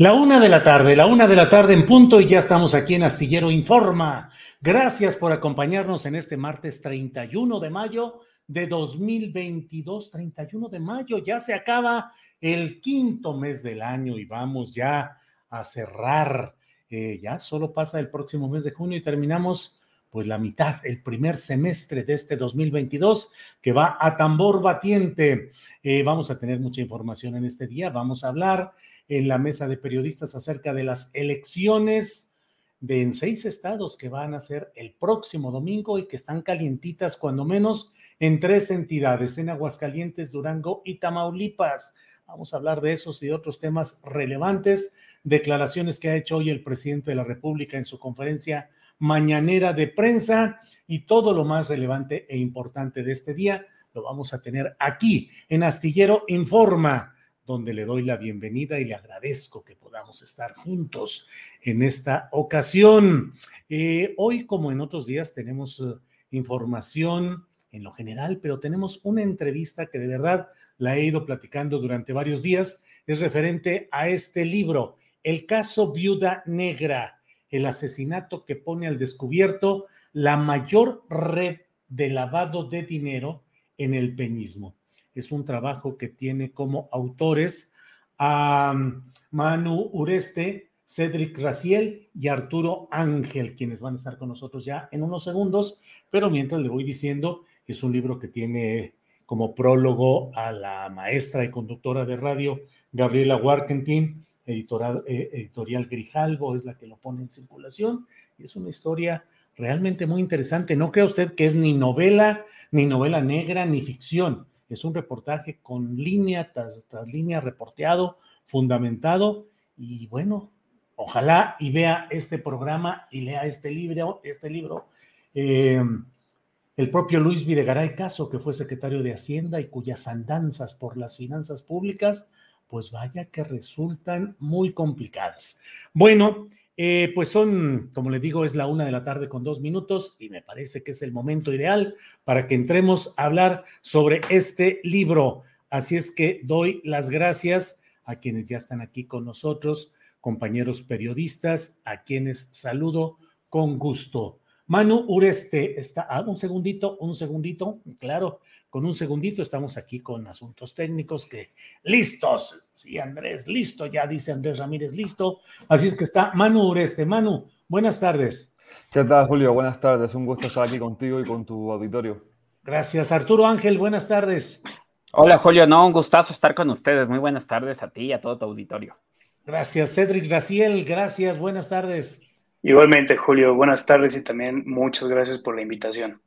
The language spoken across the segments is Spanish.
La una de la tarde, la una de la tarde en punto y ya estamos aquí en Astillero Informa. Gracias por acompañarnos en este martes 31 de mayo de 2022. 31 de mayo, ya se acaba el quinto mes del año y vamos ya a cerrar. Eh, ya solo pasa el próximo mes de junio y terminamos pues la mitad, el primer semestre de este 2022 que va a tambor batiente. Eh, vamos a tener mucha información en este día. Vamos a hablar en la mesa de periodistas acerca de las elecciones de en seis estados que van a ser el próximo domingo y que están calientitas cuando menos en tres entidades, en Aguascalientes, Durango y Tamaulipas. Vamos a hablar de esos y de otros temas relevantes, declaraciones que ha hecho hoy el presidente de la República en su conferencia mañanera de prensa y todo lo más relevante e importante de este día lo vamos a tener aquí en Astillero Informa, donde le doy la bienvenida y le agradezco que podamos estar juntos en esta ocasión. Eh, hoy, como en otros días, tenemos uh, información en lo general, pero tenemos una entrevista que de verdad la he ido platicando durante varios días. Es referente a este libro, El caso Viuda Negra el asesinato que pone al descubierto la mayor red de lavado de dinero en el peñismo. Es un trabajo que tiene como autores a um, Manu Ureste, Cedric Raciel y Arturo Ángel, quienes van a estar con nosotros ya en unos segundos, pero mientras le voy diciendo, es un libro que tiene como prólogo a la maestra y conductora de radio Gabriela Warkentin, editorial, eh, editorial Grijalvo es la que lo pone en circulación y es una historia realmente muy interesante. No crea usted que es ni novela, ni novela negra, ni ficción. Es un reportaje con línea tras, línea reporteado, fundamentado y bueno, ojalá y vea este programa y lea este libro, este libro. Eh, el propio Luis Videgaray Caso, que fue secretario de Hacienda y cuyas andanzas por las finanzas públicas pues vaya que resultan muy complicadas. Bueno, eh, pues son, como le digo, es la una de la tarde con dos minutos y me parece que es el momento ideal para que entremos a hablar sobre este libro. Así es que doy las gracias a quienes ya están aquí con nosotros, compañeros periodistas, a quienes saludo con gusto. Manu Ureste está, ah, un segundito, un segundito, claro, con un segundito estamos aquí con asuntos técnicos que listos, sí Andrés, listo, ya dice Andrés Ramírez, listo, así es que está Manu Ureste. Manu, buenas tardes. ¿Qué tal Julio? Buenas tardes, un gusto estar aquí contigo y con tu auditorio. Gracias, Arturo Ángel, buenas tardes. Hola Julio, no, un gustazo estar con ustedes, muy buenas tardes a ti y a todo tu auditorio. Gracias, Cedric Graciel, gracias, buenas tardes. Igualmente, Julio, buenas tardes y también muchas gracias por la invitación.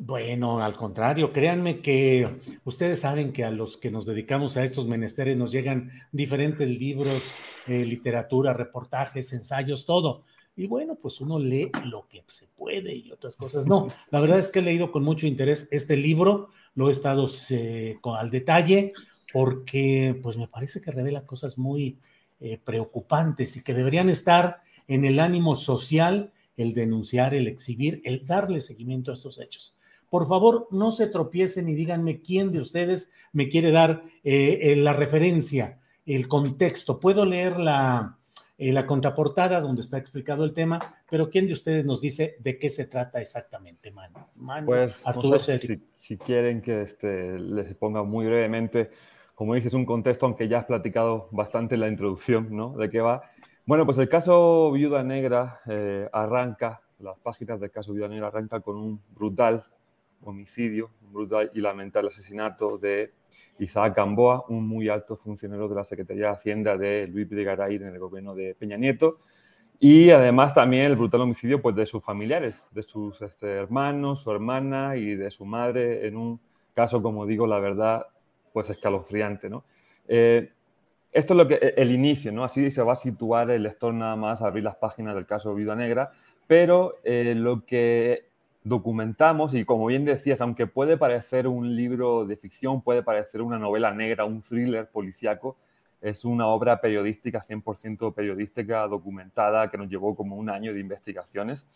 Bueno, al contrario, créanme que ustedes saben que a los que nos dedicamos a estos menesteres nos llegan diferentes libros, eh, literatura, reportajes, ensayos, todo. y bueno, pues uno lee lo que se puede y otras cosas. No, la verdad es que he leído con mucho interés este libro, lo he estado eh, al detalle porque pues me parece que revela cosas muy eh, preocupantes y que deberían estar en el ánimo social, el denunciar, el exhibir, el darle seguimiento a estos hechos. Por favor, no se tropiecen y díganme quién de ustedes me quiere dar eh, la referencia, el contexto. Puedo leer la, eh, la contraportada donde está explicado el tema, pero ¿quién de ustedes nos dice de qué se trata exactamente, Manu? pues, Arturo si, quieren que este, les ponga muy brevemente, como dices, un contexto, aunque ya has platicado bastante en la introducción, ¿no? De qué va. Bueno, pues el caso Viuda Negra eh, arranca, las páginas del caso Viuda Negra arranca con un brutal homicidio, un brutal y lamentable asesinato de Isaac Gamboa, un muy alto funcionario de la Secretaría de Hacienda de Luis Videgaray en el gobierno de Peña Nieto. Y además también el brutal homicidio pues, de sus familiares, de sus este, hermanos, su hermana y de su madre, en un caso, como digo, la verdad, pues escalofriante. ¿no? Eh, esto es lo que, el inicio, ¿no? así se va a situar el lector nada más abrir las páginas del caso Viuda Negra, pero eh, lo que documentamos y como bien decías, aunque puede parecer un libro de ficción, puede parecer una novela negra, un thriller policíaco, es una obra periodística, 100% periodística, documentada, que nos llevó como un año de investigaciones.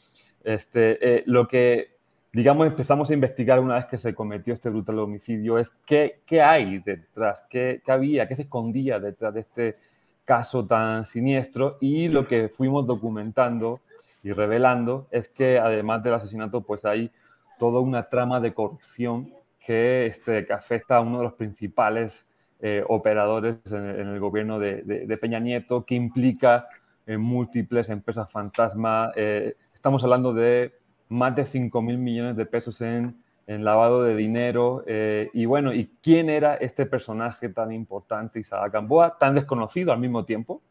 Este, eh, lo que, digamos, empezamos a investigar una vez que se cometió este brutal homicidio es qué, qué hay detrás, qué, qué había, qué se escondía detrás de este caso tan siniestro y lo que fuimos documentando y revelando es que además del asesinato, pues hay toda una trama de corrupción que, este, que afecta a uno de los principales eh, operadores en, el gobierno de, Peña Nieto, que implica en múltiples empresas fantasma. Eh, estamos hablando de más de 5 mil millones de pesos en, en lavado de dinero. Eh, y bueno, ¿y quién era este personaje tan importante, Isaac Gamboa, tan desconocido al mismo tiempo?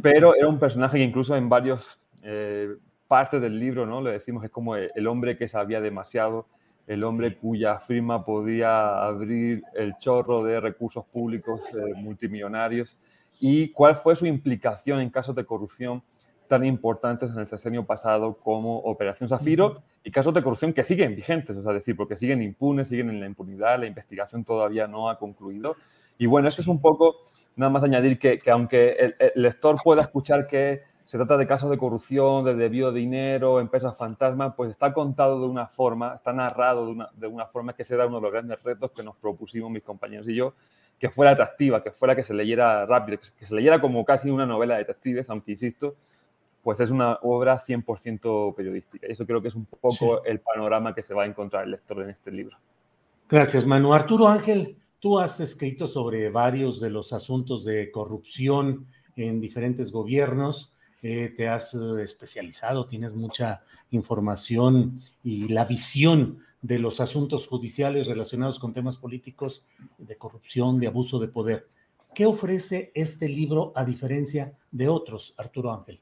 Pero era un personaje que incluso en varios eh, parte del libro, ¿no? Le decimos que es como el hombre que sabía demasiado, el hombre cuya firma podía abrir el chorro de recursos públicos eh, multimillonarios y cuál fue su implicación en casos de corrupción tan importantes en el sexenio pasado como Operación Zafiro y casos de corrupción que siguen vigentes, o sea, decir, porque siguen impunes, siguen en la impunidad, la investigación todavía no ha concluido. Y bueno, esto es un poco, nada más añadir que, que aunque el, el, lector pueda escuchar que se trata de casos de corrupción, de desvío de dinero, empresas fantasmas, pues está contado de una forma, está narrado de una, de una forma que será uno de los grandes retos que nos propusimos mis compañeros y yo, que fuera atractiva, que fuera que se leyera rápido, que se leyera como casi una novela de detectives, aunque insisto, pues es una obra 100% periodística. Y eso creo que es un poco el panorama que se va a encontrar el lector en este libro. Gracias, Manu. Arturo Ángel, tú has escrito sobre varios de los asuntos de corrupción en diferentes gobiernos. Eh, te has eh, especializado, tienes mucha información y la visión de los asuntos judiciales relacionados con temas políticos, de corrupción, de abuso de poder. ¿Qué ofrece este libro a diferencia de otros, Arturo Ángel?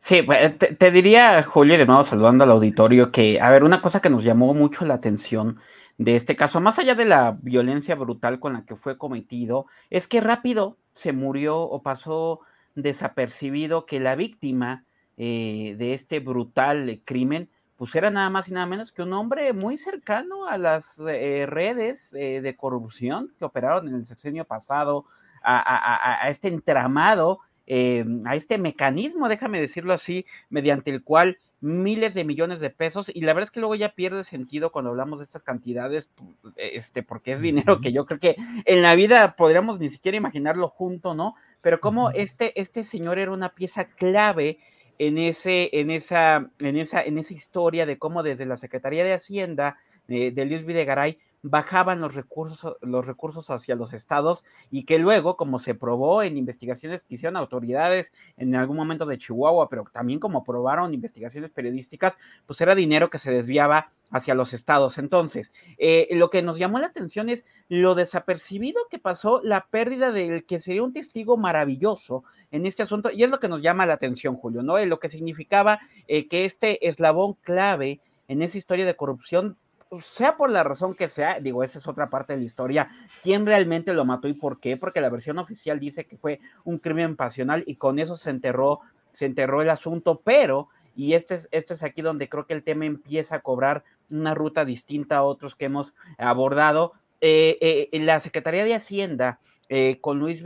Sí, pues, te, diría, Julio, de nuevo saludando al auditorio, que, a ver, una cosa que nos llamó mucho la atención de este caso, más allá de la violencia brutal con la que fue cometido, es que rápido se murió o pasó desapercibido que la víctima eh, de este brutal crimen, pues era nada más y nada menos que un hombre muy cercano a las eh, redes eh, de corrupción que operaron en el sexenio pasado, a, este entramado, a este mecanismo, déjame decirlo así, mediante el cual miles de millones de pesos y la verdad es que luego ya pierde sentido cuando hablamos de estas cantidades, este, porque es dinero que yo creo que en la vida podríamos ni siquiera imaginarlo junto, ¿no? pero como este, este señor era una pieza clave en, ese, en, esa, en, esa, en esa historia de cómo desde la Secretaría de Hacienda eh, de Luis Videgaray bajaban los recursos, los recursos hacia los estados y que luego, como se probó en investigaciones que hicieron autoridades en algún momento de Chihuahua, pero también como probaron investigaciones periodísticas, pues era dinero que se desviaba hacia los estados. Entonces, eh, lo que nos llamó la atención es lo desapercibido que pasó, la pérdida del que sería un testigo maravilloso en este asunto, y es lo que nos llama la atención, Julio, ¿no? Lo que significaba eh, que este eslabón clave en esa historia de corrupción sea por la razón que sea, digo, esa es otra parte de la historia, quién realmente lo mató y por qué, porque la versión oficial dice que fue un crimen pasional y con eso se enterró, se enterró el asunto, pero y este es, este es aquí donde creo que el tema empieza a cobrar una ruta distinta a otros que hemos abordado. Eh, eh, la Secretaría de Hacienda, eh, con Luis,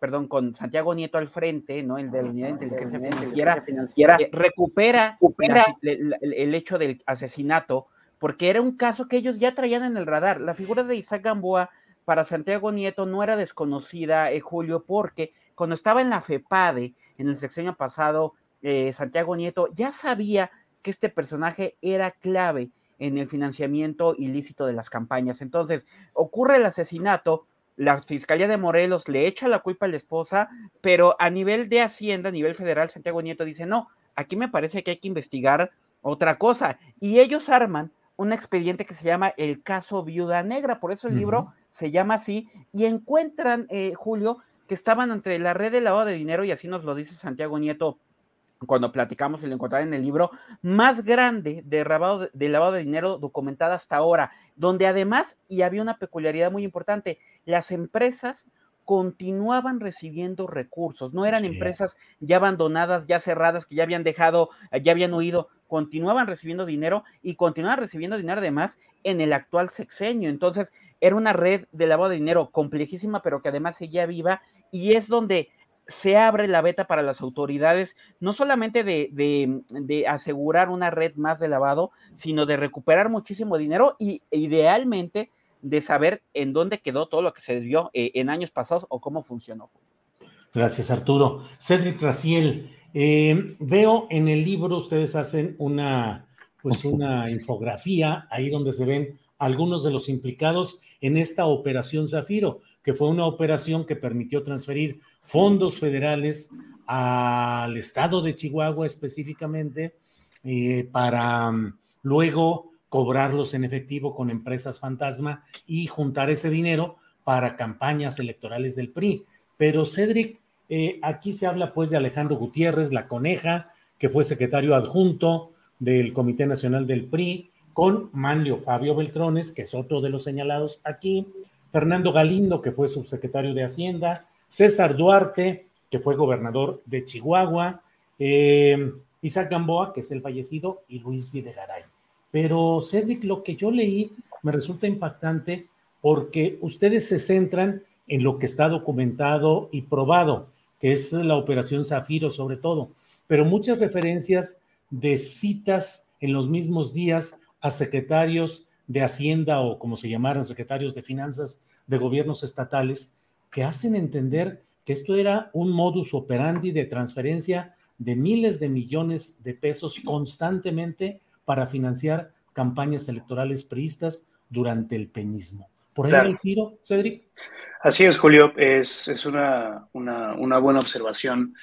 perdón, con Santiago Nieto al frente, ¿no? El de la Unidad de Inteligencia Financiera, financiera recupera, recupera el, hecho del asesinato, porque era un caso que ellos ya traían en el radar. La figura de Isaac Gamboa para Santiago Nieto no era desconocida, Julio, porque cuando estaba en la FEPADE, en el sexenio pasado, Santiago Nieto ya sabía que este personaje era clave en el financiamiento ilícito de las campañas. Entonces, ocurre el asesinato, la Fiscalía de Morelos le echa la culpa a la esposa, pero a nivel de Hacienda, a nivel federal, Santiago Nieto dice, no, aquí me parece que hay que investigar otra cosa. Y ellos arman un expediente que se llama el caso Viuda Negra, por eso el libro se llama así, y encuentran, eh, Julio, que estaban entre la red de lavado de dinero, y así nos lo dice Santiago Nieto cuando platicamos y lo encontrarán en el libro, más grande de lavado de, lavado de dinero documentada hasta ahora, donde además, y había una peculiaridad muy importante, las empresas continuaban recibiendo recursos, no eran empresas ya abandonadas, ya cerradas, que ya habían dejado, ya habían huido, continuaban recibiendo dinero y continuaban recibiendo dinero además en el actual sexenio. Entonces, era una red de lavado de dinero complejísima, pero que además seguía viva y es donde se abre la beta para las autoridades, no solamente de, asegurar una red más de lavado, sino de recuperar muchísimo dinero y idealmente de saber en dónde quedó todo lo que se dio eh, en años pasados o cómo funcionó. Gracias, Arturo. Cedric Raciel, eh, veo en el libro, ustedes hacen una, pues una infografía ahí donde se ven algunos de los implicados en esta operación Zafiro que fue una operación que permitió transferir fondos federales al estado de Chihuahua específicamente eh, para mm, luego cobrarlos en efectivo con empresas fantasma y juntar ese dinero para campañas electorales del PRI. Pero Cedric, eh, aquí se habla pues de Alejandro Gutiérrez, la coneja, que fue secretario adjunto del Comité Nacional del PRI, con Manlio Fabio Beltrones, que es otro de los señalados aquí, Fernando Galindo, que fue subsecretario de Hacienda, César Duarte, que fue gobernador de Chihuahua, eh, Isaac Gamboa, que es el fallecido, y Luis Videgaray. Pero, Cedric, lo que yo leí me resulta impactante porque ustedes se centran en lo que está documentado y probado, que es la operación Zafiro sobre todo, pero muchas referencias de citas en los mismos días a secretarios de Hacienda o como se llamaran secretarios de finanzas de gobiernos estatales que hacen entender que esto era un modus operandi de transferencia de miles de millones de pesos constantemente para financiar campañas electorales priistas durante el peñismo. ¿Por ahí el tiro, Cedric? Así es, Julio, es, una, buena observación.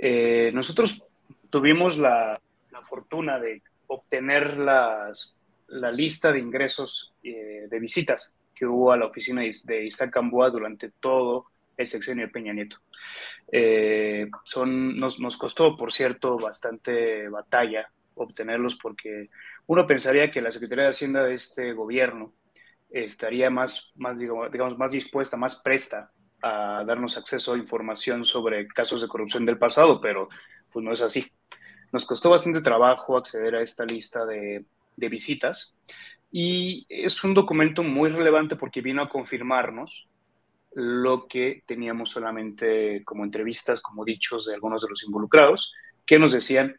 Eh, nosotros tuvimos la, fortuna de obtener las la lista de ingresos eh, de visitas que hubo a la oficina de Isaac Gamboa durante todo el sexenio de Peña Nieto. Eh, son, nos, nos, costó, por cierto, bastante batalla obtenerlos porque uno pensaría que la Secretaría de Hacienda de este gobierno estaría más, más digamos, más dispuesta, más presta a darnos acceso a información sobre casos de corrupción del pasado, pero pues no es así. Nos costó bastante trabajo acceder a esta lista de de visitas y es un documento muy relevante porque vino a confirmarnos lo que teníamos solamente como entrevistas, como dichos de algunos de los involucrados, que nos decían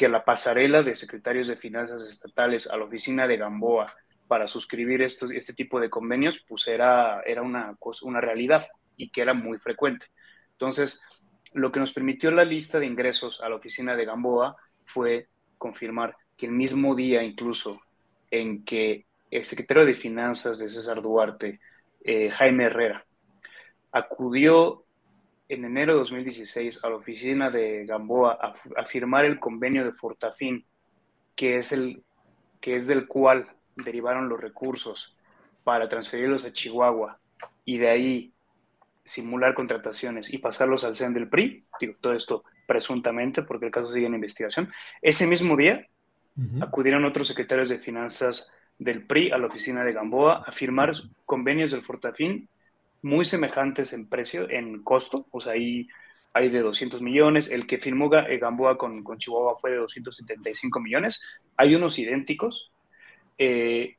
que la pasarela de secretarios de finanzas estatales a la oficina de Gamboa para suscribir estos, este tipo de convenios, pues era, era una, una realidad y que era muy frecuente. Entonces, lo que nos permitió la lista de ingresos a la oficina de Gamboa fue confirmar que el mismo día incluso en que el secretario de Finanzas de César Duarte, eh, Jaime Herrera, acudió en enero de 2016 a la oficina de Gamboa a, firmar el convenio de Fortafin, que es, el, que es del cual derivaron los recursos para transferirlos a Chihuahua y de ahí simular contrataciones y pasarlos al CEN del PRI, digo, todo esto presuntamente porque el caso sigue en investigación, ese mismo día acudieron otros secretarios de finanzas del PRI a la oficina de Gamboa a firmar convenios del Fortafín muy semejantes en precio, en costo, o sea, ahí hay de 200 millones, el que firmó eh, Gamboa con, con Chihuahua fue de 275 millones, hay unos idénticos. Eh,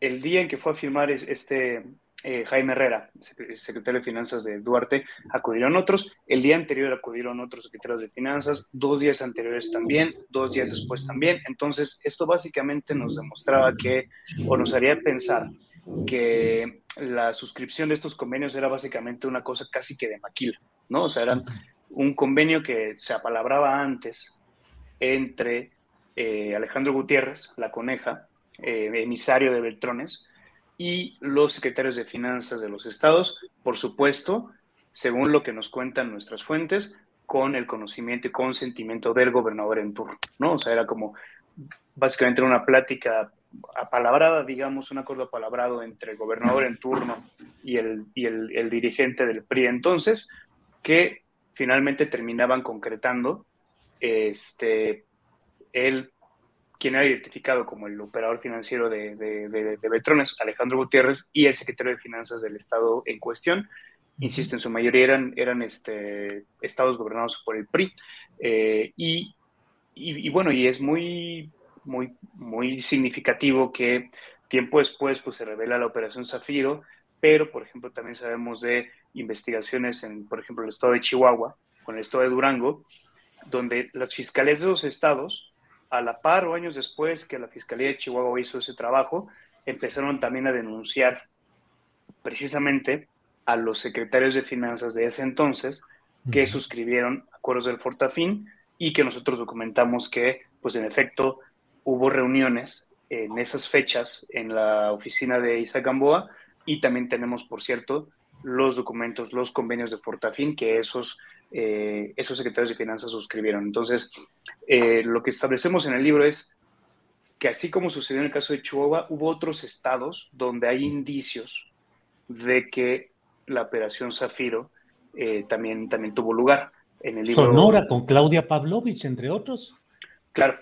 el día en que fue a firmar este eh, Jaime Herrera, secretario de Finanzas de Duarte, acudieron otros, el día anterior acudieron otros secretarios de Finanzas, dos días anteriores también, dos días después también, entonces esto básicamente nos demostraba que, o nos haría pensar que la suscripción de estos convenios era básicamente una cosa casi que de maquila, ¿no? O sea, era un convenio que se apalabraba antes entre eh, Alejandro Gutiérrez, la coneja, eh, emisario de Beltrones, y los secretarios de finanzas de los estados, por supuesto, según lo que nos cuentan nuestras fuentes, con el conocimiento y consentimiento del gobernador en turno, ¿no? O sea, era como básicamente una plática apalabrada, digamos, un acuerdo apalabrado entre el gobernador en turno y el, y el, dirigente del PRI entonces, que finalmente terminaban concretando este, el quien era identificado como el operador financiero de, de, de, Betrones, Alejandro Gutiérrez, y el secretario de Finanzas del Estado en cuestión. Insisto, en su mayoría eran, eran este, estados gobernados por el PRI. Eh, y, y, bueno, y es muy muy, muy significativo que tiempo después pues, se revela la operación Zafiro, pero por ejemplo también sabemos de investigaciones en, por ejemplo, el estado de Chihuahua, con el estado de Durango, donde las fiscalías de los estados, a la par o años después que la Fiscalía de Chihuahua hizo ese trabajo, empezaron también a denunciar precisamente a los secretarios de finanzas de ese entonces que suscribieron acuerdos del Fortafín y que nosotros documentamos que, pues en efecto, hubo reuniones en esas fechas en la oficina de Isaac Gamboa y también tenemos, por cierto, los documentos, los convenios de Fortafin que esos, eh, esos secretarios de finanzas suscribieron. Entonces, eh, lo que establecemos en el libro es que así como sucedió en el caso de Chihuahua, hubo otros estados donde hay indicios de que la operación Zafiro eh, también, también tuvo lugar. En el libro, Sonora con Claudia Pavlovich, entre otros. Claro,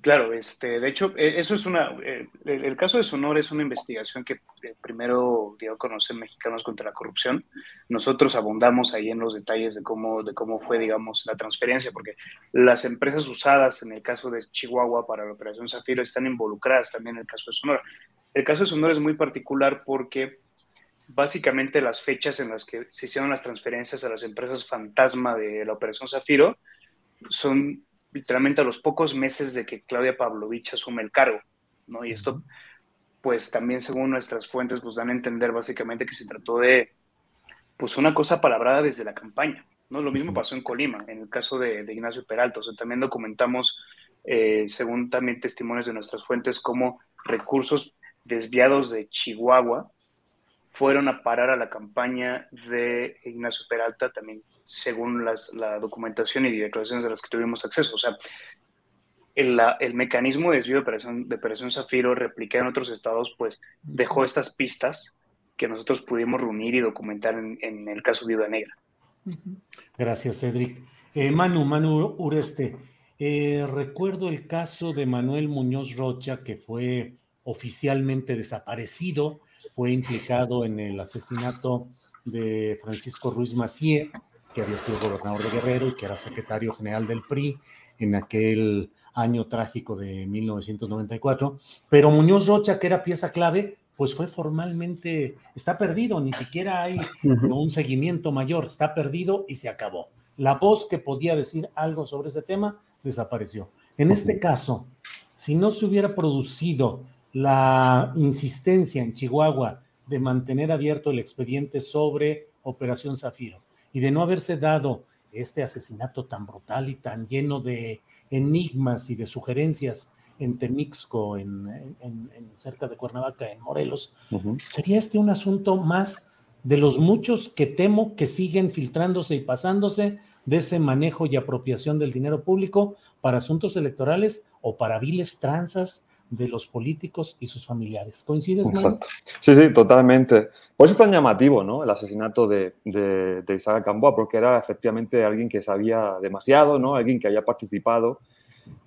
Claro, este, de hecho, e, eso es una, eh, el, caso de Sonora es una investigación que eh, primero dio a conocer Mexicanos contra la Corrupción. Nosotros abundamos ahí en los detalles de cómo, de cómo fue, digamos, la transferencia, porque las empresas usadas en el caso de Chihuahua para la operación Zafiro están involucradas también en el caso de Sonora. El caso de Sonora es muy particular porque básicamente las fechas en las que se hicieron las transferencias a las empresas fantasma de la operación Zafiro son literalmente a los pocos meses de que Claudia Pavlovich asume el cargo, ¿no? Y esto, pues también según nuestras fuentes, pues dan a entender básicamente que se trató de, pues una cosa palabrada desde la campaña, ¿no? Lo mismo pasó en Colima, en el caso de, Ignacio Peralta, o sea, también documentamos, eh, según también testimonios de nuestras fuentes, cómo recursos desviados de Chihuahua fueron a parar a la campaña de Ignacio Peralta, también según la documentación y declaraciones de las que tuvimos acceso. O sea, el, el mecanismo de desvío de operación, de operación Zafiro replicado en otros estados, pues dejó estas pistas que nosotros pudimos reunir y documentar en, el caso Viuda Negra. Gracias, Cedric. Eh, Manu, Manu Ureste, eh, recuerdo el caso de Manuel Muñoz Rocha, que fue oficialmente desaparecido fue implicado en el asesinato de Francisco Ruiz Macié, que había sido gobernador de Guerrero y que era secretario general del PRI en aquel año trágico de 1994. Pero Muñoz Rocha, que era pieza clave, pues fue formalmente, está perdido, ni siquiera hay un seguimiento mayor, está perdido y se acabó. La voz que podía decir algo sobre ese tema desapareció. En este caso, si no se hubiera producido la insistencia en Chihuahua de mantener abierto el expediente sobre Operación Zafiro y de no haberse dado este asesinato tan brutal y tan lleno de enigmas y de sugerencias en Temixco, en, cerca de Cuernavaca, en Morelos, sería este un asunto más de los muchos que temo que siguen filtrándose y pasándose de ese manejo y apropiación del dinero público para asuntos electorales o para viles tranzas de los políticos y sus familiares. ¿Coincides, Exacto. Sí, sí, totalmente. Por eso es tan llamativo, ¿no? El asesinato de, de, de Isaac Gamboa, porque era efectivamente alguien que sabía demasiado, ¿no? Alguien que haya participado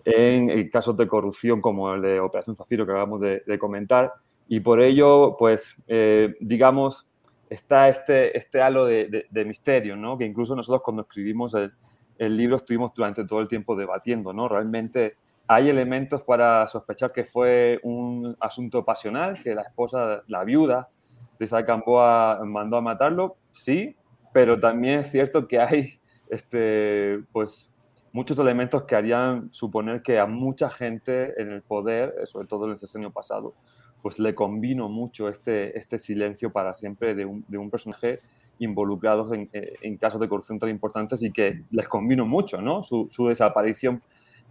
en casos de corrupción como el de Operación Zafiro que acabamos de, comentar. Y por ello, pues, eh, digamos, está este, este halo de, misterio, ¿no? Que incluso nosotros cuando escribimos el, el, libro estuvimos durante todo el tiempo debatiendo, ¿no? Realmente hay elementos para sospechar que fue un asunto pasional, que la esposa, la viuda de Isaac Gamboa mandó a matarlo, sí, pero también es cierto que hay este, pues, muchos elementos que harían suponer que a mucha gente en el poder, sobre todo en el sexenio pasado, pues le convino mucho este, este silencio para siempre de un, de un personaje involucrado en, eh, en, casos de corrupción tan importantes y que les convino mucho, ¿no? Su desaparición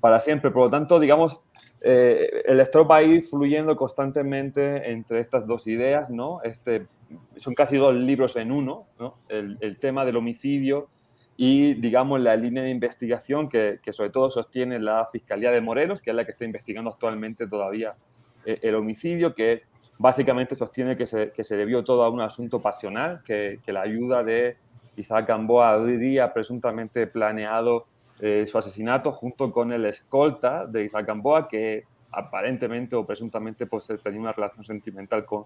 para siempre. Por lo tanto, digamos, eh, el lector va ir fluyendo constantemente entre estas dos ideas, ¿no? Este, son casi dos libros en uno, ¿no? El, tema del homicidio y, digamos, la línea de investigación que, que, sobre todo sostiene la Fiscalía de Morelos, que es la que está investigando actualmente todavía eh, el homicidio, que básicamente sostiene que se, que se debió todo a un asunto pasional, que, que la ayuda de Isaac Gamboa habría presuntamente planeado eh, su asesinato junto con el escolta de Isaac Gamboa, que aparentemente o presuntamente pues, tenía una relación sentimental con,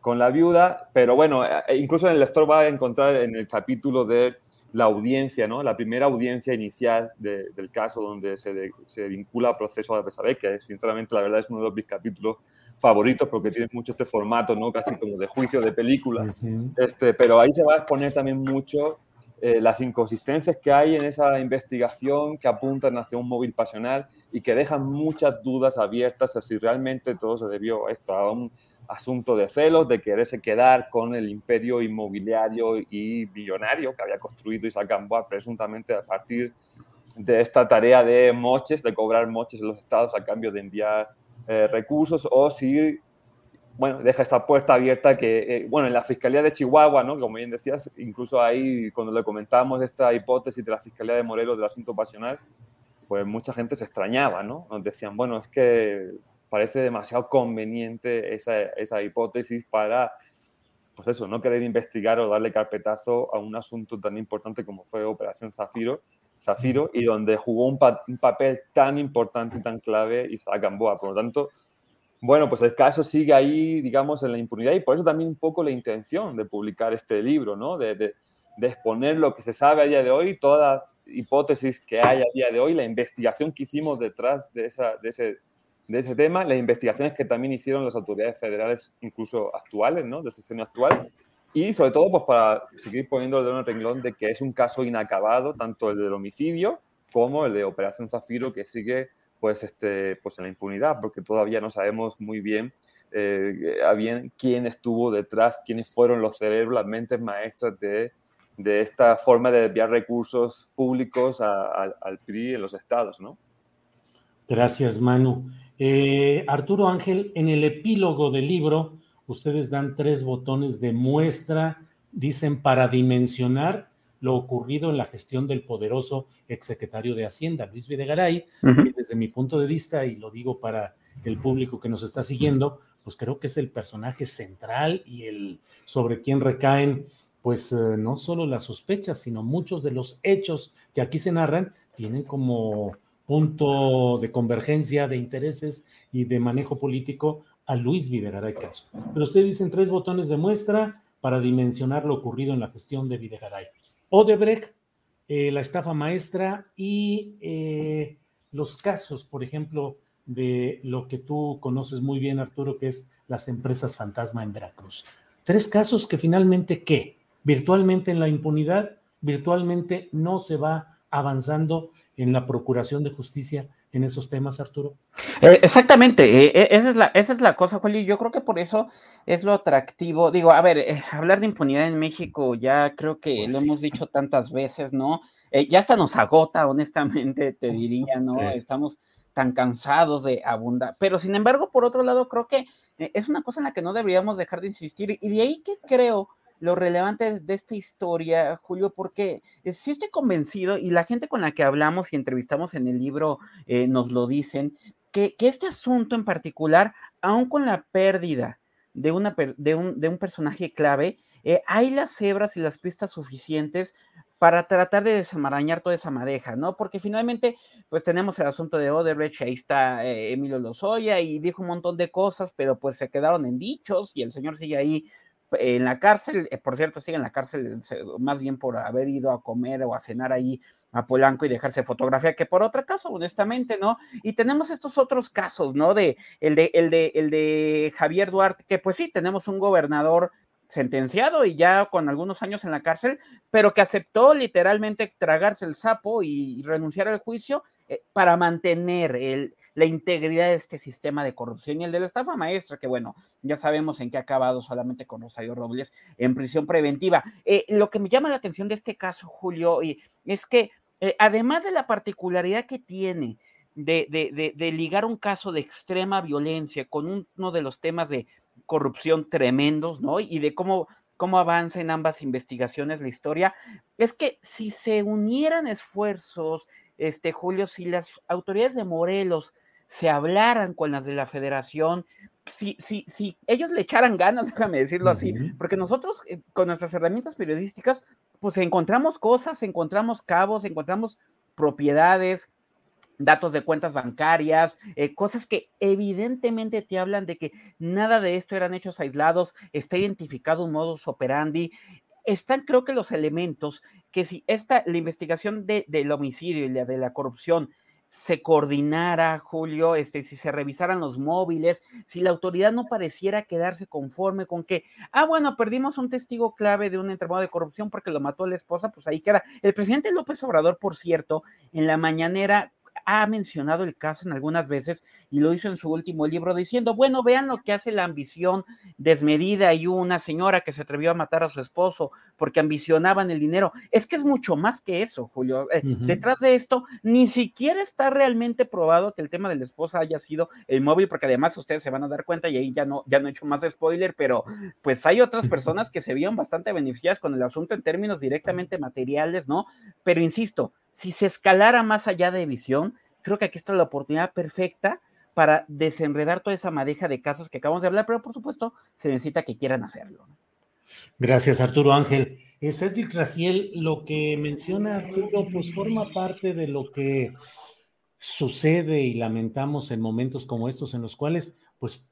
con la viuda. Pero bueno, eh, incluso el lector va a encontrar en el capítulo de la audiencia, ¿no? la primera audiencia inicial del caso donde se, se vincula al proceso de Pesabé, que sinceramente la verdad es uno de mis capítulos favoritos porque tiene mucho este formato, ¿no? casi como de juicio de película. este, pero ahí se va a exponer también mucho eh, las inconsistencias que hay en esa investigación que apuntan hacia un móvil pasional y que dejan muchas dudas abiertas a si realmente todo se debió a esto, a un asunto de celos, de quererse quedar con el imperio inmobiliario y billonario que había construido Isaac Gamboa presuntamente a partir de esta tarea de moches, de cobrar moches en los estados a cambio de enviar eh, recursos, o si, bueno, deja esta puerta abierta que, eh, bueno, en la Fiscalía de Chihuahua, ¿no? Como bien decías, incluso ahí cuando le comentamos esta hipótesis de la Fiscalía de Morelos del asunto pasional, pues mucha gente se extrañaba, ¿no? Nos decían, bueno, es que parece demasiado conveniente esa, esa hipótesis para, pues eso, no querer investigar o darle carpetazo a un asunto tan importante como fue Operación Zafiro, Zafiro y donde jugó un, un, papel tan importante y tan clave Isaac Gamboa. Por lo tanto, bueno, pues el caso sigue ahí, digamos, en la impunidad y por eso también un poco la intención de publicar este libro, ¿no? De, exponer lo que se sabe a día de hoy, todas hipótesis que hay a día de hoy, la investigación que hicimos detrás de, ese tema, las investigaciones que también hicieron las autoridades federales, incluso actuales, ¿no? del sistema actual, y sobre todo pues, para seguir poniendo el dedo el renglón de que es un caso inacabado, tanto el del homicidio como el de Operación Zafiro, que sigue pues, este, pues en la impunidad, porque todavía no sabemos muy bien, eh, bien quién estuvo detrás, quiénes fueron los cerebros, las mentes maestras de, de esta forma de desviar recursos públicos a, a, al PRI en los estados, ¿no? Gracias, Manu. Eh, Arturo Ángel, en el epílogo del libro, ustedes dan tres botones de muestra, dicen para dimensionar lo ocurrido en la gestión del poderoso exsecretario de Hacienda, Luis Videgaray, uh -huh. que desde mi punto de vista, y lo digo para el público que nos está siguiendo, pues creo que es el personaje central y el sobre quien recaen, pues eh, no solo las sospechas, sino muchos de los hechos que aquí se narran tienen como punto de convergencia de intereses y de manejo político a Luis Videgaray Caso. Pero ustedes dicen tres botones de muestra para dimensionar lo ocurrido en la gestión de Videgaray. Odebrecht, eh, la estafa maestra y eh, los casos, por ejemplo, de lo que tú conoces muy bien, Arturo, que es las empresas fantasma en Veracruz. Tres casos que finalmente, ¿qué? Virtualmente en la impunidad, virtualmente no se va avanzando en la procuración de justicia en esos temas, Arturo? Eh, exactamente, eh, esa, es la, esa es la cosa, Julio. Yo creo que por eso es lo atractivo. Digo, a ver, eh, hablar de impunidad en México ya creo que pues lo sí. hemos dicho tantas veces, ¿no? Eh, ya hasta nos agota, honestamente, te diría, ¿no? Estamos tan cansados de abundar. Pero sin embargo, por otro lado, creo que es una cosa en la que no deberíamos dejar de insistir. Y de ahí que creo lo relevante de esta historia, Julio, porque sí estoy convencido, y la gente con la que hablamos y entrevistamos en el libro eh, nos lo dicen, que, este asunto en particular, aun con la pérdida de, un, personaje clave, eh, hay las cebras y las pistas suficientes para tratar de desamarañar toda esa madeja, ¿no? Porque finalmente, pues tenemos el asunto de Odebrecht, ahí está eh, Emilio Lozoya y dijo un montón de cosas, pero pues se quedaron en dichos y el señor sigue ahí en la cárcel, eh, por cierto, sigue en la cárcel más bien por haber ido a comer o a cenar ahí a Polanco y dejarse fotografía que por otro caso, honestamente, ¿no? Y tenemos estos otros casos, ¿no? De el de el de el de Javier Duarte, que pues sí, tenemos un gobernador sentenciado y ya con algunos años en la cárcel, pero que aceptó literalmente tragarse el sapo y renunciar al juicio eh, para mantener el, la integridad de este sistema de corrupción y el de la estafa maestra, que bueno, ya sabemos en qué ha acabado solamente con Rosario Robles en prisión preventiva. Eh, lo que me llama la atención de este caso, Julio, es que eh, además de la particularidad que tiene de, de, de ligar un caso de extrema violencia con uno de los temas de corrupción tremendos, ¿no? Y de cómo, cómo avanza en ambas investigaciones la historia, es que si se unieran esfuerzos, este Julio, si las autoridades de Morelos se hablaran con las de la federación, si, si, si ellos le echaran ganas, déjame decirlo así, porque nosotros eh, con nuestras herramientas periodísticas, pues encontramos cosas, encontramos cabos, encontramos propiedades, datos de cuentas bancarias, eh, cosas que evidentemente te hablan de que nada de esto eran hechos aislados, está identificado un modus operandi. Están, creo que, los elementos que si esta, la investigación de, del homicidio y la de la corrupción se coordinara, Julio, este, si se revisaran los móviles, si la autoridad no pareciera quedarse conforme con que, ah, bueno, perdimos un testigo clave de un entramado de corrupción porque lo mató la esposa, pues ahí queda. El presidente López Obrador, por cierto, en la mañanera ha mencionado el caso en algunas veces y lo hizo en su último libro diciendo, bueno, vean lo que hace la ambición desmedida y una señora que se atrevió a matar a su esposo porque ambicionaban el dinero. Es que es mucho más que eso, Julio. Eh, detrás de esto, ni siquiera está realmente probado que el tema de la esposa haya sido el móvil, porque además ustedes se van a dar cuenta y ahí ya no, ya no he hecho más spoiler, pero pues hay otras personas que se vieron bastante beneficiadas con el asunto en términos directamente materiales, ¿no? Pero insisto, si se escalara más allá de visión, creo que aquí está la oportunidad perfecta para desenredar toda esa madeja de casos que acabamos de hablar, pero por supuesto se necesita que quieran hacerlo. Gracias, Arturo Ángel. Cedric Raciel, lo que menciona Arturo, pues forma parte de lo que sucede y lamentamos en momentos como estos, en los cuales, pues,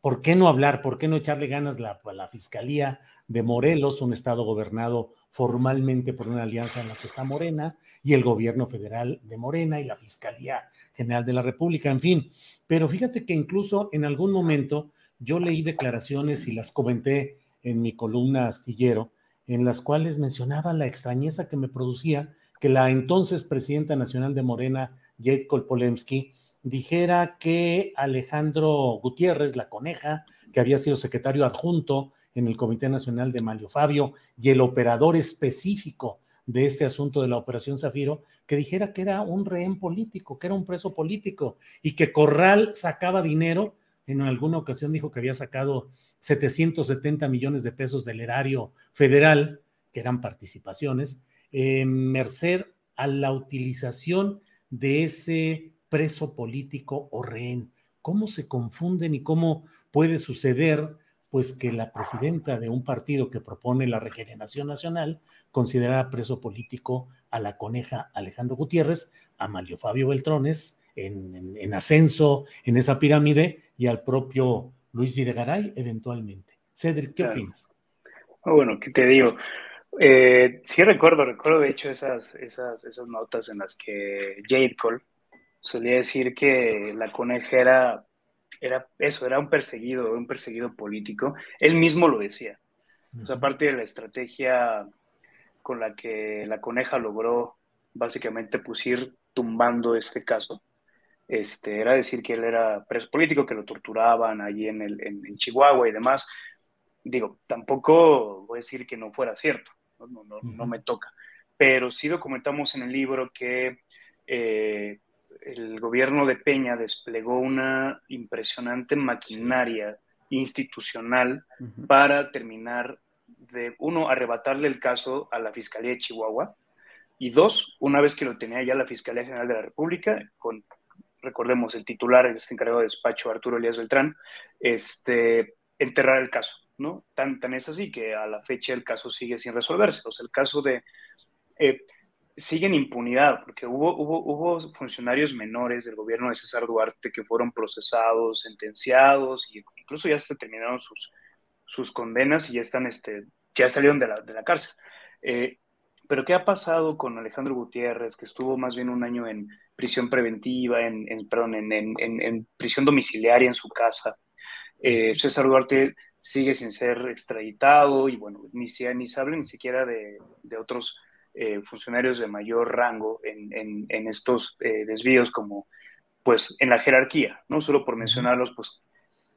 ¿por qué no hablar? ¿Por qué no echarle ganas a la Fiscalía de Morelos, un estado gobernado formalmente por una alianza en la que está Morena y el gobierno federal de Morena y la Fiscalía General de la República, en fin. Pero fíjate que incluso en algún momento yo leí declaraciones y las comenté en mi columna astillero, en las cuales mencionaba la extrañeza que me producía que la entonces presidenta nacional de Morena, Jade Kolpolemsky, dijera que Alejandro Gutiérrez, la coneja, que había sido secretario adjunto en el Comité Nacional de Mario Fabio y el operador específico de este asunto de la Operación Zafiro, que dijera que era un rehén político, que era un preso político y que Corral sacaba dinero. En alguna ocasión dijo que había sacado 770 millones de pesos del erario federal, que eran participaciones, merced a la utilización de ese preso político o rehén. ¿Cómo se confunden y cómo puede suceder pues que la presidenta de un partido que propone la regeneración nacional considera preso político a la coneja Alejandro Gutiérrez, a Mario Fabio Beltrones en, ascenso en esa pirámide y al propio Luis Videgaray eventualmente. Cedric, ¿qué opinas? Ah, bueno, ¿qué te digo? Eh, sí recuerdo, recuerdo de hecho esas, esas, esas notas en las que Jade Cole solía decir que la coneja era era eso, era un perseguido, un perseguido político. Él mismo lo decía. O sea, aparte de la estrategia con la que la coneja logró básicamente pues ir tumbando este caso, este, era decir que él era preso político, que lo torturaban allí en, el, en, Chihuahua y demás. Digo, tampoco voy a decir que no fuera cierto, no, no, no, me toca, pero sí documentamos en el libro que eh, el gobierno de Peña desplegó una impresionante maquinaria institucional para terminar de, uno, arrebatarle el caso a la Fiscalía de Chihuahua, y dos, una vez que lo tenía ya la Fiscalía General de la República, con, recordemos, el titular, el este encargado de despacho, Arturo Elías Beltrán, este, enterrar el caso, ¿no? Tan, tan es así que a la fecha el caso sigue sin resolverse. O sea, el caso de... Eh, siguen impunidad, porque hubo, hubo, hubo funcionarios menores del gobierno de César Duarte que fueron procesados, sentenciados, y incluso ya se terminaron sus, sus condenas y ya están, este, ya salieron de la, de la cárcel. Eh, pero ¿qué ha pasado con Alejandro Gutiérrez, que estuvo más bien un año en prisión preventiva, en, perdón, en, en, prisión domiciliaria en su casa? Eh, César Duarte sigue sin ser extraditado y bueno, ni se, ni se habla ni siquiera de, de otros eh, funcionarios de mayor rango en, en estos desvíos como pues en la jerarquía, no solo por mencionarlos, pues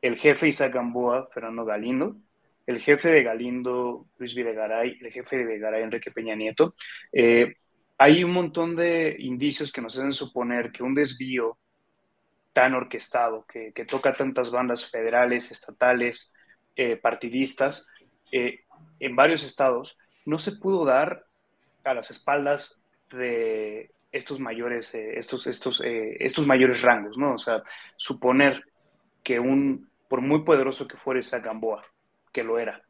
el jefe Isaac Gamboa, Fernando Galindo, el jefe de Galindo, Luis Videgaray, el jefe de Videgaray, Enrique Peña Nieto. Eh, hay un montón de indicios que nos hacen suponer que un desvío tan orquestado, que, toca tantas bandas federales, estatales, eh, partidistas, eh, en varios estados, no se pudo dar a las espaldas de estos mayores, estos, estos, estos mayores rangos, ¿no? O sea, suponer que un por muy poderoso que fuera esa Gamboa, que lo era,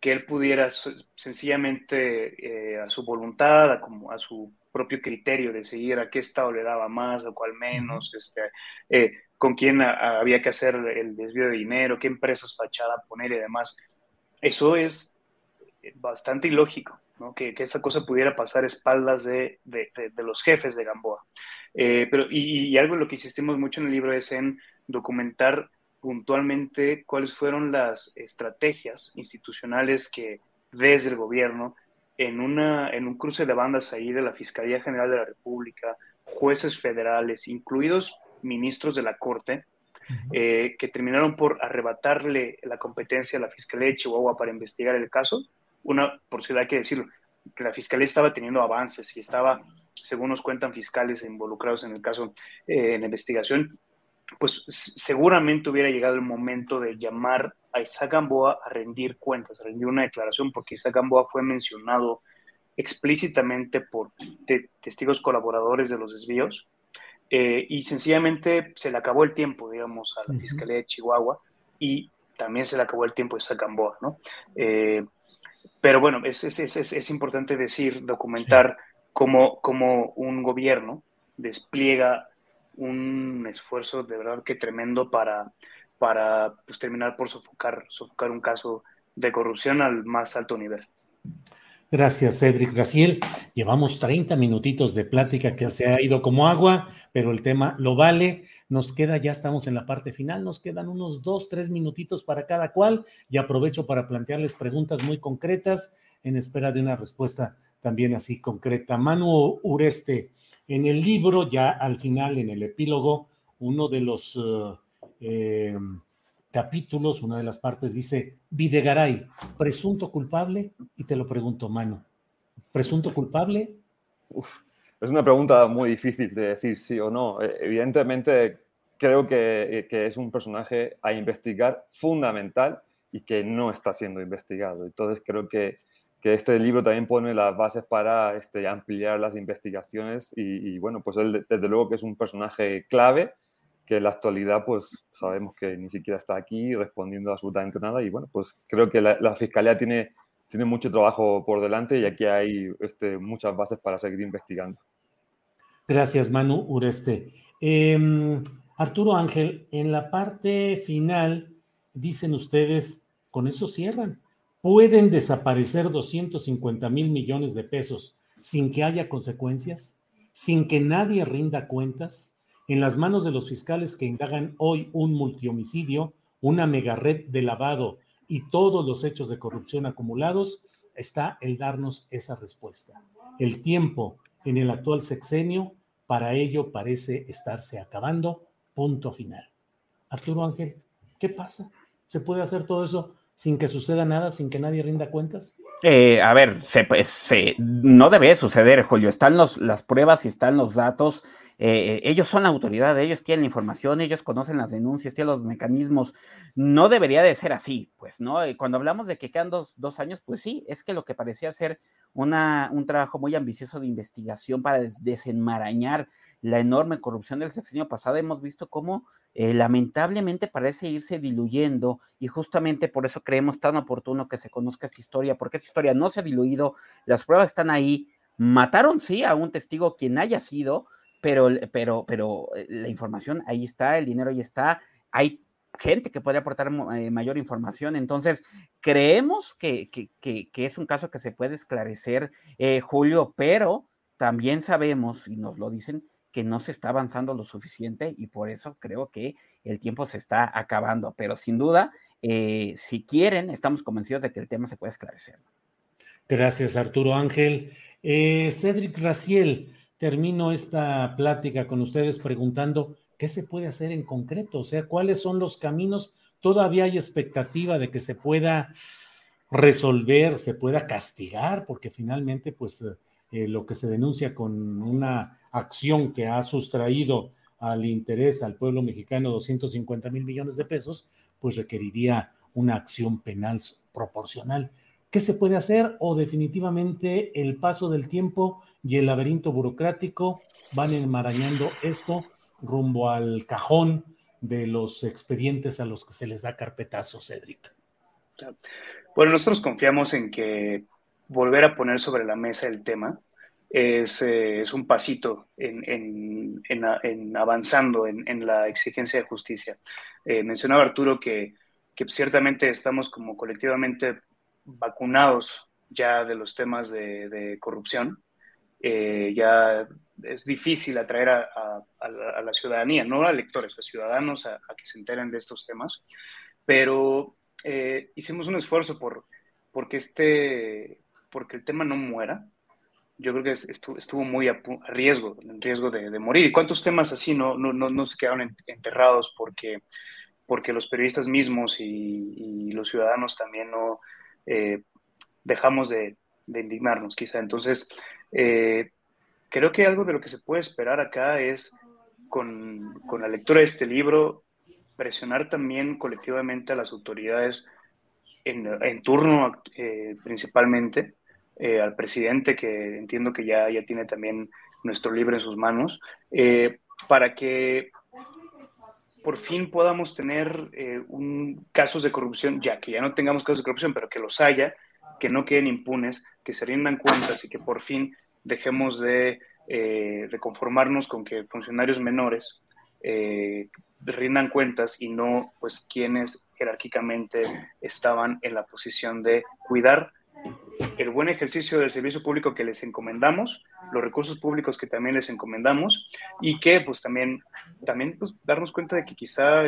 que él pudiera sencillamente eh, a su voluntad, a, como, a su propio criterio decidir a qué estado le daba más o cuál menos, este, eh, con quién había que hacer el desvío de dinero, qué empresas fachada poner y demás. Eso es bastante ilógico, ¿no? que, que esa cosa pudiera pasar a espaldas de, de, de, los jefes de Gamboa. Eh, pero, y, y, algo en lo que insistimos mucho en el libro es en documentar puntualmente cuáles fueron las estrategias institucionales que desde el gobierno, en, una, en un cruce de bandas ahí de la Fiscalía General de la República, jueces federales, incluidos ministros de la Corte, eh, que terminaron por arrebatarle la competencia a la Fiscalía de Chihuahua para investigar el caso. Una, por si hay que decirlo, que la Fiscalía estaba teniendo avances y estaba, según nos cuentan fiscales involucrados en el caso, eh, en la investigación, pues seguramente hubiera llegado el momento de llamar a Isaac Gamboa a rendir cuentas, a rendir una declaración, porque Isaac Gamboa fue mencionado explícitamente por testigos colaboradores de los desvíos, eh, y sencillamente se le acabó el tiempo, digamos, a la Fiscalía de Chihuahua, y también se le acabó el tiempo a Isaac Gamboa, ¿no? Eh, pero bueno, es, es, es, es, importante decir, documentar cómo, cómo un gobierno despliega un esfuerzo de verdad que tremendo para, para pues, terminar por sofocar, sofocar un caso de corrupción al más alto nivel. Gracias, Cedric Graciel. Llevamos 30 minutitos de plática que se ha ido como agua, pero el tema lo vale. Nos queda, ya estamos en la parte final, nos quedan unos dos, tres minutitos para cada cual y aprovecho para plantearles preguntas muy concretas en espera de una respuesta también así concreta. Manu Ureste, en el libro, ya al final, en el epílogo, uno de los eh, em, capítulos, una de las partes dice, Videgaray, presunto culpable, y te lo pregunto, mano, ¿presunto culpable? es una pregunta muy difícil de decir sí o no. Eh, evidentemente, creo que, que es un personaje a investigar fundamental y que no está siendo investigado. Entonces, creo que que este libro también pone las bases para este, ampliar las investigaciones y, bueno, pues él desde luego que es un personaje clave que en la actualidad pues sabemos que ni siquiera está aquí respondiendo absolutamente nada y bueno, pues creo que la, Fiscalía tiene, tiene mucho trabajo por delante y aquí hay este, muchas bases para seguir investigando. Gracias, Manu Ureste. Em, Arturo Ángel, en la parte final dicen ustedes, con eso cierran ¿Pueden desaparecer 250 mil millones de pesos sin que haya consecuencias? ¿Sin que nadie rinda cuentas? En las manos de los fiscales que indagan hoy un multihomicidio, una mega red de lavado y todos los hechos de corrupción acumulados, está el darnos esa respuesta. El tiempo en el actual sexenio para ello parece estarse acabando. Punto final. Arturo Ángel, ¿qué pasa? ¿Se puede hacer todo eso sin que suceda nada, sin que nadie rinda cuentas? Eh, a ver, pues, se, no debe suceder, Julio. Están los, las pruebas y están los datos. Eh, ellos son la autoridad, ellos tienen la información, ellos conocen las denuncias, tienen los mecanismos. No debería de ser así, pues, ¿no? Cuando hablamos de que quedan dos, dos años, pues sí, es que lo que parecía ser una, un trabajo muy ambicioso de investigación para desenmarañar la enorme corrupción del sexenio pasado, hemos visto cómo eh, lamentablemente parece irse diluyendo y justamente por eso creemos tan oportuno que se conozca esta historia, porque esta historia no se ha diluido, las pruebas están ahí, mataron sí a un testigo quien haya sido, pero, pero, pero eh, la información ahí está, el dinero ahí está, hay gente que podría aportar eh, mayor información. Entonces, creemos que, es un caso que se puede esclarecer, eh, Julio, pero también sabemos, y nos lo dicen, que no se está avanzando lo suficiente y por eso creo que el tiempo se está acabando. Pero sin duda, eh, si quieren, estamos convencidos de que el tema se puede esclarecer. Gracias, Arturo Ángel. Cedric Raciel, termino esta plática con ustedes preguntando ¿qué se puede hacer en concreto? O sea, ¿cuáles son los caminos? Todavía hay expectativa de que se pueda resolver, se pueda castigar, porque finalmente, pues, eh, lo que se denuncia con una acción que ha sustraído al interés al pueblo mexicano 250 mil millones de pesos, pues requeriría una acción penal proporcional. ¿Qué se puede hacer? O definitivamente el paso del tiempo y el laberinto burocrático van enmarañando esto rumbo al cajón de los expedientes a los que se les da carpetazo, Cedric. Bueno, nosotros confiamos en que volver a poner sobre la mesa el tema es, eh, un pasito en, avanzando en, la exigencia de justicia. Eh, mencionaba Arturo que, ciertamente estamos como colectivamente vacunados ya de los temas de, corrupción. Eh, ya es difícil atraer a, la, ciudadanía, no a lectores, a ciudadanos a, que se enteren de estos temas, pero eh, hicimos un esfuerzo por porque, este, porque el tema no muera. Yo creo que estuvo, muy a, riesgo, en riesgo de, morir. ¿Y cuántos temas así no, no, no, se quedaron enterrados porque, porque los periodistas mismos y, los ciudadanos también no eh, dejamos de, indignarnos, quizá? Entonces, eh, creo que algo de lo que se puede esperar acá es, con, con la lectura de este libro, presionar también colectivamente a las autoridades en, en turno eh, principalmente, eh, al presidente, que entiendo que ya, ya tiene también nuestro libro en sus manos, eh, para que por fin podamos tener un, casos de corrupción, ya que ya no tengamos casos de corrupción, pero que los haya, que no queden impunes, que se rindan cuentas y que por fin dejemos de, eh, de conformarnos con que funcionarios menores eh, rindan cuentas y no pues quienes jerárquicamente estaban en la posición de cuidar el buen ejercicio del servicio público que les encomendamos, los recursos públicos que también les encomendamos y que pues también, también pues, darnos cuenta de que quizá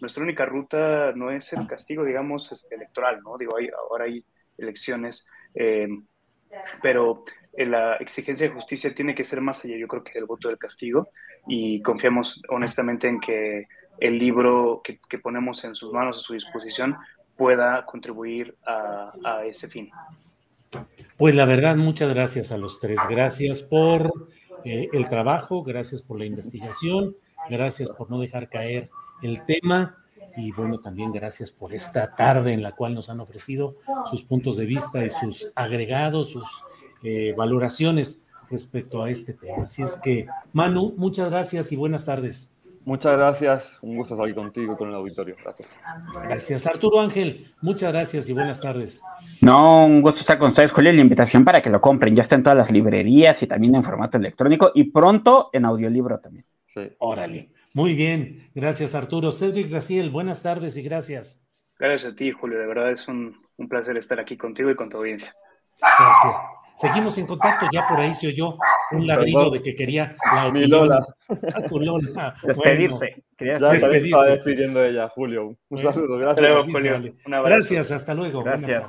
nuestra única ruta no es el castigo, digamos, este, electoral, ¿no? Digo, ahora hay elecciones, eh, pero la exigencia de justicia tiene que ser más allá, yo creo que el voto del castigo, y confiamos honestamente en que el libro que, ponemos en sus manos, a su disposición, pueda contribuir a, ese fin. Pues la verdad, muchas gracias a los tres. Gracias por eh, el trabajo, gracias por la investigación, gracias por no dejar caer el tema y bueno, también gracias por esta tarde en la cual nos han ofrecido sus puntos de vista y sus agregados, sus eh, valoraciones respecto a este tema. Así es que, Manu, muchas gracias y buenas tardes. Muchas gracias, un gusto estar aquí contigo y con el auditorio. Gracias. Gracias, Arturo Ángel. Muchas gracias y buenas tardes. No, un gusto estar con ustedes, Julio. La invitación para que lo compren. Ya está en todas las librerías y también en formato electrónico y pronto en audiolibro también. Sí. Órale. Muy bien. Gracias, Arturo. Cedric Graciel, buenas tardes y gracias. Gracias a ti, Julio. De verdad es un, un placer estar aquí contigo y con tu audiencia. Gracias. Seguimos en contacto, ya por ahí se oyó un ladrillo de que quería la Mi Lola. Despedirse. ya despedirse. estaba despidiendo ella, Julio. Un saludo, gracias. Julio. Gracias, hasta luego. Gracias.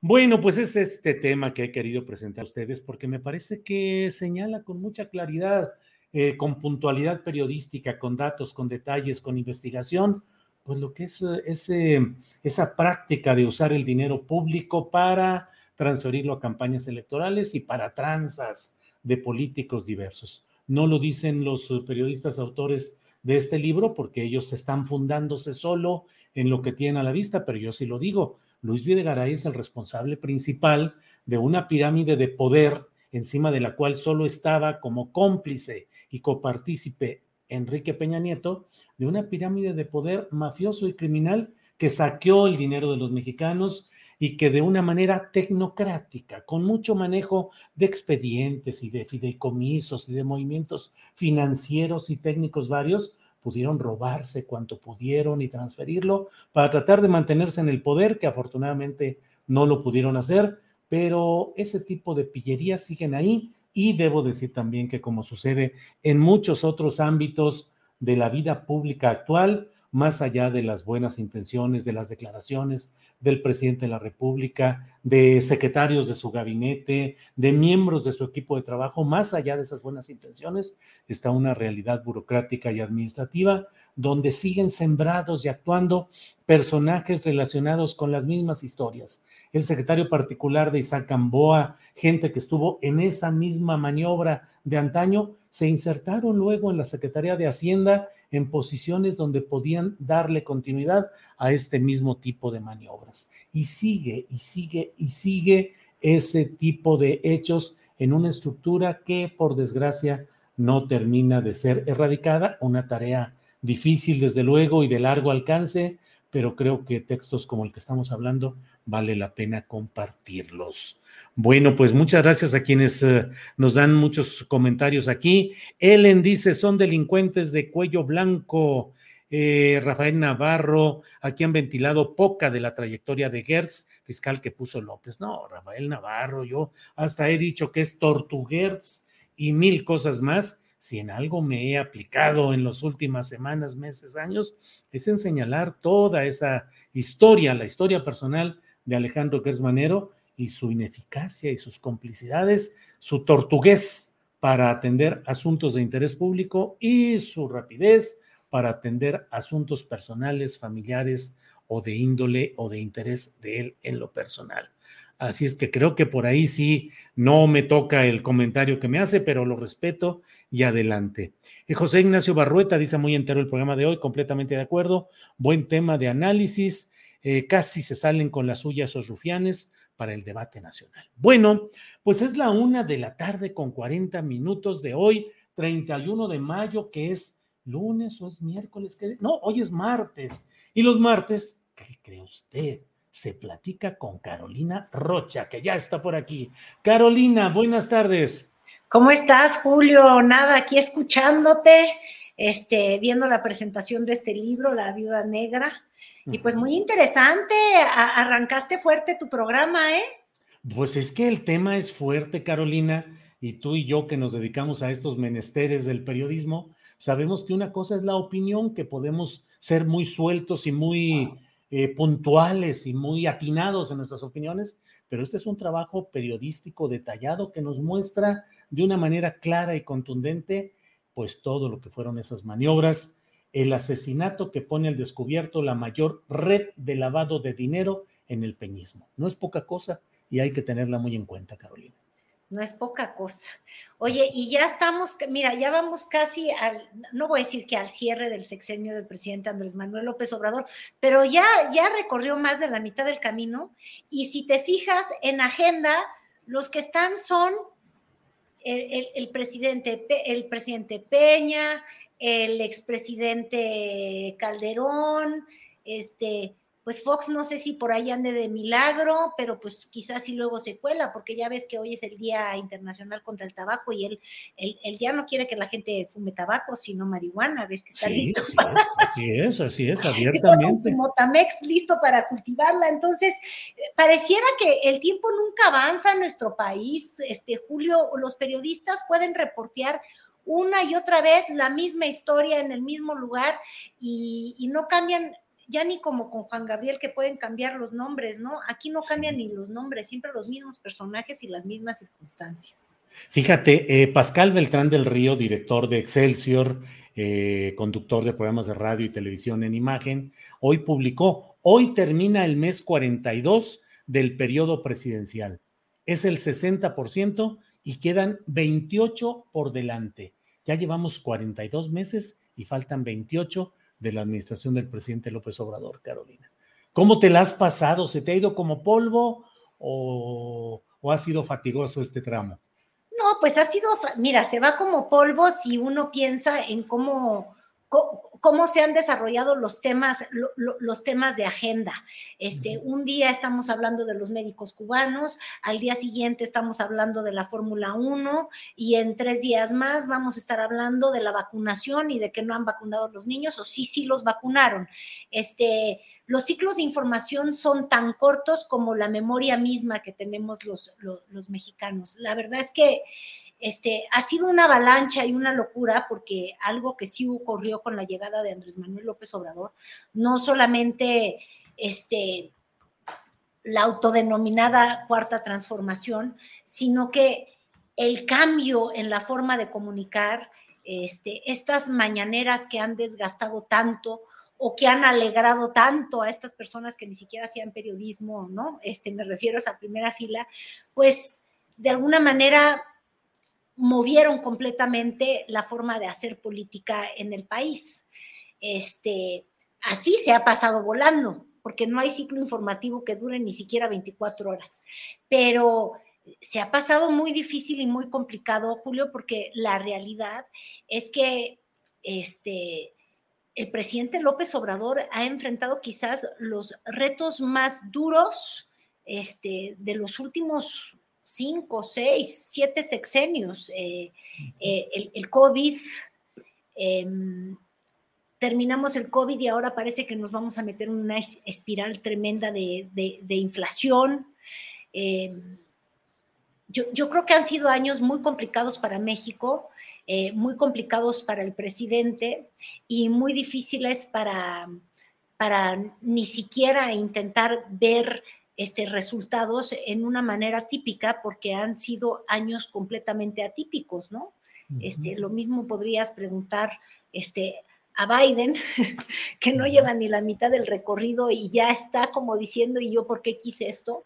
Bueno, pues es este tema que he querido presentar a ustedes porque me parece que señala con mucha claridad, eh, con puntualidad periodística, con datos, con detalles, con investigación, pues lo que es ese, esa práctica de usar el dinero público para transferirlo a campañas electorales y para tranzas de políticos diversos. No lo dicen los eh, periodistas autores de este libro porque ellos están fundándose solo en lo que tienen a la vista, pero yo sí lo digo. Luis Videgaray es el responsable principal de una pirámide de poder encima de la cual solo estaba como cómplice y copartícipe Enrique Peña Nieto, de una pirámide de poder mafioso y criminal que saqueó el dinero de los mexicanos y que de una manera tecnocrática, con mucho manejo de expedientes y de fideicomisos y de movimientos financieros y técnicos varios, pudieron robarse cuanto pudieron y transferirlo para tratar de mantenerse en el poder, que afortunadamente no lo pudieron hacer, pero ese tipo de pillerías siguen ahí y debo decir también que como sucede en muchos otros ámbitos de la vida pública actual, más allá de las buenas intenciones, de las declaraciones del presidente de la República, de secretarios de su gabinete, de miembros de su equipo de trabajo, más allá de esas buenas intenciones, está una realidad burocrática y administrativa donde siguen sembrados y actuando personajes relacionados con las mismas historias. El secretario particular de Isaac Gamboa, gente que estuvo en esa misma maniobra de antaño, se insertaron luego en la Secretaría de Hacienda en posiciones donde podían darle continuidad a este mismo tipo de maniobras. Y sigue, y sigue, y sigue ese tipo de hechos en una estructura que, por desgracia, no termina de ser erradicada, una tarea difícil, desde luego, y de largo alcance, pero creo que textos como el que estamos hablando vale la pena compartirlos. Bueno, pues muchas gracias a quienes eh, nos dan muchos comentarios aquí. Ellen dice, son delincuentes de cuello blanco. Eh, Rafael Navarro, aquí han ventilado poca de la trayectoria de Gertz, fiscal que puso López. No, Rafael Navarro, yo hasta he dicho que es Tortugertz y mil cosas más. Si en algo me he aplicado en las últimas semanas, meses, años, es en señalar toda esa historia, la historia personal de Alejandro Gertz Manero y su ineficacia y sus complicidades, su tortugués para atender asuntos de interés público y su rapidez para atender asuntos personales, familiares o de índole o de interés de él en lo personal. Así es que creo que por ahí sí no me toca el comentario que me hace, pero lo respeto y adelante. Eh, José Ignacio Barrueta dice muy entero el programa de hoy, completamente de acuerdo. Buen tema de análisis. Eh, casi se salen con la suya esos rufianes para el debate nacional. Bueno, pues es la una de la tarde con 40 minutos de hoy, 31 de mayo, que es lunes o es miércoles. No, hoy es martes. Y los martes, ¿qué cree usted? Se platica con Carolina Rocha, que ya está por aquí. Carolina, buenas tardes. ¿Cómo estás, Julio? Nada, aquí escuchándote, este, viendo la presentación de este libro, La Viuda Negra. Y pues muy interesante, arrancaste fuerte tu programa, ¿eh? Pues es que el tema es fuerte, Carolina, y tú y yo que nos dedicamos a estos menesteres del periodismo, sabemos que una cosa es la opinión, que podemos ser muy sueltos y muy eh, puntuales y muy atinados en nuestras opiniones, pero este es un trabajo periodístico detallado que nos muestra de una manera clara y contundente, pues todo lo que fueron esas maniobras el asesinato que pone al descubierto la mayor red de lavado de dinero en el peñismo. No es poca cosa y hay que tenerla muy en cuenta, Carolina. No es poca cosa. Oye, y ya estamos, mira, ya vamos casi al, no voy a decir que al cierre del sexenio del presidente Andrés Manuel López Obrador, pero ya, ya recorrió más de la mitad del camino. Y si te fijas en agenda, los que están son el, el presidente, el presidente Peña, el expresidente Calderón, este, pues Fox no sé si por ahí ande de milagro, pero pues quizás sí luego se cuela, porque ya ves que hoy es el Día Internacional contra el Tabaco y él, él, ya no quiere que la gente fume tabaco, sino marihuana, ves que está listo. Así es, así es, abiertamente. Su Motamex listo para cultivarla. Entonces, pareciera que el tiempo nunca avanza en nuestro país. Este, Julio, los periodistas pueden reportear una y otra vez la misma historia en el mismo lugar y, no cambian ya ni como con Juan Gabriel que pueden cambiar los nombres, ¿no? Aquí no cambian ni los nombres, siempre los mismos personajes y las mismas circunstancias. Fíjate, eh, Pascal Beltrán del Río, director de Excelsior, eh, conductor de programas de radio y televisión en imagen, hoy publicó, hoy termina el mes 42 del periodo presidencial. Es el 60% y quedan 28 por delante. Ya llevamos 42 meses y faltan 28 de la administración del presidente López Obrador, Carolina. ¿Cómo te la has pasado? ¿Se te ha ido como polvo o, ha sido fatigoso este tramo? No, pues ha sido, mira, se va como polvo si uno piensa en cómo, cómo se han desarrollado los temas, los temas de agenda. Este, un día estamos hablando de los médicos cubanos, al día siguiente estamos hablando de la Fórmula 1 y en tres días más vamos a estar hablando de la vacunación y de que no han vacunado los niños o sí, sí los vacunaron. Este, los ciclos de información son tan cortos como la memoria misma que tenemos los, los mexicanos. La verdad es que este, ha sido una avalancha y una locura porque algo que sí ocurrió con la llegada de Andrés Manuel López Obrador, no solamente este, la autodenominada cuarta transformación, sino que el cambio en la forma de comunicar, este, estas mañaneras que han desgastado tanto o que han alegrado tanto a estas personas que ni siquiera hacían periodismo, ¿no? Este, me refiero a esa primera fila, pues de alguna manera movieron completamente la forma de hacer política en el país. Este, así se ha pasado volando, porque no hay ciclo informativo que dure ni siquiera 24 horas. Pero se ha pasado muy difícil y muy complicado, Julio, porque la realidad es que este, el presidente López Obrador ha enfrentado quizás los retos más duros este, de los últimos cinco, seis, siete sexenios. Eh, eh, el, COVID, em, terminamos el COVID y ahora parece que nos vamos a meter en una espiral tremenda de, inflación. Em, yo, creo que han sido años muy complicados para México, eh, muy complicados para el presidente y muy difíciles para, para ni siquiera intentar ver este, resultados en una manera típica porque han sido años completamente atípicos, ¿no? este, lo mismo podrías preguntar este, a Biden, que no lleva ni la mitad del recorrido y ya está como diciendo, ¿y yo por qué quise esto?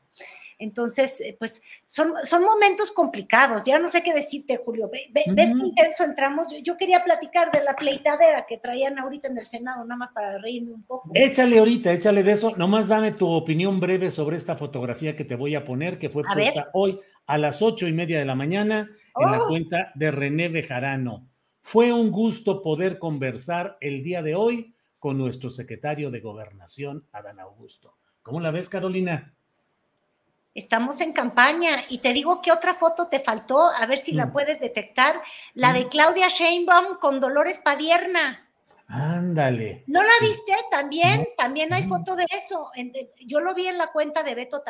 Entonces, eh, pues son, son momentos complicados. Ya no sé qué decirte, Julio. ¿Ves qué intenso entramos? Yo, quería platicar de la pleitadera que traían ahorita en el Senado, nada más para reírme un poco. Échale ahorita, échale de eso. Nomás dame tu opinión breve sobre esta fotografía que te voy a poner, que fue puesta hoy a las ocho y media de la mañana en la oh. cuenta de René Bejarano. Fue un gusto poder conversar el día de hoy con nuestro secretario de Gobernación, Adán Augusto. ¿Cómo la ves, Carolina? Estamos en campaña y te digo que otra foto te faltó, a ver si la mm. puedes detectar, la de mm. Claudia Sheinbaum con Dolores Padierna. Ándale. ¿No la viste? También, también hay foto de eso. Yo lo vi en la cuenta de Beto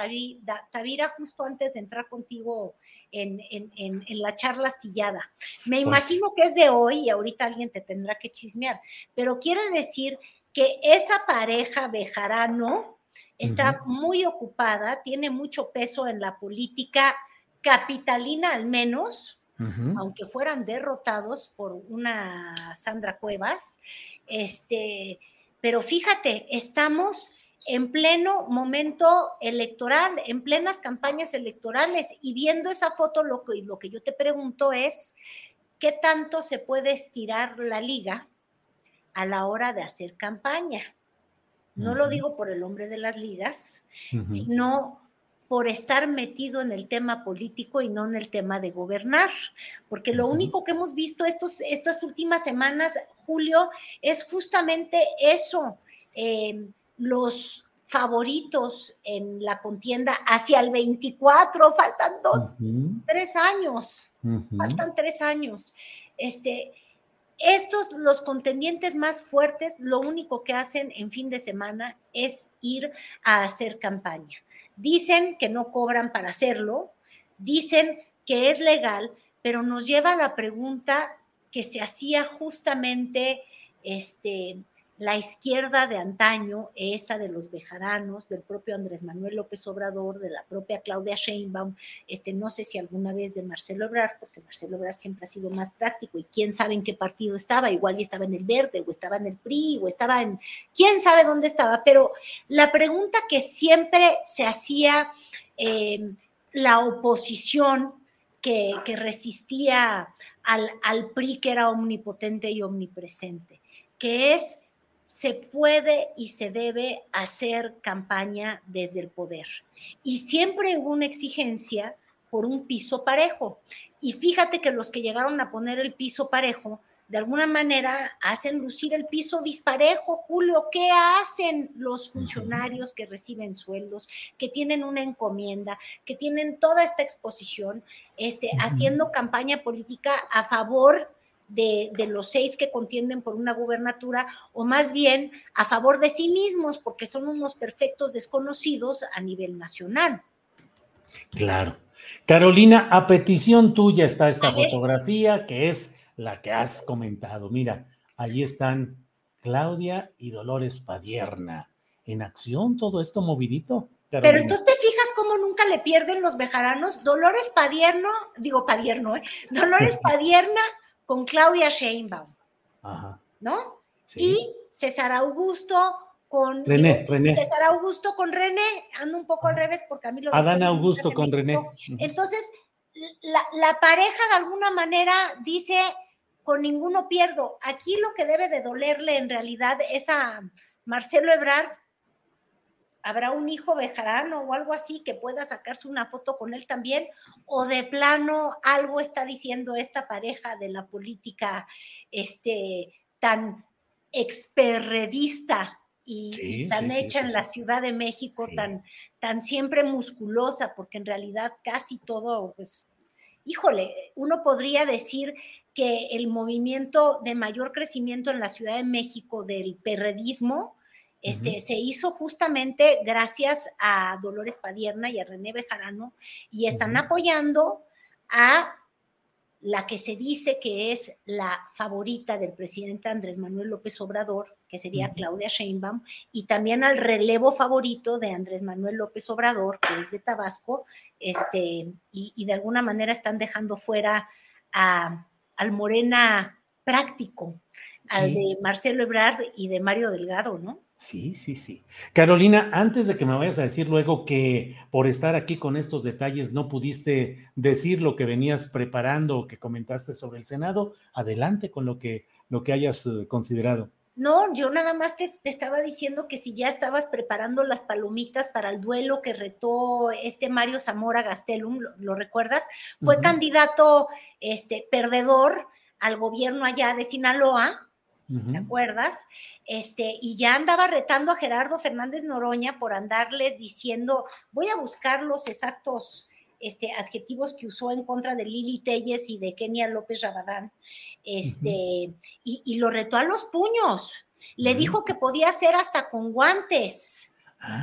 Tavira justo antes de entrar contigo en, la charla astillada. Me pues imagino que es de hoy y ahorita alguien te tendrá que chismear, pero quiere decir que esa pareja Bejarano está muy ocupada, tiene mucho peso en la política capitalina al menos, aunque fueran derrotados por una Sandra Cuevas. Este, pero fíjate, estamos en pleno momento electoral, en plenas campañas electorales y viendo esa foto lo que, lo que yo te pregunto es, ¿qué tanto se puede estirar la liga a la hora de hacer campaña? No lo digo por el hombre de las ligas, sino por estar metido en el tema político y no en el tema de gobernar. Porque lo único que hemos visto estos, estas últimas semanas, Julio, es justamente eso. Em, los favoritos en la contienda hacia el 24, faltan dos, tres años, faltan tres años. Este, estos, los contendientes más fuertes, lo único que hacen en fin de semana es ir a hacer campaña. Dicen que no cobran para hacerlo, dicen que es legal, pero nos lleva a la pregunta que se hacía justamente este, la izquierda de antaño, esa de los bejaranos, del propio Andrés Manuel López Obrador, de la propia Claudia Sheinbaum, este, no sé si alguna vez de Marcelo Ebrard, porque Marcelo Ebrard siempre ha sido más práctico y quién sabe en qué partido estaba, igual y estaba en el Verde, o estaba en el PRI, o estaba en, quién sabe dónde estaba, pero la pregunta que siempre se hacía em, la oposición que, resistía al, al PRI que era omnipotente y omnipresente, que es se puede y se debe hacer campaña desde el poder. Y siempre hubo una exigencia por un piso parejo. Y fíjate que los que llegaron a poner el piso parejo de alguna manera hacen lucir el piso disparejo, Julio. ¿Qué hacen los funcionarios que reciben sueldos, que tienen una encomienda, que tienen toda esta exposición, este, haciendo campaña política a favor de, de, los seis que contienden por una gubernatura, o más bien a favor de sí mismos, porque son unos perfectos desconocidos a nivel nacional? Claro. Carolina, a petición tuya está esta fotografía que es la que has comentado. Mira, ahí están Claudia y Dolores Padierna. En acción, todo esto movidito. Pero entonces te fijas cómo nunca le pierden los bejaranos. Dolores Padierno, digo Padierno, ¿eh? Dolores Padierna con Claudia Sheinbaum. Ajá. ¿No? Y César Augusto con René, René. César Augusto con René, ando un poco al revés porque a mí lo Adán Augusto con René. Entonces, la, la, pareja de alguna manera dice, con ninguno pierdo. Aquí lo que debe de dolerle en realidad es a Marcelo Ebrard. ¿Habrá un hijo bejarano o algo así que pueda sacarse una foto con él también? ¿O de plano algo está diciendo esta pareja de la política este, tan experredista y, tan hecha en la Ciudad de México, tan, tan siempre musculosa, porque en realidad casi todo, pues, híjole, uno podría decir que el movimiento de mayor crecimiento en la Ciudad de México del perredismo, este, se hizo justamente gracias a Dolores Padierna y a René Bejarano y están apoyando a la que se dice que es la favorita del presidente Andrés Manuel López Obrador, que sería Claudia Sheinbaum, y también al relevo favorito de Andrés Manuel López Obrador, que es de Tabasco, este, y, de alguna manera están dejando fuera a, al Morena práctico, al de Marcelo Ebrard y de Mario Delgado, ¿no? Sí, sí, sí. Carolina, antes de que me vayas a decir luego que por estar aquí con estos detalles no pudiste decir lo que venías preparando o que comentaste sobre el Senado, adelante con lo que, lo que hayas eh, considerado. No, yo nada más te, estaba diciendo que si ya estabas preparando las palomitas para el duelo que retó este Mario Zamora Gastelum, ¿lo, recuerdas? Fue candidato este, perdedor al gobierno allá de Sinaloa, ¿te acuerdas? Este, y ya andaba retando a Gerardo Fernández Noroña por andarles diciendo, voy a buscar los exactos este, adjetivos que usó en contra de Lili Telles y de Kenia López Rabadán, este, y, lo retó a los puños. Le dijo que podía hacer hasta con guantes.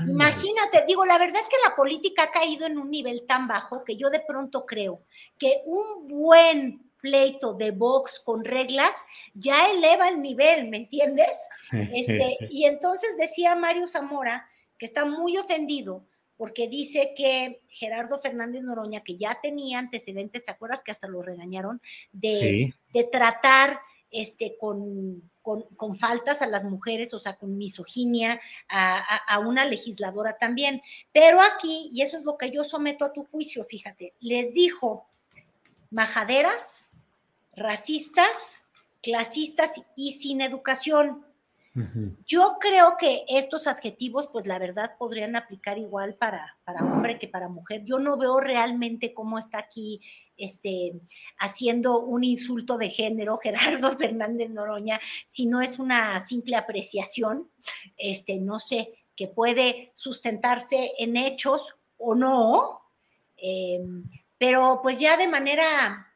Imagínate, digo, la verdad es que la política ha caído en un nivel tan bajo que yo de pronto creo que un buen pleito de box con reglas ya eleva el nivel, ¿me entiendes? Este, y entonces decía Mario Zamora que está muy ofendido porque dice que Gerardo Fernández Noroña, que ya tenía antecedentes, ¿te acuerdas que hasta lo regañaron? De, de tratar este, con, con, faltas a las mujeres, o sea, con misoginia, a, a, una legisladora también. Pero aquí, y eso es lo que yo someto a tu juicio, fíjate, les dijo majaderas, racistas, clasistas y sin educación. Yo creo que estos adjetivos, pues la verdad, podrían aplicar igual para, para hombre que para mujer. Yo no veo realmente cómo está aquí este, haciendo un insulto de género Gerardo Fernández Noroña, si no es una simple apreciación, este, no sé, que puede sustentarse en hechos o no, em, pero pues ya de manera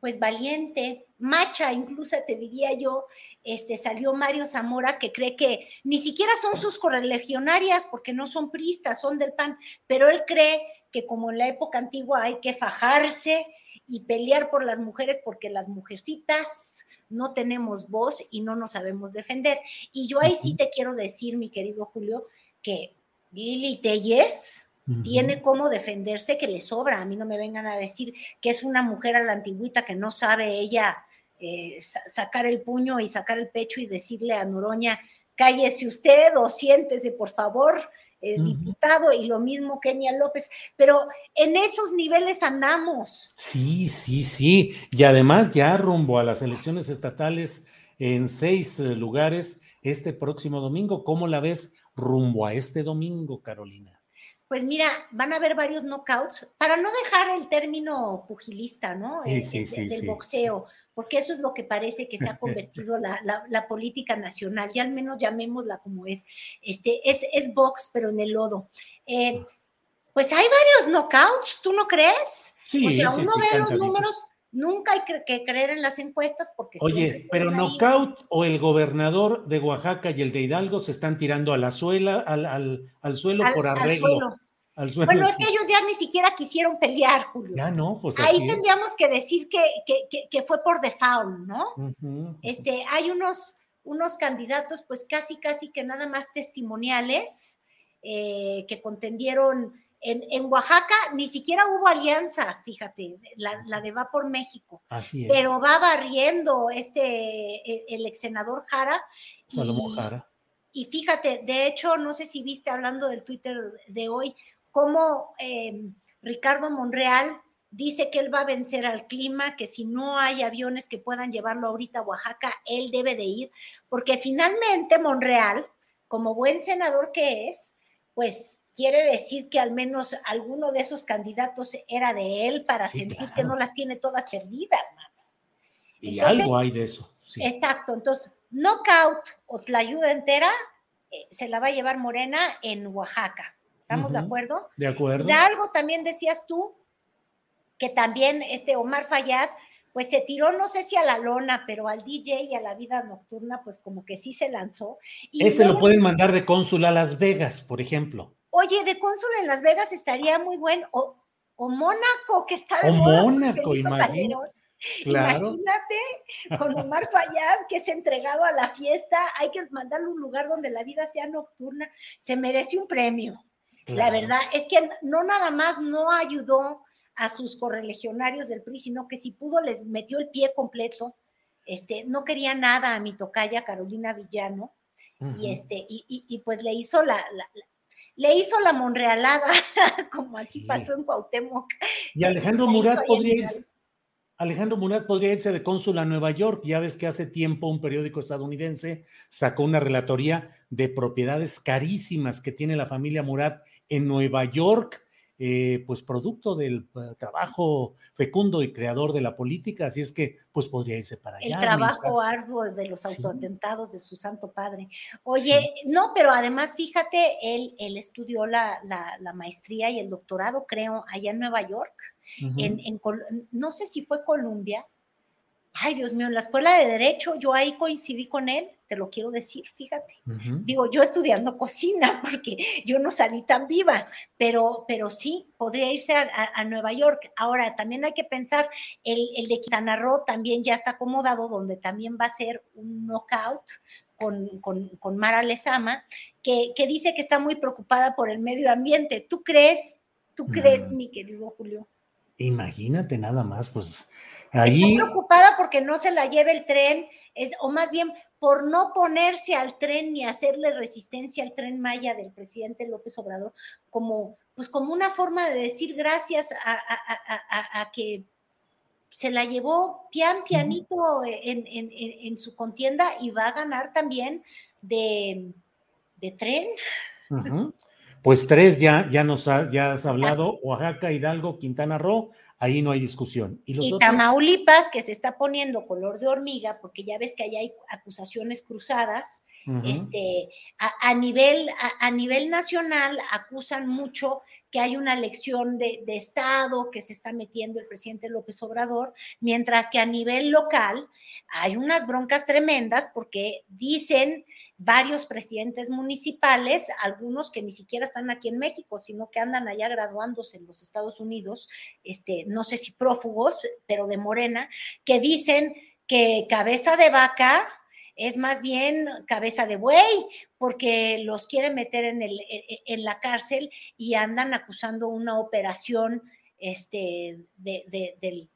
pues valiente, macha, incluso te diría yo, este, salió Mario Zamora que cree que ni siquiera son sus correligionarias porque no son pristas, son del PAN, pero él cree que como en la época antigua hay que fajarse y pelear por las mujeres porque las mujercitas no tenemos voz y no nos sabemos defender. Y yo ahí sí te quiero decir, mi querido Julio, que Lili Telles, tiene cómo defenderse que le sobra. A mí no me vengan a decir que es una mujer a la antigüita que no sabe ella eh, sacar el puño y sacar el pecho y decirle a Noroña, cállese usted o siéntese, por favor, eh, diputado, y lo mismo Kenia López, pero en esos niveles andamos. Sí, sí, sí, y además ya rumbo a las elecciones estatales en seis eh, lugares este próximo domingo, ¿cómo la ves rumbo a este domingo, Carolina? Pues mira, van a haber varios knockouts, para no dejar el término pugilista, ¿no? Sí, El- sí, el- sí, del sí. boxeo, porque eso es lo que parece que se ha convertido la, la- la política nacional, ya al menos llamémosla como es. Este, es, es box, pero en el lodo. Eh, pues hay varios knockouts, ¿tú no crees? Sí, o sea, sí, uno sí, ve los números, nunca hay que, creer en las encuestas porque Oye, pero knockout o el gobernador de Oaxaca y el de Hidalgo se están tirando a la suela, al, al, al suelo Al- por arreglo. suelo. Al suelo, Bueno, es que ellos ya ni siquiera quisieron pelear, Julio. Ya no, pues Ahí es. tendríamos que decir que, que- que- que fue por default, ¿no? Este, hay unos, unos candidatos, pues casi, casi que nada más testimoniales, eh, que contendieron en, en Oaxaca, ni siquiera hubo alianza, fíjate, la, la de Va por México, Así es. pero va barriendo este, el, el ex senador Jara. y- Salomón Jara. y fíjate, de hecho, no sé si viste hablando del Twitter de hoy, cómo eh, Ricardo Monreal dice que él va a vencer al clima, que si no hay aviones que puedan llevarlo ahorita a Oaxaca, él debe de ir, porque finalmente Monreal, como buen senador que es, pues quiere decir que al menos alguno de esos candidatos era de él para Sí, sentir que no las tiene todas perdidas. mano. Y Entonces, algo hay de eso. Sí. Exacto, entonces, knockout o la ayuda entera eh, se la va a llevar Morena en Oaxaca. ¿Estamos de acuerdo? De acuerdo. De algo también decías tú, que también este Omar Fayad, pues se tiró, no sé si a la lona, pero al DJ y a la vida nocturna, pues como que sí se lanzó. Y Ese lo pueden mandar de cónsul a Las Vegas, por ejemplo. Oye, de cónsul en Las Vegas estaría muy bueno. O, o Mónaco, que está de O moda Mónaco, Calderón. Claro. Imagínate con Omar Fayad, que es entregado a la fiesta, hay que mandarle un lugar donde la vida sea nocturna, se merece un premio. La verdad es que no nada más no ayudó a sus correligionarios del PRI, sino que si pudo les metió el pie completo. Este, no quería nada a mi tocaya Carolina Villano y este y, y- y pues le hizo la- le hizo la monrealada como aquí Sí. pasó en Cuauhtémoc. Y Alejandro Murat podría irse. Alejandro Murat podría irse de cónsul a Nueva York. Ya ves que hace tiempo un periódico estadounidense sacó una relatoría de propiedades carísimas que tiene la familia Murat en Nueva York, eh, pues producto del eh, trabajo fecundo y creador de la política. Así es que, pues podría irse para allá. El trabajo arduo de los Sí. autoatentados de su santo padre. Oye, no, pero además, fíjate, él, él estudió la, la- la maestría y el doctorado, creo, allá en Nueva York, en, en no sé si fue Columbia. Ay, Dios mío, en la escuela de Derecho, yo ahí coincidí con él, te lo quiero decir, fíjate. Digo, yo estudiando cocina, porque yo no salí tan viva, pero, pero sí, podría irse a, a- a Nueva York. Ahora, también hay que pensar, el, el de Quintana Roo también ya está acomodado, donde también va a ser un knockout con, con, con Mara Lezama, que, que dice que está muy preocupada por el medio ambiente. ¿Tú crees? ¿Tú crees, Mm. mi querido Julio? Imagínate nada más, pues Está ahí. preocupada porque no se la lleve el tren, es, o más bien por no ponerse al tren ni hacerle resistencia al tren Maya del presidente López Obrador, como, pues como una forma de decir gracias a, a- a- a- que se la llevó pian pianito en, en- en- en su contienda y va a ganar también de, de tren. Pues tres ya, ya nos ha- ya has hablado, Oaxaca, Hidalgo, Quintana Roo, ahí no hay discusión. Y los Y otros, Tamaulipas, que se está poniendo color de hormiga, porque ya ves que allá hay acusaciones cruzadas, este, a, a nivel, a, a nivel nacional acusan mucho que hay una elección de, de Estado que se está metiendo el presidente López Obrador, mientras que a nivel local hay unas broncas tremendas porque dicen varios presidentes municipales, algunos que ni siquiera están aquí en México, sino que andan allá graduándose en los Estados Unidos, este, no sé si prófugos, pero de Morena, que dicen que cabeza de vaca es más bien cabeza de buey, porque los quieren meter en, el, e, en la cárcel y andan acusando una operación este, de, del,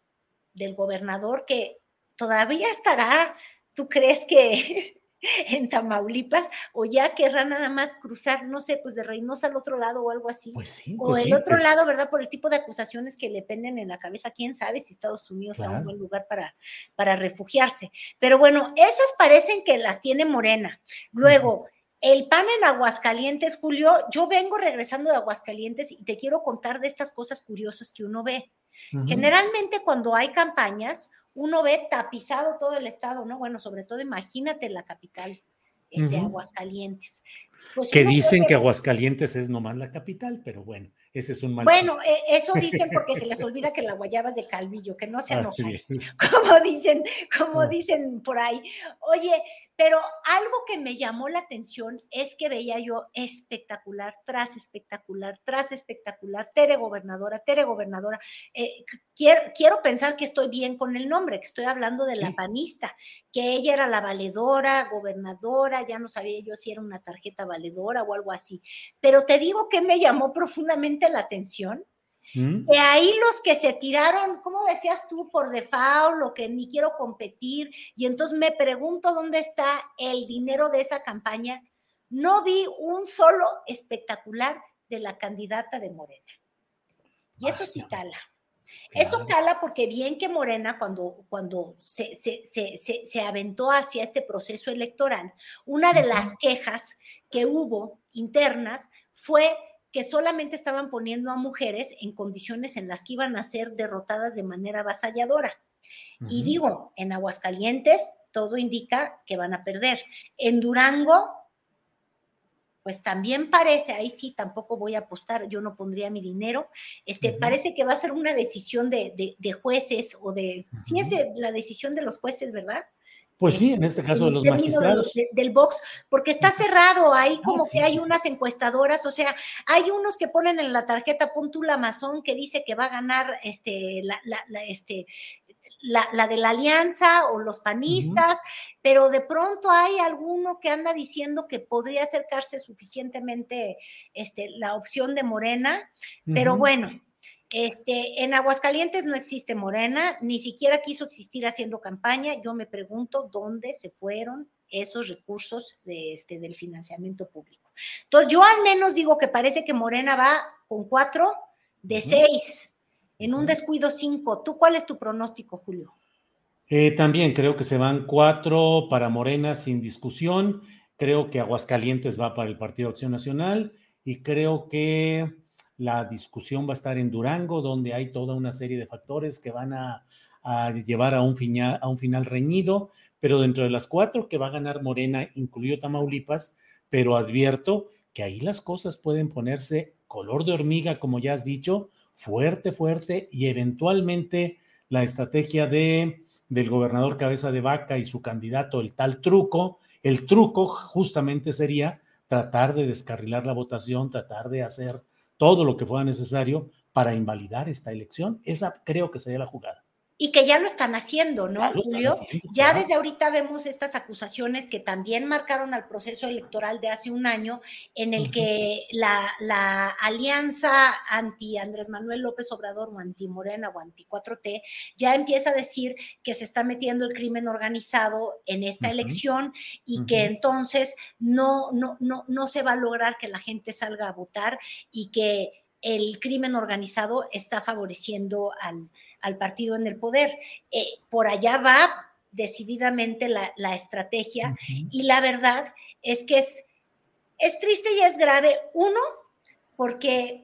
del gobernador que todavía estará, ¿tú crees que en Tamaulipas o ya querrá nada más cruzar, no sé, pues de Reynosa al otro lado o algo así? Pues sí, o pues el sí, otro pues- lado, ¿verdad? Por el tipo de acusaciones que le penden en la cabeza, quién sabe si Estados Unidos sea un buen lugar para, para refugiarse. Pero bueno, esas parecen que las tiene Morena. Luego, El PAN en Aguascalientes, Julio, yo vengo regresando de Aguascalientes y te quiero contar de estas cosas curiosas que uno ve. Generalmente cuando hay campañas, uno ve tapizado todo el estado, ¿no? Bueno, sobre todo imagínate la capital, este, Aguascalientes. Pues que dicen que Aguascalientes es nomás la capital, pero bueno, ese es un mal. Bueno, eh, eso dicen porque se les olvida que la guayaba es de Calvillo, que no se enojan. Como dicen, como ah. dicen por ahí. Oye, pero algo que me llamó la atención es que veía yo espectacular, tras espectacular, tras espectacular, Tere gobernadora, Tere gobernadora. Eh, quiero, quiero, pensar que estoy bien con el nombre, que estoy hablando de la panista, que ella era la valedora, gobernadora, ya no sabía yo si era una tarjeta valedora o algo así. Pero te digo que me llamó profundamente la atención ¿Mm? De ahí los que se tiraron, ¿cómo decías tú? Por default, lo que ni quiero competir. Y entonces me pregunto dónde está el dinero de esa campaña. No vi un solo espectacular de la candidata de Morena. Y eso sí cala. Eso cala porque bien que Morena, cuando, cuando se, se, se, se, aventó hacia este proceso electoral, una de las quejas que hubo internas fue que solamente estaban poniendo a mujeres en condiciones en las que iban a ser derrotadas de manera avasalladora. Y digo, en Aguascalientes todo indica que van a perder. En Durango, pues también parece, ahí sí tampoco voy a apostar, yo no pondría mi dinero, este, parece que va a ser una decisión de, jueces o de, sí es la decisión de los jueces, ¿verdad? Pues sí, en este caso de los magistrados. del box, porque está cerrado, ahí como que hay unas encuestadoras, o sea, hay unos que ponen en la tarjeta Puntula Amazon que dice que va a ganar este, la, la, este, la, de la alianza o los panistas, pero de pronto hay alguno que anda diciendo que podría acercarse suficientemente este, la opción de Morena, pero bueno, este, en Aguascalientes no existe Morena, ni siquiera quiso existir haciendo campaña. Yo me pregunto dónde se fueron esos recursos de este, del financiamiento público. Entonces, yo al menos digo que parece que Morena va con cuatro de seis, en un descuido cinco. ¿Tú cuál es tu pronóstico, Julio? Eh, también creo que se van cuatro para Morena sin discusión. Creo que Aguascalientes va para el Partido Acción Nacional y creo que la discusión va a estar en Durango, donde hay toda una serie de factores que van a, llevar a un, final, a un final reñido, pero dentro de las cuatro que va a ganar Morena, incluido Tamaulipas, pero advierto que ahí las cosas pueden ponerse color de hormiga, como ya has dicho, fuerte, fuerte, y eventualmente la estrategia de, del gobernador Cabeza de Vaca y su candidato, el tal truco, el truco justamente sería tratar de descarrilar la votación, tratar de hacer todo lo que fuera necesario para invalidar esta elección. Esa creo que sería la jugada y que ya lo están haciendo, ¿no, Julio? ya desde ahorita vemos estas acusaciones que también marcaron al proceso electoral de hace un año, en el que la, la, alianza anti Andrés Manuel López Obrador o anti Morena o anti 4T ya empieza a decir que se está metiendo el crimen organizado en esta elección y que entonces no, no, no, no se va a lograr que la gente salga a votar y que el crimen organizado está favoreciendo al al partido en el poder. Eh, por allá va decididamente la, estrategia y la verdad es que es, es triste y es grave, uno, porque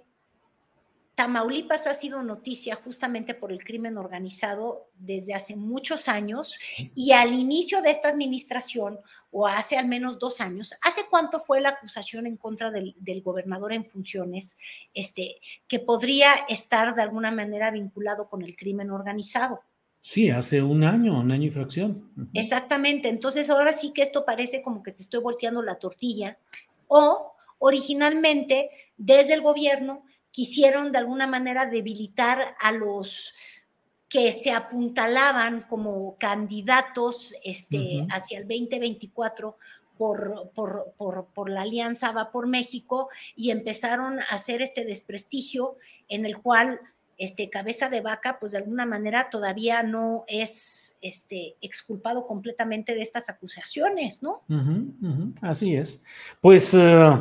Tamaulipas ha sido noticia justamente por el crimen organizado desde hace muchos años y al inicio de esta administración, o hace al menos dos años, ¿hace cuánto fue la acusación en contra del, gobernador en funciones este, que podría estar de alguna manera vinculado con el crimen organizado? Sí, hace un año, un año y fracción. Exactamente, entonces ahora sí que esto parece como que te estoy volteando la tortilla o originalmente desde el gobierno quisieron de alguna manera debilitar a los que se apuntalaban como candidatos este, hacia el 2024 por, por, por, por, la alianza Va por México y empezaron a hacer este desprestigio en el cual este cabeza de vaca, pues de alguna manera todavía no es este, exculpado completamente de estas acusaciones, ¿no? Así es. Pues eh,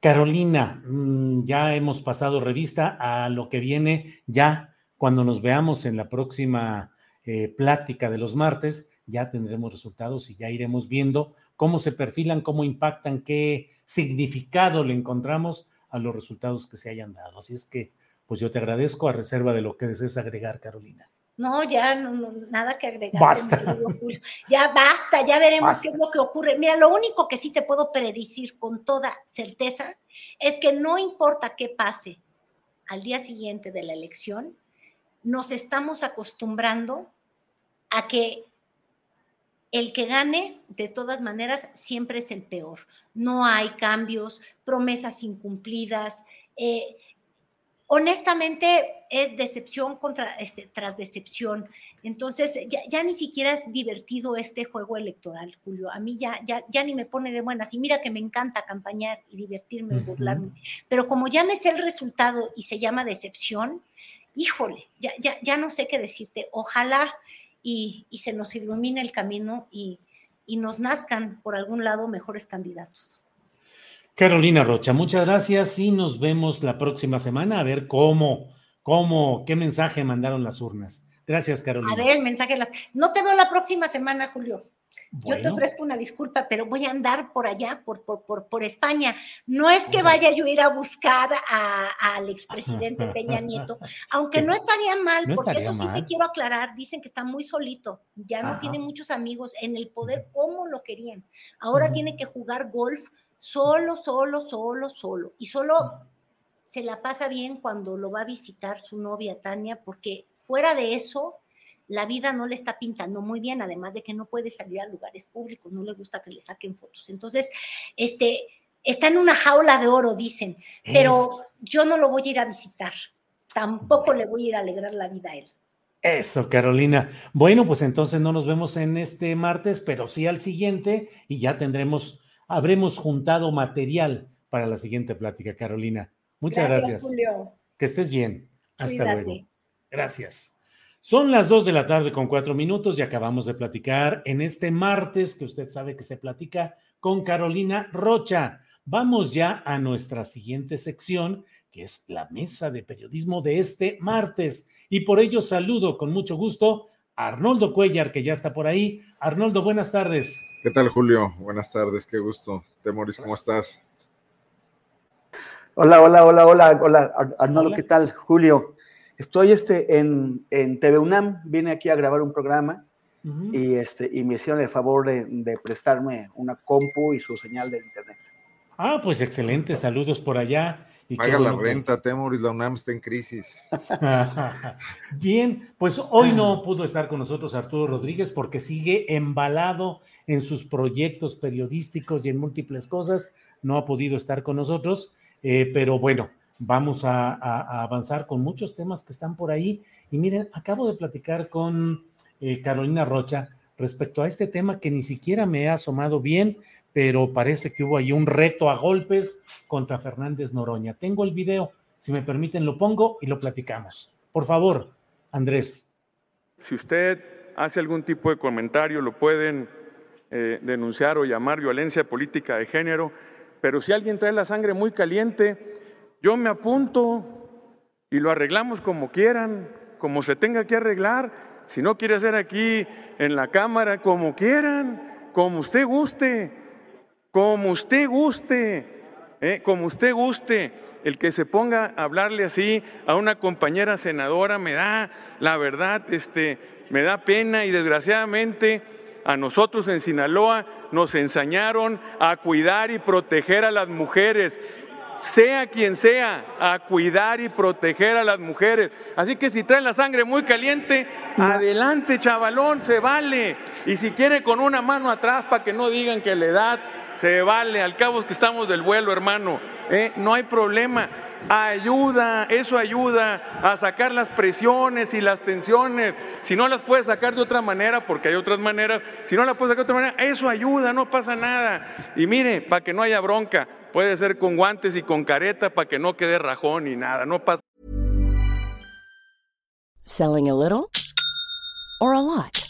Carolina, mm, ya hemos pasado revista a lo que viene ya cuando nos veamos en la próxima eh, plática de los martes. ya tendremos resultados y ya iremos viendo cómo se perfilan, cómo impactan, qué significado le encontramos a los resultados que se hayan dado. Así es que, pues yo te agradezco a reserva de lo que desees agregar, Carolina. No, ya no, nada que agregar. Basta. Ya basta, ya veremos qué es lo que ocurre. Mira, lo único que sí te puedo predecir con toda certeza es que no importa qué pase al día siguiente de la elección, nos estamos acostumbrando a que el que gane, de todas maneras, siempre es el peor. No hay cambios, promesas incumplidas. Eh, honestamente, es decepción contra, este, tras decepción. Entonces, ya, ni siquiera es divertido este juego electoral, Julio. A mí ya, ya, ya ni me pone de buenas. Y mira que me encanta campañar y divertirme y burlarme. Pero como ya me sé el resultado y se llama decepción, híjole, ya, ya, ya no sé qué decirte. Ojalá y, se nos ilumine el camino y, nos nazcan por algún lado mejores candidatos. Carolina Rocha, muchas gracias y nos vemos la próxima semana a ver cómo, cómo, qué mensaje mandaron las urnas. Gracias, Carolina. A ver, el mensaje las. No te veo la próxima semana, Julio. Yo te ofrezco una disculpa, pero voy a andar por allá, por, por, por, España. No es que vaya yo a ir a buscar al expresidente Peña Nieto, aunque no estaría mal, porque eso sí te quiero aclarar. Dicen que está muy solito, ya no tiene muchos amigos en el poder como lo querían. Ahora tiene que jugar golf solo, solo, solo, solo. Y solo se la pasa bien cuando lo va a visitar su novia Tania, porque fuera de eso, la vida no le está pintando muy bien, además de que no puede salir a lugares públicos, no le gusta que le saquen fotos. Entonces, este, está en una jaula de oro, dicen, pero yo no lo voy a ir a visitar, tampoco le voy a ir a alegrar la vida a él. Eso, Carolina. Bueno, pues entonces no nos vemos en este martes, pero sí al siguiente y ya tendremos, habremos juntado material para la siguiente plática, Carolina. Muchas gracias. Julio. Que estés bien. Hasta luego. Gracias. Son las dos de la tarde con cuatro minutos y acabamos de platicar en este martes que usted sabe que se platica con Carolina Rocha. Vamos ya a nuestra siguiente sección, que es la mesa de periodismo de este martes. Y por ello saludo con mucho gusto Arnoldo Cuellar, que ya está por ahí. Arnoldo, buenas tardes. ¿Qué tal, Julio? Buenas tardes, qué gusto. Temoris, ¿cómo estás? Hola, hola, hola, hola, hola, Arnoldo, ¿qué tal? Julio, Estoy este, en, en TV UNAM, vine aquí a grabar un programa y, este, y me hicieron el favor de, prestarme una compu y su señal de internet. Ah, pues excelente, saludos por allá. Y Paga la renta, Temoris, la UNAM está en crisis. Bien, pues hoy no pudo estar con nosotros Arturo Rodríguez porque sigue embalado en sus proyectos periodísticos y en múltiples cosas. No ha podido estar con nosotros, eh, pero bueno, vamos a, avanzar con muchos temas que están por ahí. Y miren, acabo de platicar con eh, Carolina Rocha respecto a este tema que ni siquiera me ha asomado bien, pero parece que hubo ahí un reto a golpes contra Fernández Noroña. Tengo el video, si me permiten lo pongo y lo platicamos. Por favor, Andrés. Si usted hace algún tipo de comentario, lo pueden eh, denunciar o llamar violencia política de género, pero si alguien trae la sangre muy caliente, yo me apunto y lo arreglamos como quieran, como se tenga que arreglar. Si no quiere hacer aquí en la cámara, como quieran, como usted guste, como usted guste, ¿eh? como usted guste. El que se ponga a hablarle así a una compañera senadora me da, la verdad, este, me da pena y desgraciadamente a nosotros en Sinaloa nos enseñaron a cuidar y proteger a las mujeres sea quien sea, a cuidar y proteger a las mujeres. Así que si trae la sangre muy caliente, adelante, chavalón, se vale. Y si quiere con una mano atrás para que no digan que la edad, se vale. Al cabo es que estamos del vuelo, hermano. ¿eh? No hay problema. Ayuda, eso ayuda a sacar las presiones y las tensiones. Si no las puedes sacar de otra manera, porque hay otras maneras, si no las puedes sacar de otra manera, eso ayuda, no pasa nada. Y mire, para que no haya bronca, Puede ser con guantes y con careta para que no quede rajón ni nada. No pasa. Selling a little or a lot.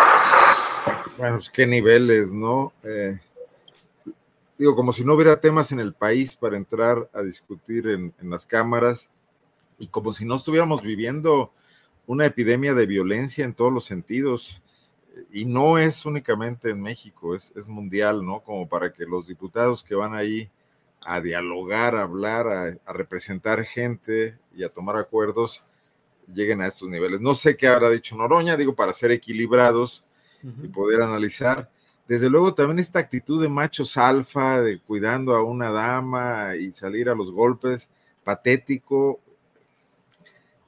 Bueno, pues qué niveles, ¿no? Eh, digo, como si no hubiera temas en el país para entrar a discutir en, las cámaras y como si no estuviéramos viviendo una epidemia de violencia en todos los sentidos. Y no es únicamente en México, es, mundial, ¿no? Como para que los diputados que van ahí a dialogar, a hablar, a, a, representar gente y a tomar acuerdos, lleguen a estos niveles. No sé qué habrá dicho Noroña, digo, para ser equilibrados, y poder analizar. Desde luego también esta actitud de machos alfa, de cuidando a una dama y salir a los golpes, patético.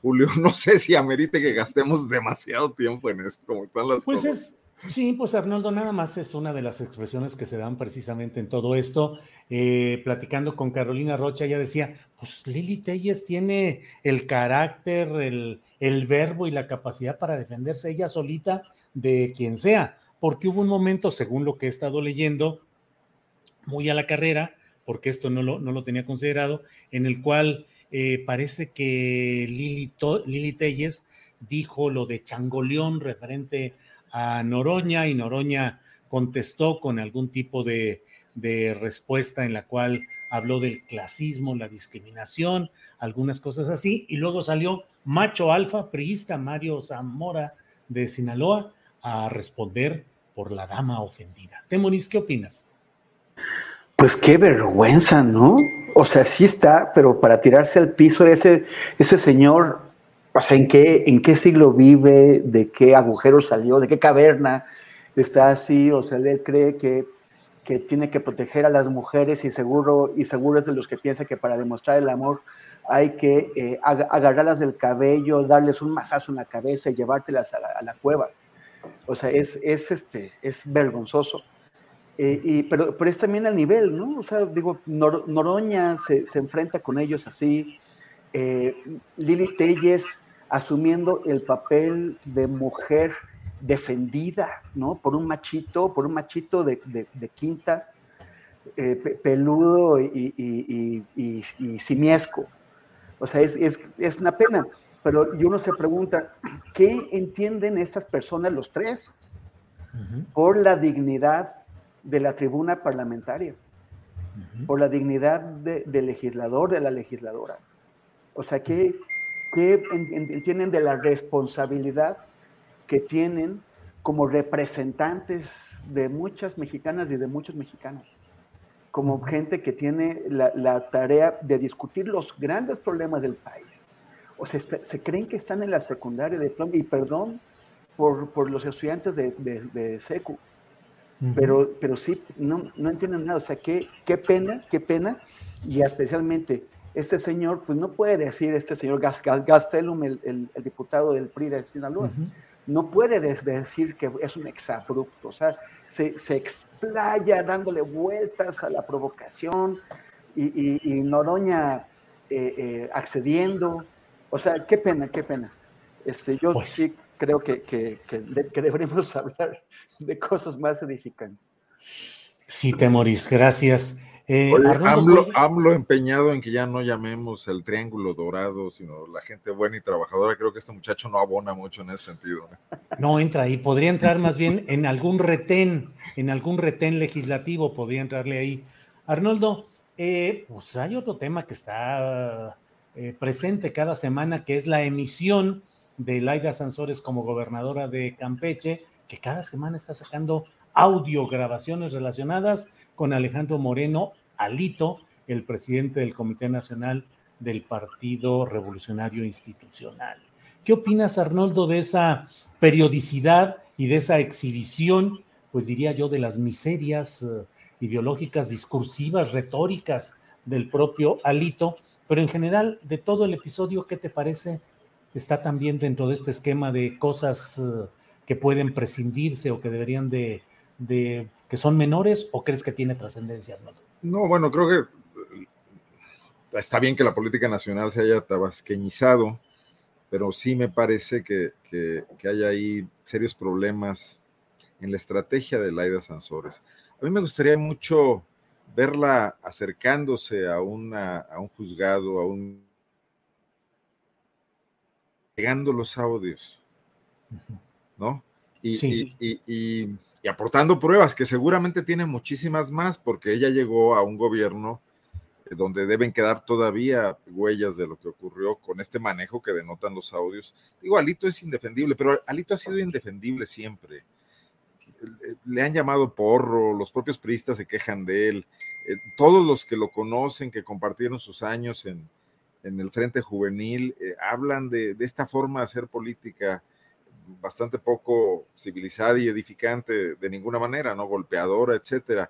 Julio, no sé si amerite que gastemos demasiado tiempo en eso, como están las pues cosas. Es, sí, pues Arnoldo, nada más es una de las expresiones que se dan precisamente en todo esto. Eh, platicando con Carolina Rocha, ella decía, pues Lili Telles tiene el carácter, el, verbo y la capacidad para defenderse ella solita de quien sea, porque hubo un momento, según lo que he estado leyendo, muy a la carrera, porque esto no lo, no lo tenía considerado, en el cual eh, parece que Lili, Lili Telles dijo lo de Changoleón referente a Noroña y Noroña contestó con algún tipo de, de respuesta en la cual habló del clasismo, la discriminación, algunas cosas así, y luego salió macho alfa, priista Mario Zamora de Sinaloa, a responder por la dama ofendida. Temonis, ¿qué opinas? Pues qué vergüenza, ¿no? O sea, sí está, pero para tirarse al piso ese, ese señor, o sea, ¿en qué, ¿en qué siglo vive? ¿De qué agujero salió? ¿De qué caverna está así? O sea, él cree que, que tiene que proteger a las mujeres y seguro, y seguro es de los que piensa que para demostrar el amor hay que eh, agarrarlas del cabello, darles un mazazo en la cabeza y llevártelas a la cueva. O sea, es, es, este, es vergonzoso. Eh, y, pero, pero es también al nivel, ¿no? O sea, digo, Noroña se, se, enfrenta con ellos así. Eh, Lili Telles asumiendo el papel de mujer defendida, ¿no? Por un machito, por un machito de, de, quinta, eh, peludo y, y, y, y, simiesco. O sea, es, es, es una pena pero y uno se pregunta, ¿qué entienden estas personas, los tres, por la dignidad de la tribuna parlamentaria? Por la dignidad del legislador, de la legisladora. O sea, ¿qué, qué entienden de la responsabilidad que tienen como representantes de muchas mexicanas y de muchos mexicanos? Como gente que tiene la, la tarea de discutir los grandes problemas del país. O sea, se creen que están en la secundaria de plomo, y perdón por, por los estudiantes de, de, SECU, pero, pero sí, no, no entienden nada, o sea, qué, qué pena, qué pena, y especialmente este señor, pues no puede decir, este señor Gastelum, el, el, diputado del PRI de Sinaloa, no puede decir que es un exabrupto, o sea, se, se, explaya dándole vueltas a la provocación y, y, Noroña eh, eh, accediendo, o sea, qué pena, qué pena. Este, yo pues sí creo que, que, que, deberíamos hablar de cosas más edificantes. Sí, Temoris, gracias. Eh, AMLO, empeñado en que ya no llamemos el triángulo dorado, sino la gente buena y trabajadora. Creo que este muchacho no abona mucho en ese sentido. No entra ahí, podría entrar más bien en algún retén, en algún retén legislativo, podría entrarle ahí. Arnoldo, eh, pues hay otro tema que está eh, presente cada semana, que es la emisión de Laida Sansores como gobernadora de Campeche, que cada semana está sacando audio grabaciones relacionadas con Alejandro Moreno Alito, el presidente del Comité Nacional del Partido Revolucionario Institucional. ¿Qué opinas, Arnoldo, de esa periodicidad y de esa exhibición, pues diría yo, de las miserias eh, ideológicas, discursivas, retóricas del propio Alito, pero en general de todo el episodio, ¿qué te parece? ¿Está también dentro de este esquema de cosas eh, que pueden prescindirse o que deberían de de que son menores o crees que tiene trascendencia, No, bueno, creo que eh, está bien que la política nacional se haya tabasqueñizado, pero sí me parece que, que, hay ahí serios problemas en la estrategia de Laida Sansores. A mí me gustaría mucho verla acercándose a, una, a un juzgado, a un... llegando los audios, ¿no? y, y y aportando pruebas, que seguramente tiene muchísimas más, porque ella llegó a un gobierno eh, donde deben quedar todavía huellas de lo que ocurrió con este manejo que denotan los audios. Digo, Alito es indefendible, pero Alito ha sido indefendible siempre. Le han llamado porro, los propios priistas se quejan de él, eh, todos los que lo conocen, que compartieron sus años en, el Frente Juvenil, eh, hablan de, de, esta forma de hacer política bastante poco civilizada y edificante de ninguna manera, ¿no? Golpeadora, etcétera.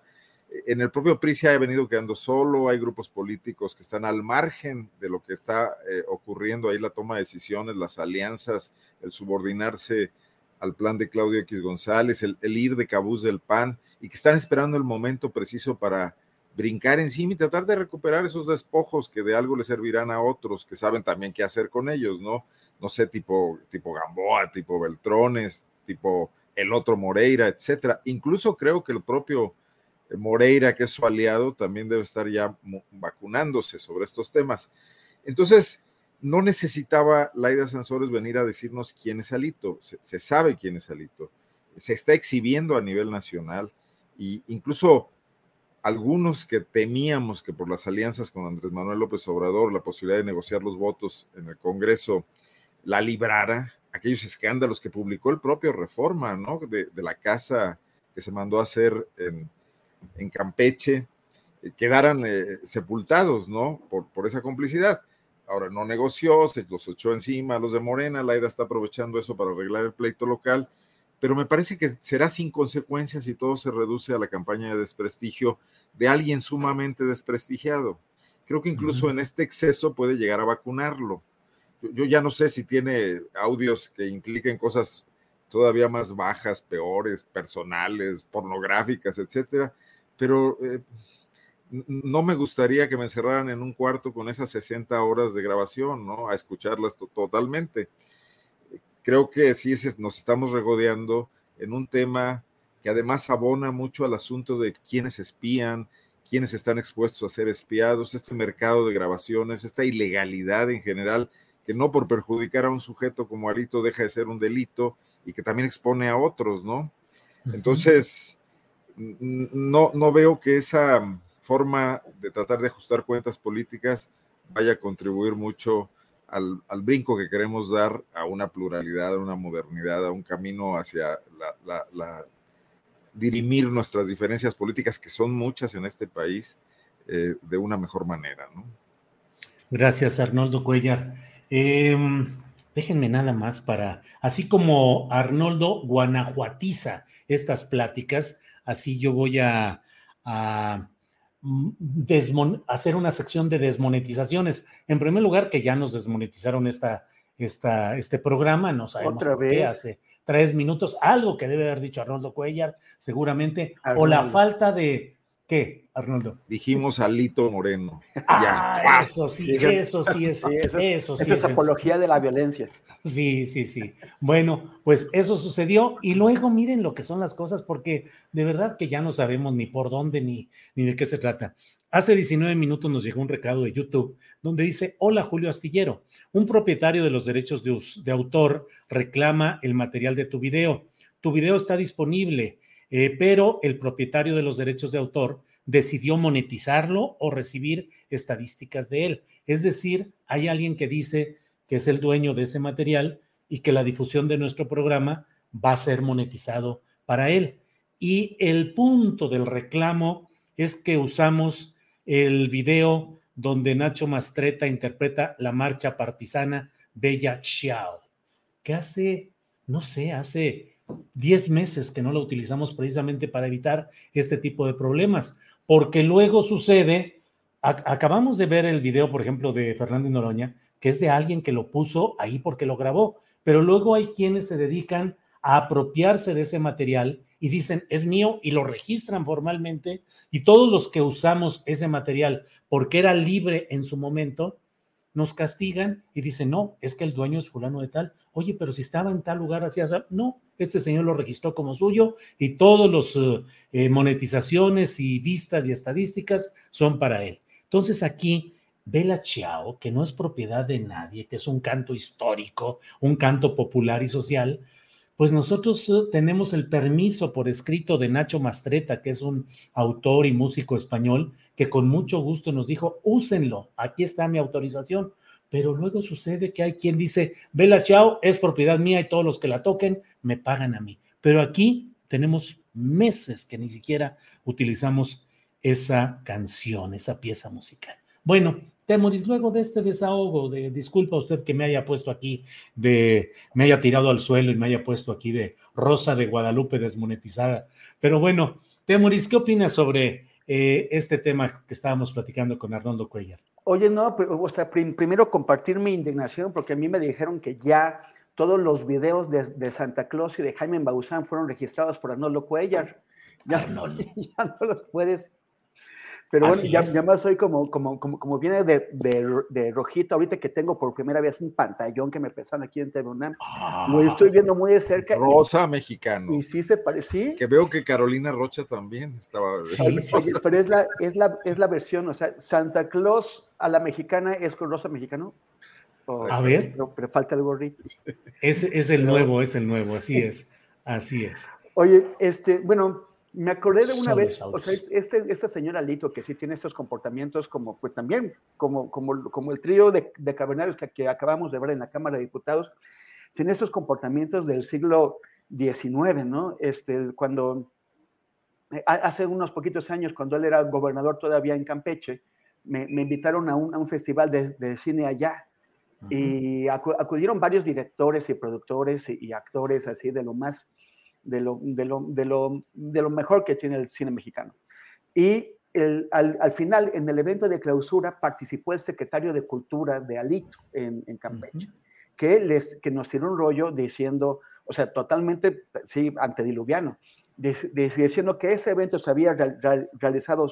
En el propio PRI se ha venido quedando solo, hay grupos políticos que están al margen de lo que está eh, ocurriendo ahí, la toma de decisiones, las alianzas, el subordinarse al plan de Claudio X González, el, el ir de cabuz del PAN, y que están esperando el momento preciso para brincar encima y tratar de recuperar esos despojos que de algo le servirán a otros que saben también qué hacer con ellos, ¿no? No sé, tipo, tipo Gamboa, tipo Beltrones, tipo el otro Moreira, etcétera. Incluso creo que el propio Moreira, que es su aliado, también debe estar ya vacunándose sobre estos temas. Entonces, no necesitaba Laida Sansores venir a decirnos quién es Alito, se, se sabe quién es Alito, se está exhibiendo a nivel nacional e incluso algunos que temíamos que por las alianzas con Andrés Manuel López Obrador, la posibilidad de negociar los votos en el Congreso la librara, aquellos escándalos que publicó el propio Reforma, ¿no? De, la casa que se mandó a hacer en, Campeche, eh, quedaran eh, sepultados, ¿no? Por, por esa complicidad. Ahora no negoció, se los echó encima a los de Morena, Laida está aprovechando eso para arreglar el pleito local pero me parece que será sin consecuencias si todo se reduce a la campaña de desprestigio de alguien sumamente desprestigiado. Creo que incluso en este exceso puede llegar a vacunarlo. Yo, ya no sé si tiene audios que impliquen cosas todavía más bajas, peores, personales, pornográficas, etcétera, pero eh, no me gustaría que me encerraran en un cuarto con esas 60 horas de grabación, ¿no? A escucharlas totalmente creo que sí nos estamos regodeando en un tema que además abona mucho al asunto de quiénes espían, quiénes están expuestos a ser espiados, este mercado de grabaciones, esta ilegalidad en general, que no por perjudicar a un sujeto como Alito deja de ser un delito y que también expone a otros, ¿no? Entonces, no, no veo que esa forma de tratar de ajustar cuentas políticas vaya a contribuir mucho al, brinco que queremos dar a una pluralidad, a una modernidad, a un camino hacia la, dirimir nuestras diferencias políticas, que son muchas en este país, eh, de una mejor manera. ¿no? Gracias, Arnoldo Cuellar. Em, déjenme nada más para, así como Arnoldo guanajuatiza estas pláticas, así yo voy a hacer una sección de desmonetizaciones. En primer lugar, que ya nos desmonetizaron esta, esta, este programa, no sabemos ¿Otra por qué hace tres minutos, algo que debe haber dicho Arnoldo Cuellar, seguramente, o la falta de, ¿Qué, Arnoldo? Dijimos Alito Moreno. Ah, eso sí, eso sí es, eso, sí es, apología de la violencia. Sí, sí, sí. Bueno, pues eso sucedió y luego miren lo que son las cosas porque de verdad que ya no sabemos ni por dónde ni, ni de qué se trata. Hace 19 minutos nos llegó un recado de YouTube donde dice, hola Julio Astillero, un propietario de los derechos de, de autor reclama el material de tu video. Tu video está disponible eh, pero el propietario de los derechos de autor decidió monetizarlo o recibir estadísticas de él. Es decir, hay alguien que dice que es el dueño de ese material y que la difusión de nuestro programa va a ser monetizado para él. Y el punto del reclamo es que usamos el video donde Nacho Mastreta interpreta la marcha partisana Bella Chiao, que hace, no sé, hace 10 meses que no lo utilizamos precisamente para evitar este tipo de problemas, porque luego sucede, acabamos de ver el video, por ejemplo, de Fernando Noroña, que es de alguien que lo puso ahí porque lo grabó, pero luego hay quienes se dedican a apropiarse de ese material y dicen, es mío, y lo registran formalmente, y todos los que usamos ese material porque era libre en su momento, nos castigan y dicen, no, es que el dueño es fulano de tal. Oye, pero si estaba en tal lugar, hacía, no, este señor lo registró como suyo y todos los eh, eh, monetizaciones y vistas y estadísticas son para él. Entonces aquí Bella Chiao, que no es propiedad de nadie, que es un canto histórico, un canto popular y social, pues nosotros eh, tenemos el permiso por escrito de Nacho Mastreta, que es un autor y músico español, que con mucho gusto nos dijo, úsenlo, aquí está mi autorización pero luego sucede que hay quien dice, Bella Chao es propiedad mía y todos los que la toquen me pagan a mí. Pero aquí tenemos meses que ni siquiera utilizamos esa canción, esa pieza musical. Bueno, Temoris, luego de este desahogo, de disculpa usted que me haya puesto aquí, de me haya tirado al suelo y me haya puesto aquí de Rosa de Guadalupe desmonetizada. Pero bueno, Temoris, ¿qué opinas sobre eh, este tema que estábamos platicando con Arnoldo Cuellar? Oye, no, pero, o sea, primero compartir mi indignación porque a mí me dijeron que ya todos los videos de, Santa Claus y de Jaime Bauzán fueron registrados por Arnoldo Cuellar. Ya, no, ya no los puedes pero bueno, ya, ya, más soy como, como, como, como viene de, de, de, rojito, ahorita que tengo por primera vez un pantallón que me pesan aquí en TV lo estoy viendo muy de cerca. Rosa mexicano. Y sí se parece, Que veo que Carolina Rocha también estaba. Sí, pero es la, es, la, es la versión, o sea, Santa Claus a la mexicana es con rosa mexicano. a ver. Pero, pero, falta el gorrito. Es, es el nuevo, es el nuevo, así es, así es. Oye, este, bueno, me acordé de una vez, o sea, este, esta señora Lito, que sí tiene estos comportamientos como, pues también, como, como, como el trío de, de cavernarios que, que, acabamos de ver en la Cámara de Diputados, tiene esos comportamientos del siglo XIX, ¿no? Este, cuando, eh, hace unos poquitos años, cuando él era gobernador todavía en Campeche, me, me invitaron a un, a un festival de, de, cine allá. Uh -huh. Y acudieron varios directores y productores y, y actores así de lo más de lo, de lo, de lo, de lo mejor que tiene el cine mexicano. Y el, al, al, final, en el evento de clausura, participó el secretario de Cultura de Alito en, en Campeche, uh -huh. que, les, que nos tiró un rollo diciendo, o sea, totalmente, sí, antediluviano, diciendo que ese evento se había real, real, realizado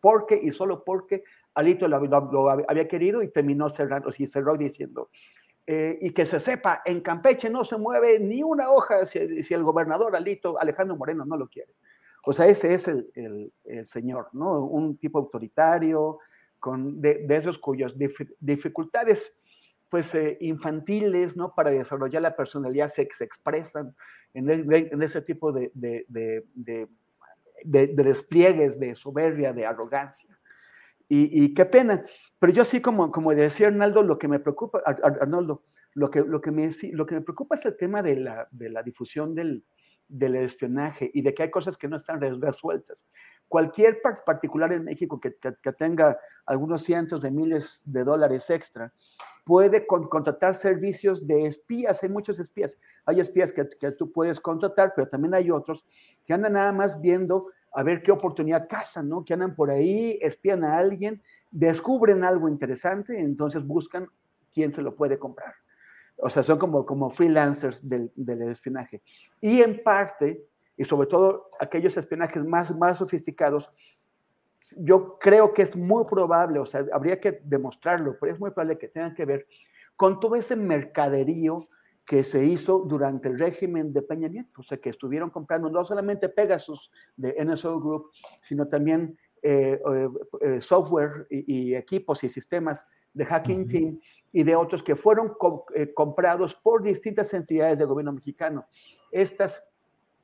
porque y solo porque Alito lo, lo, lo, había querido y terminó cerrando, y cerró diciendo, eh, y que se sepa, en Campeche no se mueve ni una hoja si, si, el gobernador Alito, Alejandro Moreno no lo quiere. O sea, ese es el, el, el señor, ¿no? Un tipo autoritario, con, de, de esos cuyas dif, dificultades pues eh, infantiles, ¿no? Para desarrollar la personalidad se, se expresan en, el, en, ese tipo de, de, de, de despliegues de soberbia, de arrogancia. Y, y, qué pena. Pero yo sí, como, como decía Arnaldo, lo que me preocupa, Arnoldo, lo que, lo que, me, lo que me preocupa es el tema de la, de la difusión del, del espionaje y de que hay cosas que no están resueltas. Cualquier particular en México que, que, que tenga algunos cientos de miles de dólares extra puede con, contratar servicios de espías. Hay muchos espías. Hay espías que, que tú puedes contratar, pero también hay otros que andan nada más viendo a ver qué oportunidad cazan, ¿no? Que andan por ahí, espían a alguien, descubren algo interesante, entonces buscan quién se lo puede comprar. O sea, son como, como freelancers del, del espionaje. Y en parte, y sobre todo aquellos espionajes más, más sofisticados, yo creo que es muy probable, o sea, habría que demostrarlo, pero es muy probable que tengan que ver con todo ese mercaderío que se hizo durante el régimen de Peña Nieto, o sea, que estuvieron comprando no solamente Pegasus de NSO Group, sino también eh, eh, eh, software y, equipos y sistemas de Hacking Team y de otros que fueron comprados por distintas entidades del gobierno mexicano, estas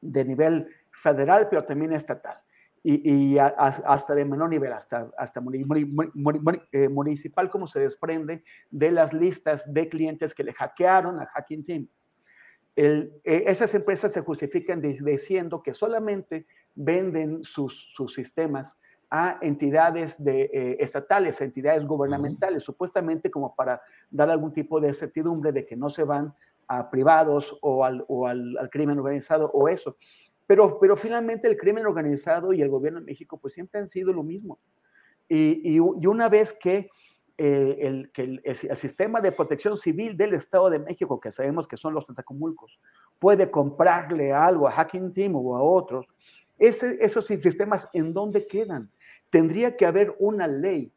de nivel federal, pero también estatal y, hasta de menor nivel, hasta, hasta eh, municipal, como se desprende de las listas de clientes que le hackearon a Hacking Team. El, eh, esas empresas se justifican diciendo que solamente venden sus, sus sistemas a entidades de, eh, estatales, a entidades gubernamentales, supuestamente como para dar algún tipo de certidumbre de que no se van a privados o al, o al, al crimen organizado o eso. Pero, pero finalmente el crimen organizado y el gobierno de México pues siempre han sido lo mismo. Y, y, una vez que, eh, el, que el, el, sistema de protección civil del Estado de México, que sabemos que son los tentacumulcos, puede comprarle algo a Hacking Team o a otros, ese, esos sistemas, ¿en dónde quedan? Tendría que haber una ley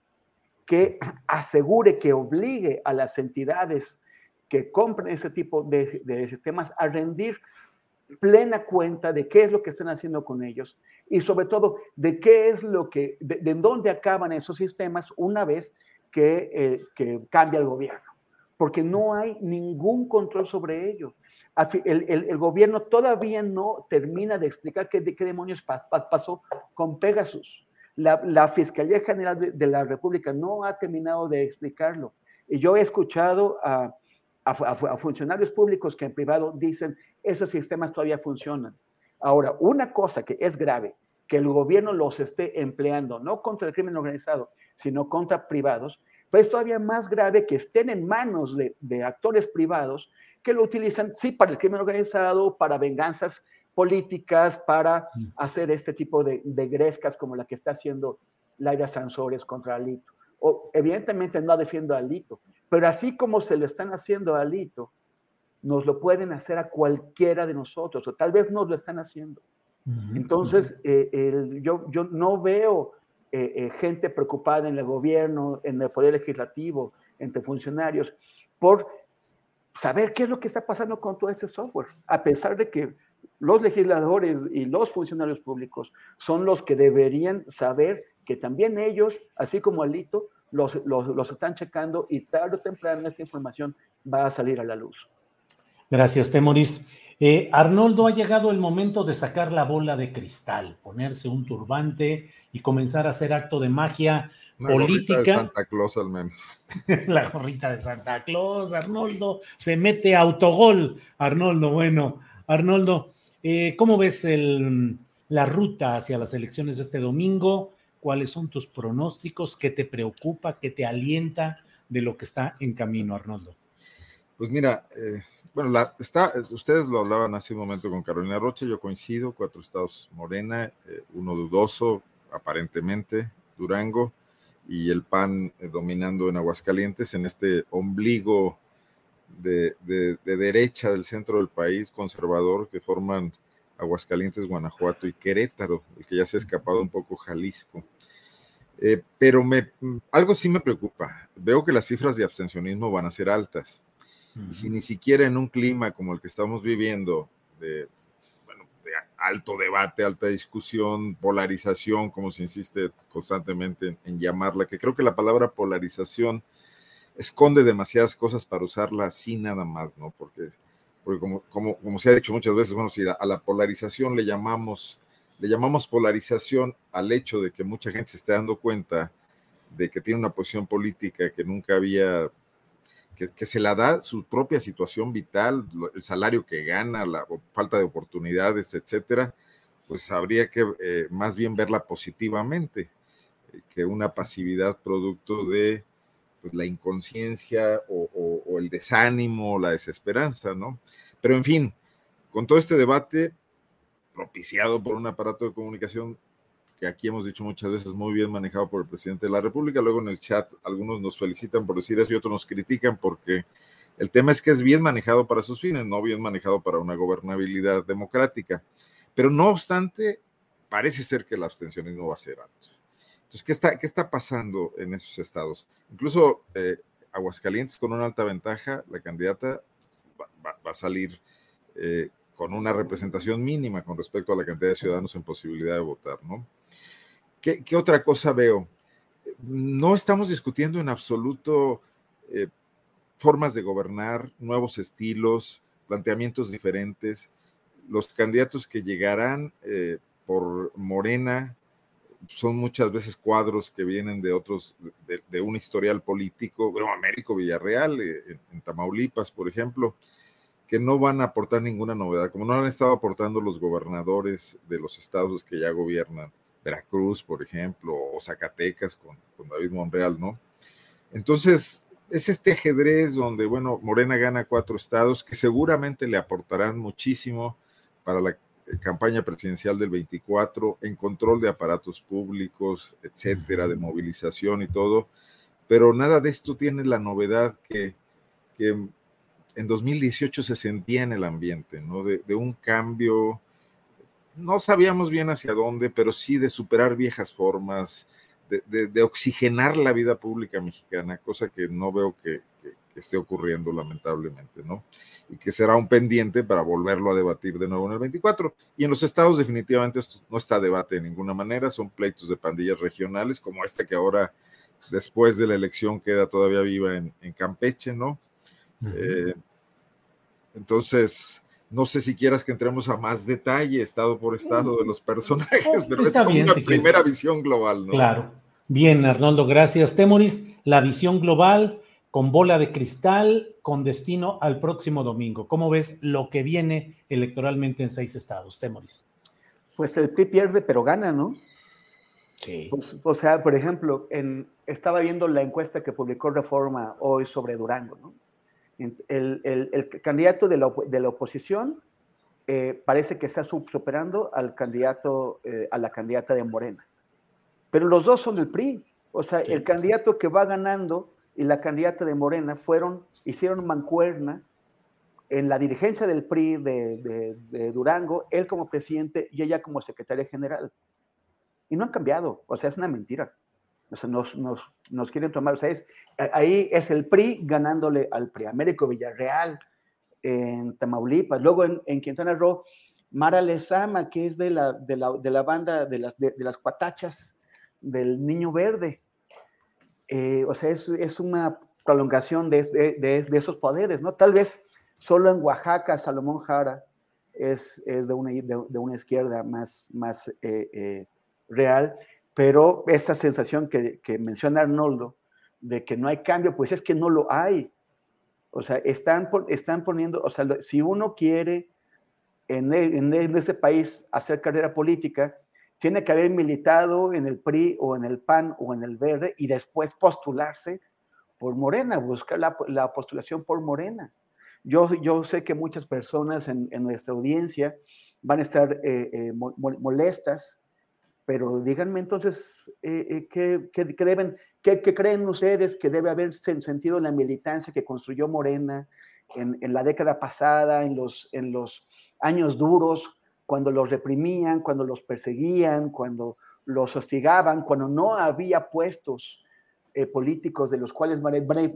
que asegure, que obligue a las entidades que compren ese tipo de, de sistemas a rendir plena cuenta de qué es lo que están haciendo con ellos y sobre todo de qué es lo que, de, dónde acaban esos sistemas una vez que, eh, que, cambia el gobierno, porque no hay ningún control sobre ello. El, el, gobierno todavía no termina de explicar qué, de qué demonios pasó con Pegasus. La, la Fiscalía General de, de, la República no ha terminado de explicarlo. Y yo he escuchado a a, funcionarios públicos que en privado dicen esos sistemas todavía funcionan. Ahora, una cosa que es grave, que el gobierno los esté empleando, no contra el crimen organizado, sino contra privados, pues es todavía más grave que estén en manos de, actores privados que lo utilizan, sí, para el crimen organizado, para venganzas políticas, para mm. hacer este tipo de, de grescas como la que está haciendo Laira Sansores contra Alito. O, evidentemente no defiendo a Alito, pero así como se lo están haciendo a Alito, nos lo pueden hacer a cualquiera de nosotros, o tal vez nos lo están haciendo. Entonces, eh, yo, yo no veo eh, eh, gente preocupada en el gobierno, en el poder legislativo, entre funcionarios, por saber qué es lo que está pasando con todo ese software, a pesar de que los legisladores y los funcionarios públicos son los que deberían saber que también ellos, así como Alito, los, los, están checando y tarde o temprano esta información va a salir a la luz. Gracias, Temoris. Eh, Arnoldo, ha llegado el momento de sacar la bola de cristal, ponerse un turbante y comenzar a hacer acto de magia política. de Santa Claus al menos. la gorrita de Santa Claus, Arnoldo, se mete autogol. Arnoldo, bueno, Arnoldo, eh, ¿cómo ves el, la ruta hacia las elecciones este domingo? Cuáles son tus pronósticos, qué te preocupa, qué te alienta de lo que está en camino, Arnoldo. Pues mira, eh, bueno, la, está, ustedes lo hablaban hace un momento con Carolina Roche, yo coincido, cuatro estados Morena, eh, uno dudoso, aparentemente, Durango, y el PAN eh, dominando en Aguascalientes, en este ombligo de, derecha del centro del país, conservador, que forman Aguascalientes, Guanajuato y Querétaro, el que ya se ha escapado un poco Jalisco. Eh, pero me, algo sí me preocupa. Veo que las cifras de abstencionismo van a ser altas. y si ni siquiera en un clima como el que estamos viviendo, de, bueno, de alto debate, alta discusión, polarización, como se insiste constantemente en, en llamarla, que creo que la palabra polarización esconde demasiadas cosas para usarla así nada más, ¿no? Porque porque como, como, se ha dicho muchas veces, bueno, si a la polarización le llamamos, le llamamos polarización al hecho de que mucha gente se esté dando cuenta de que tiene una posición política que nunca había, que, que se la da su propia situación vital, el salario que gana, la falta de oportunidades, etcétera, pues habría que eh, más bien verla positivamente eh, que una pasividad producto de pues, la inconsciencia o, el desánimo o la desesperanza, ¿no? Pero en fin, con todo este debate propiciado por un aparato de comunicación que aquí hemos dicho muchas veces muy bien manejado por el presidente de la República, luego en el chat algunos nos felicitan por decir eso y otros nos critican porque el tema es que es bien manejado para sus fines, no bien manejado para una gobernabilidad democrática. Pero no obstante, parece ser que el abstencionismo va a ser alto. Entonces, ¿qué está, qué está pasando en esos estados? Incluso eh, Aguascalientes con una alta ventaja, la candidata va, a salir eh, con una representación mínima con respecto a la cantidad de ciudadanos en posibilidad de votar, ¿no? ¿Qué, otra cosa veo? No estamos discutiendo en absoluto eh, formas de gobernar, nuevos estilos, planteamientos diferentes. Los candidatos que llegarán por Morena son muchas veces cuadros que vienen de otros, de, un historial político, bueno, Américo Villarreal, eh, en, Tamaulipas, por ejemplo, que no van a aportar ninguna novedad, como no han estado aportando los gobernadores de los estados que ya gobiernan, Veracruz, por ejemplo, o Zacatecas con, con David Monreal, ¿no? Entonces, es este ajedrez donde, bueno, Morena gana cuatro estados que seguramente le aportarán muchísimo para la campaña presidencial del 24 en control de aparatos públicos, etcétera, de movilización y todo, pero nada de esto tiene la novedad que, en 2018 se sentía en el ambiente, ¿no? De, un cambio, no sabíamos bien hacia dónde, pero sí de superar viejas formas, de, oxigenar la vida pública mexicana, cosa que no veo que, esté ocurriendo lamentablemente, ¿no? Y que será un pendiente para volverlo a debatir de nuevo en el 24. Y en los estados definitivamente no está debate de ninguna manera, son pleitos de pandillas regionales, como esta que ahora, después de la elección, queda todavía viva en, Campeche, ¿no? Eh, entonces, no sé si quieras que entremos a más detalle, estado por estado, de los personajes, pero es una primera visión global, ¿no? Claro. Bien, Arnoldo, gracias. Temoris, la visión global con bola de cristal, con destino al próximo domingo. ¿Cómo ves lo que viene electoralmente en seis estados, Temoris? Pues el PRI pierde, pero gana, ¿no? Sí. Pues, o sea, por ejemplo, en, estaba viendo la encuesta que publicó Reforma hoy sobre Durango, ¿no? El, candidato de la, oposición eh, parece que está superando al candidato, eh, a la candidata de Morena. Pero los dos son del PRI. O sea, el candidato que va ganando y la candidata de Morena fueron, hicieron mancuerna en la dirigencia del PRI de, Durango, él como presidente y ella como secretaria general. Y no han cambiado. O sea, es una mentira. O sea, nos, nos, quieren tomar. O sea, es, ahí es el PRI ganándole al PRI. Américo Villarreal en Tamaulipas. Luego en, en Quintana Roo, Mara Lezama, que es de la, de la, banda de las, de, las cuatachas del Niño Verde. Eh, o sea, es, es, una prolongación de, de, esos poderes, ¿no? Tal vez solo en Oaxaca, Salomón Jara es, es de, una, de, una izquierda más, más eh, eh, real, pero esa sensación que, que, menciona Arnoldo de que no hay cambio, pues es que no lo hay. O sea, están, están poniendo, o sea, si uno quiere en, en, en ese país hacer carrera política, tiene que haber militado en el PRI o en el PAN o en el Verde y después postularse por Morena, buscar la, la postulación por Morena. Yo, yo sé que muchas personas en, en nuestra audiencia van a estar eh, eh, molestas pero díganme entonces, eh, ¿qué, qué, deben, qué, creen ustedes que debe haber sentido la militancia que construyó Morena en, en, la década pasada, en los, en los años duros, cuando los reprimían, cuando los perseguían, cuando los hostigaban, cuando no había puestos eh, políticos de los cuales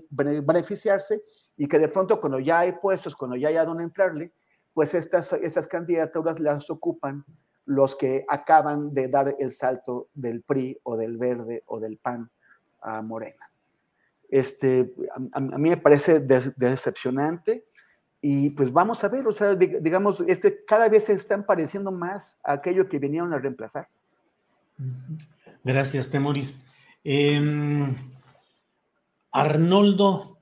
beneficiarse y que de pronto cuando ya hay puestos, cuando ya hay a dónde entrarle, pues estas, estas candidaturas las ocupan los que acaban de dar el salto del PRI o del Verde o del PAN a Morena. Este, a, mí me parece decepcionante y pues vamos a ver, o sea, digamos, este, cada vez se están pareciendo más a aquello que vinieron a reemplazar. Gracias, Temoris. Em, Arnoldo,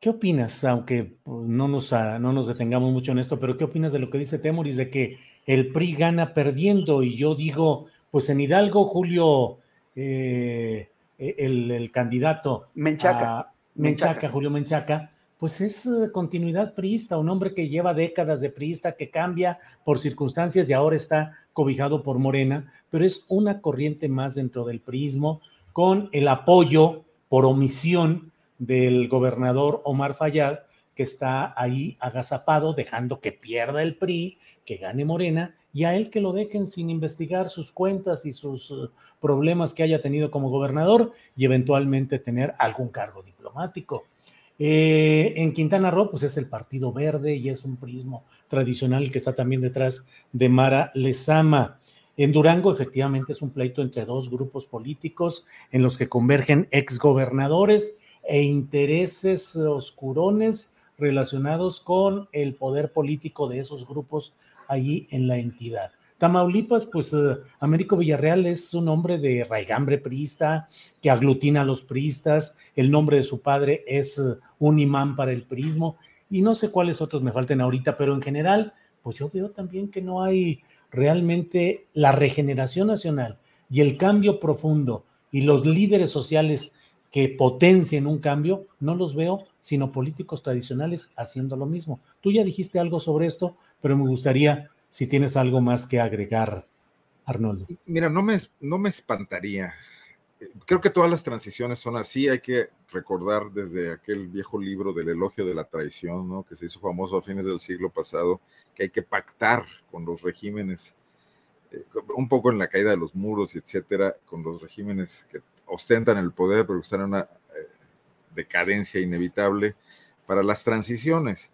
¿qué opinas? Aunque pues, no nos, no nos detengamos mucho en esto, pero ¿qué opinas de lo que dice Temoris de que el PRI gana perdiendo y yo digo, pues en Hidalgo, Julio, eh, el, candidato Menchaca. Menchaca, Julio Menchaca, pues es eh, continuidad priista, un hombre que lleva décadas de priista, que cambia por circunstancias y ahora está cobijado por Morena, pero es una corriente más dentro del priismo con el apoyo por omisión del gobernador Omar Fayad, que está ahí agazapado, dejando que pierda el PRI, que gane Morena y a él que lo dejen sin investigar sus cuentas y sus uh, problemas que haya tenido como gobernador y eventualmente tener algún cargo diplomático. Eh, en Quintana Roo, pues es el Partido Verde y es un prismo tradicional que está también detrás de Mara Lezama. En Durango, efectivamente, es un pleito entre dos grupos políticos en los que convergen exgobernadores e intereses oscurones relacionados con el poder político de esos grupos allí en la entidad. Tamaulipas, pues eh, Américo Villarreal es un hombre de raigambre priista que aglutina a los priistas. El nombre de su padre es eh, un imán para el prismo y no sé cuáles otros me falten ahorita, pero en general, pues yo veo también que no hay realmente la regeneración nacional y el cambio profundo y los líderes sociales que potencien un cambio, no los veo, sino políticos tradicionales haciendo lo mismo. Tú ya dijiste algo sobre esto, pero me gustaría si tienes algo más que agregar, Arnoldo. Mira, no me, no me espantaría. Creo que todas las transiciones son así. Hay que recordar desde aquel viejo libro del elogio de la traición, ¿no? que se hizo famoso a fines del siglo pasado, que hay que pactar con los regímenes, eh, un poco en la caída de los muros, etcétera, con los regímenes que ostentan el poder, pero están en una eh, decadencia inevitable para las transiciones.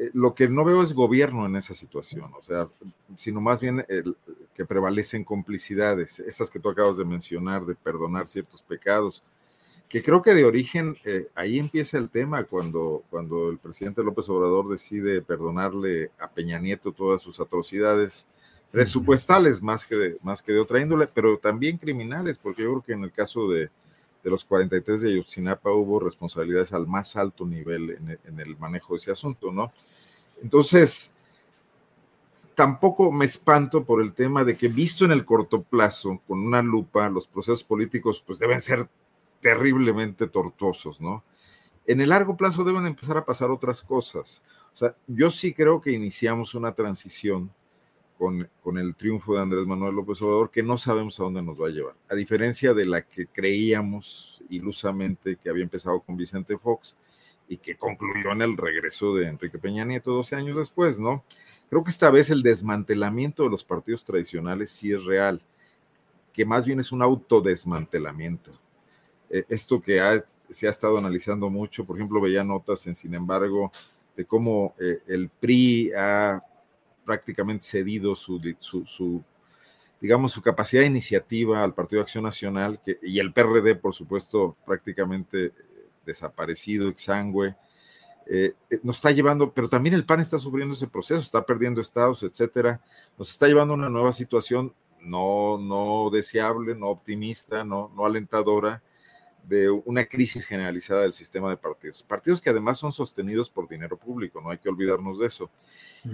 Eh, lo que no veo es gobierno en esa situación, o sea, sino más bien que prevalecen complicidades, estas que tú acabas de mencionar, de perdonar ciertos pecados, que creo que de origen, eh, ahí empieza el tema cuando, cuando el presidente López Obrador decide perdonarle a Peña Nieto todas sus atrocidades presupuestales más que de, más que de otra índole, pero también criminales, porque yo creo que en el caso de, de los 43 de Ayotzinapa hubo responsabilidades al más alto nivel en el, manejo de ese asunto, ¿no? Entonces, tampoco me espanto por el tema de que visto en el corto plazo, con una lupa, los procesos políticos pues deben ser terriblemente tortuosos, ¿no? En el largo plazo deben empezar a pasar otras cosas. O sea, yo sí creo que iniciamos una transición con, el triunfo de Andrés Manuel López Obrador, que no sabemos a dónde nos va a llevar. A diferencia de la que creíamos ilusamente que había empezado con Vicente Fox y que concluyó en el regreso de Enrique Peña Nieto 12 años después, ¿no? Creo que esta vez el desmantelamiento de los partidos tradicionales sí es real, que más bien es un autodesmantelamiento. Eh, esto que se ha estado analizando mucho, por ejemplo, veía notas en, sin embargo, de cómo eh, el PRI ha prácticamente cedido su, digamos, su capacidad de iniciativa al Partido de Acción Nacional y el PRD, por supuesto, prácticamente eh, desaparecido, exangüe. Eh, eh, nos está llevando, pero también el PAN está sufriendo ese proceso, está perdiendo estados, etcétera. Nos está llevando a una nueva situación no, no deseable, no optimista, no, no alentadora, de una crisis generalizada del sistema de partidos. Partidos que además son sostenidos por dinero público, no hay que olvidarnos de eso.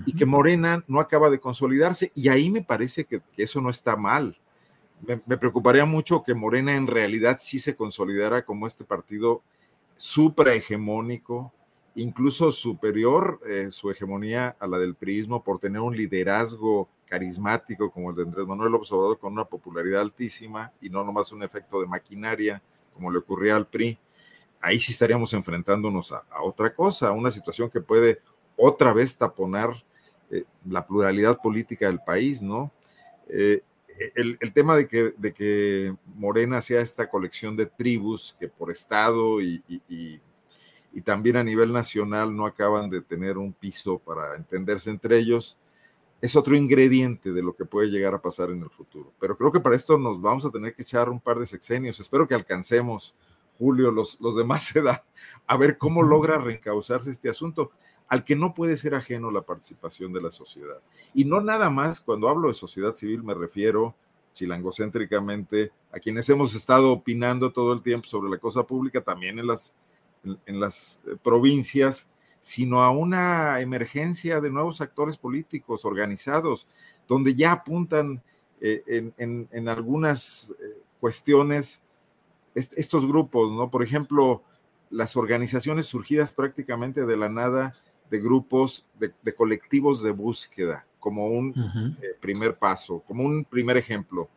Y que Morena no acaba de consolidarse y ahí me parece que, eso no está mal. Me, preocuparía mucho que Morena en realidad sí se consolidara como este partido suprahegemónico, incluso superior eh, su hegemonía a la del priismo por tener un liderazgo carismático como el de Andrés Manuel Obrador con una popularidad altísima y no nomás un efecto de maquinaria como le ocurría al PRI, ahí sí estaríamos enfrentándonos a, otra cosa, a una situación que puede otra vez taponar eh, la pluralidad política del país, ¿no? Eh, el, tema de que, de que Morena sea esta colección de tribus que por estado y, y, también a nivel nacional no acaban de tener un piso para entenderse entre ellos, es otro ingrediente de lo que puede llegar a pasar en el futuro. Pero creo que para esto nos vamos a tener que echar un par de sexenios. Espero que alcancemos, Julio, los, los demás edad, a ver cómo logra reencauzarse este asunto, al que no puede ser ajeno la participación de la sociedad. Y no nada más, cuando hablo de sociedad civil me refiero chilangocéntricamente a quienes hemos estado opinando todo el tiempo sobre la cosa pública, también en las, en las eh, provincias, sino a una emergencia de nuevos actores políticos organizados, donde ya apuntan eh, en, algunas eh, cuestiones estos grupos, ¿no? Por ejemplo, las organizaciones surgidas prácticamente de la nada de grupos, de, colectivos de búsqueda, como un eh, primer paso, como un primer ejemplo.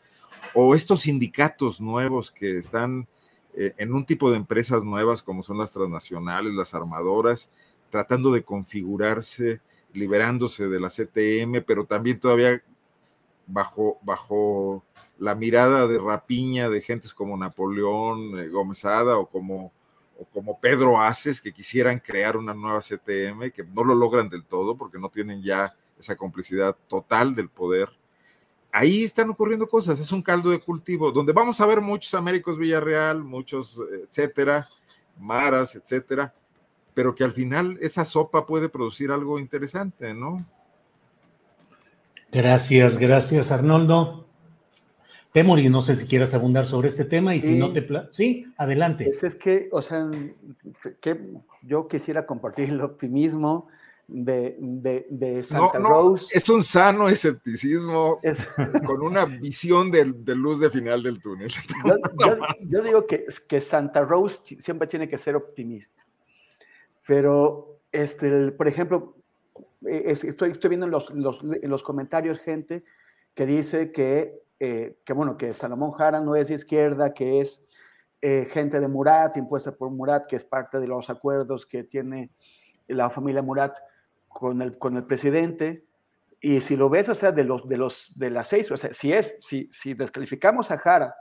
O estos sindicatos nuevos que están en un tipo de empresas nuevas como son las transnacionales, las armadoras, tratando de configurarse, liberándose de la CTM, pero también todavía bajo, bajo la mirada de rapiña de gentes como Napoleón eh, Gómez o como, o como Pedro Aces, que quisieran crear una nueva CTM, que no lo logran del todo porque no tienen ya esa complicidad total del poder. Ahí están ocurriendo cosas, es un caldo de cultivo, donde vamos a ver muchos Américos Villarreal, muchos, etcétera, Maras, etcétera, pero que al final esa sopa puede producir algo interesante, ¿no? Gracias, gracias Arnoldo. Temori, no sé si quieras abundar sobre este tema y si no te... Sí, adelante. Pues es que, o sea, que yo quisiera compartir el optimismo de, de, Santa Rose. Es un sano escepticismo con una visión de, luz de final del túnel. Yo, digo que, que Santa Rose siempre tiene que ser optimista. Pero, este, por ejemplo, eh, estoy, estoy viendo en los, los, los comentarios gente que dice que, eh, que, bueno, que Salomón Jara no es de izquierda, que es eh, gente de Murat, impuesta por Murat, que es parte de los acuerdos que tiene la familia Murat con el, con el presidente. Y si lo ves, o sea, de, los, de, los, de las seis, o sea, si, es, si, si descalificamos a Jara,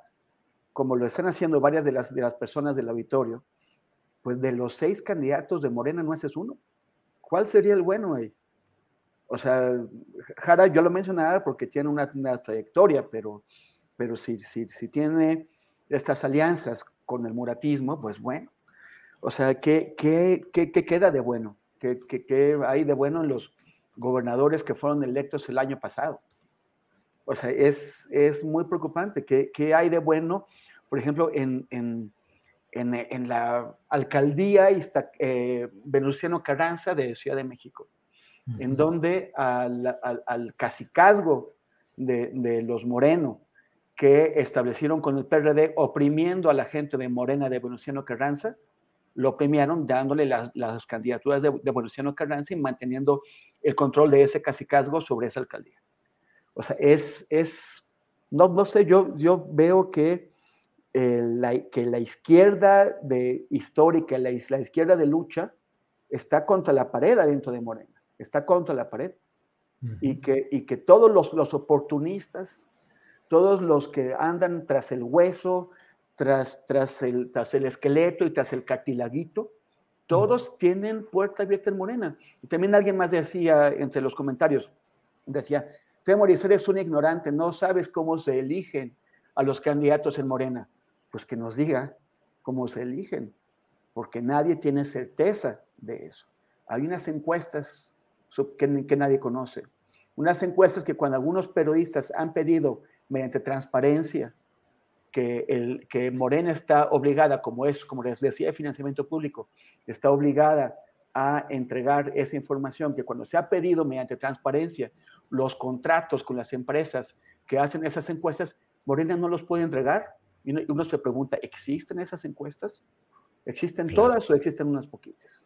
como lo están haciendo varias de las, de las personas del auditorio, pues de los seis candidatos de Morena no ese es uno. ¿Cuál sería el bueno ahí? O sea, Jara, yo lo mencionaba porque tiene una, trayectoria, pero, pero si, si, si, tiene estas alianzas con el muratismo, pues bueno. O sea, ¿qué, qué, qué, qué queda de bueno? ¿Qué, ¿Qué, hay de bueno en los gobernadores que fueron electos el año pasado? O sea, es, es muy preocupante. ¿Qué, ¿Qué, hay de bueno, por ejemplo, en, en, en, en la alcaldía eh, Venustiano Carranza de Ciudad de México? en donde al, al, cacicazgo de, los Moreno que establecieron con el PRD, oprimiendo a la gente de Morena de Venustiano Carranza, lo premiaron dándole las, candidaturas de, de Venustiano Carranza y manteniendo el control de ese cacicazgo sobre esa alcaldía. O sea, es, es no, no sé, yo, yo veo que, eh, la, que la izquierda de histórica, la, la izquierda de lucha, está contra la pared adentro de Morena está contra la pared. y, que, y que todos los, los, oportunistas, todos los que andan tras el hueso, tras, tras, el, tras el esqueleto y tras el cartilaguito, todos tienen puerta abierta en Morena. Y también alguien más decía entre los comentarios, decía, Temoris, eres un ignorante, no sabes cómo se eligen a los candidatos en Morena. Pues que nos diga cómo se eligen, porque nadie tiene certeza de eso. Hay unas encuestas que, nadie conoce. Unas encuestas que cuando algunos periodistas han pedido mediante transparencia que, el, que Morena está obligada, como es, como les decía, financiamiento público, está obligada a entregar esa información, que cuando se ha pedido mediante transparencia los contratos con las empresas que hacen esas encuestas, Morena no los puede entregar. Y uno, se pregunta, ¿existen esas encuestas? ¿Existen todas o existen unas poquitas?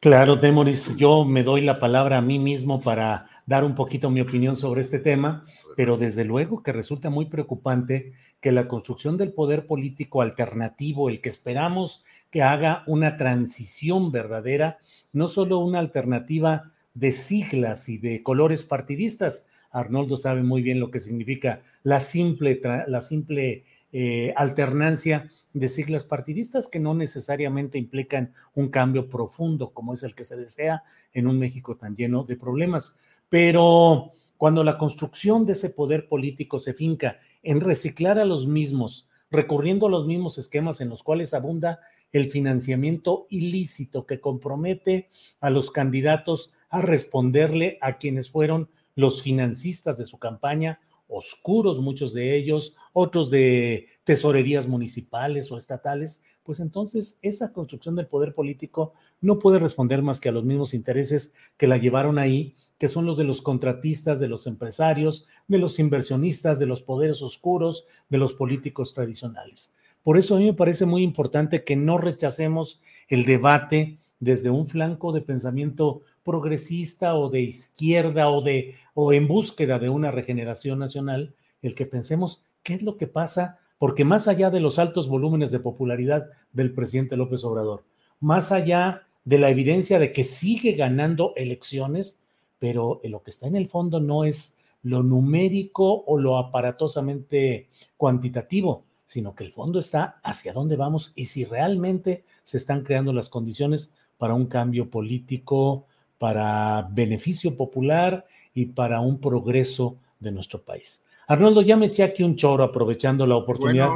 Claro, Demoris, yo me doy la palabra a mí mismo para dar un poquito mi opinión sobre este tema, pero desde luego que resulta muy preocupante que la construcción del poder político alternativo, el que esperamos que haga una transición verdadera, no solo una alternativa de siglas y de colores partidistas, Arnoldo sabe muy bien lo que significa la simple, la simple eh, alternancia de siglas partidistas que no necesariamente implican un cambio profundo como es el que se desea en un México tan lleno de problemas. Pero cuando la construcción de ese poder político se finca en reciclar a los mismos, recurriendo a los mismos esquemas en los cuales abunda el financiamiento ilícito que compromete a los candidatos a responderle a quienes fueron los financistas de su campaña oscuros, muchos de ellos, otros de tesorerías municipales o estatales, pues entonces esa construcción del poder político no puede responder más que a los mismos intereses que la llevaron ahí, que son los de los contratistas, de los empresarios, de los inversionistas, de los poderes oscuros, de los políticos tradicionales. Por eso a mí me parece muy importante que no rechacemos el debate desde un flanco de pensamiento progresista o de izquierda o de o en búsqueda de una regeneración nacional, el que pensemos qué es lo que pasa, porque más allá de los altos volúmenes de popularidad del presidente López Obrador, más allá de la evidencia de que sigue ganando elecciones, pero lo que está en el fondo no es lo numérico o lo aparatosamente cuantitativo, sino que el fondo está hacia dónde vamos y si realmente se están creando las condiciones para un cambio político, para beneficio popular y para un progreso de nuestro país. Arnoldo, ya me eché aquí un choro aprovechando la oportunidad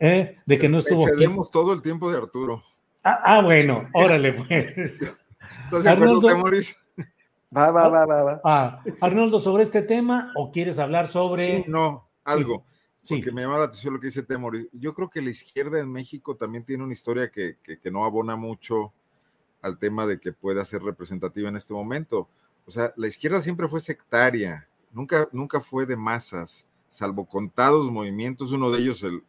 ¿eh? de que no estuvo. Cedemos todo el tiempo de Arturo. Ah, ah bueno, órale, pues. ¿Estás de acuerdo, Mauricio? Va, va, va, va, va. Ah, Arnoldo, ¿sobre este tema o quieres hablar sobre...? Sí, no, algo. Sí. Porque me llama la atención lo que dice Temoris. Yo creo que la izquierda en México también tiene una historia que, que, no abona mucho al tema de que pueda ser representativa en este momento. O sea, la izquierda siempre fue sectaria, nunca, nunca fue de masas, salvo contados movimientos, uno de ellos el,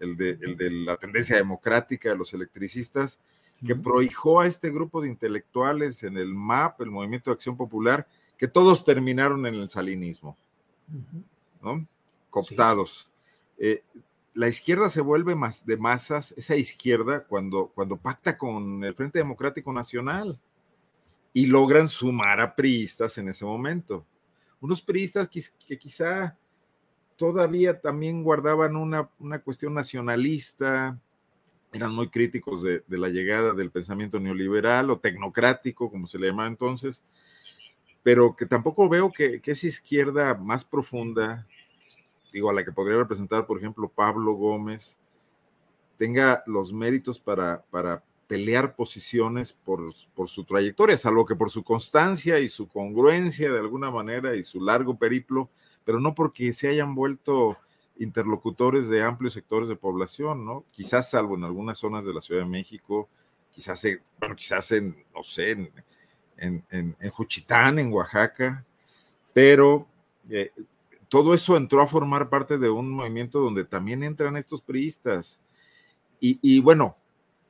el, de, el de la tendencia democrática de los electricistas, que prohijó a este grupo de intelectuales en el MAP, el Movimiento de Acción Popular, que todos terminaron en el salinismo, ¿no? Cooptados. Eh, la izquierda se vuelve más de masas, esa izquierda, cuando, cuando pacta con el Frente Democrático Nacional y logran sumar a priistas en ese momento. Unos priistas que, quizá todavía también guardaban una, una cuestión nacionalista, eran muy críticos de, la llegada del pensamiento neoliberal o tecnocrático, como se le llama entonces, pero que tampoco veo que, esa izquierda más profunda, digo, a la que podría representar, por ejemplo, Pablo Gómez, tenga los méritos para, para pelear posiciones por, por, su trayectoria, salvo que por su constancia y su congruencia de alguna manera y su largo periplo, pero no porque se hayan vuelto interlocutores de amplios sectores de población, ¿no? Quizás salvo en algunas zonas de la Ciudad de México, quizás, en, bueno, quizás en, no sé, en, en, en, Juchitán, en Oaxaca, pero eh, todo eso entró a formar parte de un movimiento donde también entran estos priistas. Y, y bueno,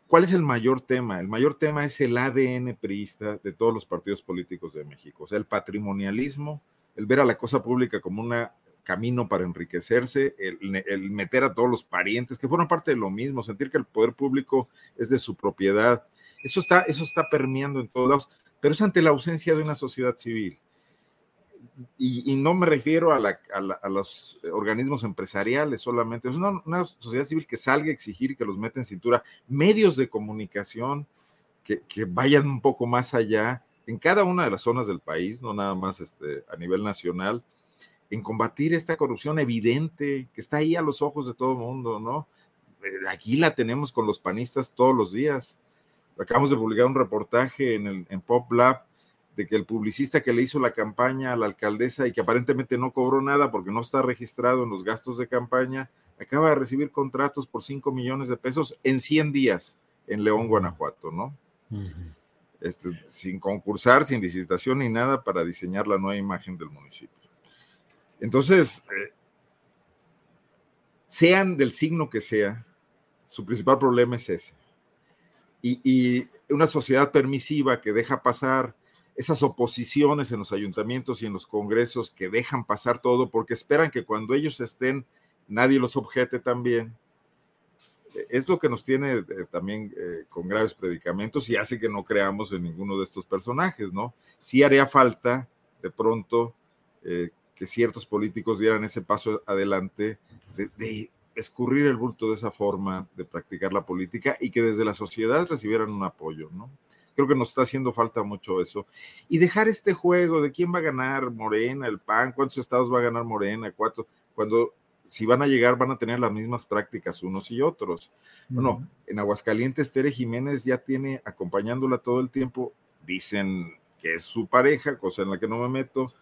¿cuál es el mayor tema? El mayor tema es el ADN priista de todos los partidos políticos de México, o sea, el patrimonialismo, el ver a la cosa pública como una camino para enriquecerse, el, meter a todos los parientes que fueron parte de lo mismo, sentir que el poder público es de su propiedad. Eso está, eso está permeando en todos lados, pero es ante la ausencia de una sociedad civil. Y, no me refiero a, los organismos empresariales solamente, es una, sociedad civil que salga a exigir y que los meta en cintura, medios de comunicación que, que, vayan un poco más allá en cada una de las zonas del país, no nada más este, a nivel nacional, en combatir esta corrupción evidente que está ahí a los ojos de todo el mundo, ¿no? Eh, aquí la tenemos con los panistas todos los días. Acabamos de publicar un reportaje en, el, en Pop Lab de que el publicista que le hizo la campaña a la alcaldesa y que aparentemente no cobró nada porque no está registrado en los gastos de campaña, acaba de recibir contratos por 5 millones de pesos en 100 días en León, Guanajuato, ¿no? este, sin concursar, sin licitación ni nada para diseñar la nueva imagen del municipio. Entonces, eh, sean del signo que sea, su principal problema es ese. Y, una sociedad permisiva que deja pasar esas oposiciones en los ayuntamientos y en los congresos que dejan pasar todo porque esperan que cuando ellos estén nadie los objete también. Es lo que nos tiene eh, también eh, con graves predicamentos y hace que no creamos en ninguno de estos personajes, ¿no? Sí haría falta de pronto que ciertos políticos dieran ese paso adelante de, escurrir el bulto de esa forma de practicar la política y que desde la sociedad recibieran un apoyo, ¿no? Creo que nos está haciendo falta mucho eso. Y dejar este juego de quién va a ganar Morena, el PAN, cuántos estados va a ganar Morena, cuatro, cuando si van a llegar van a tener las mismas prácticas unos y otros. Bueno, en Aguascalientes Tere Jiménez ya tiene acompañándola todo el tiempo, dicen que es su pareja, cosa en la que no me meto,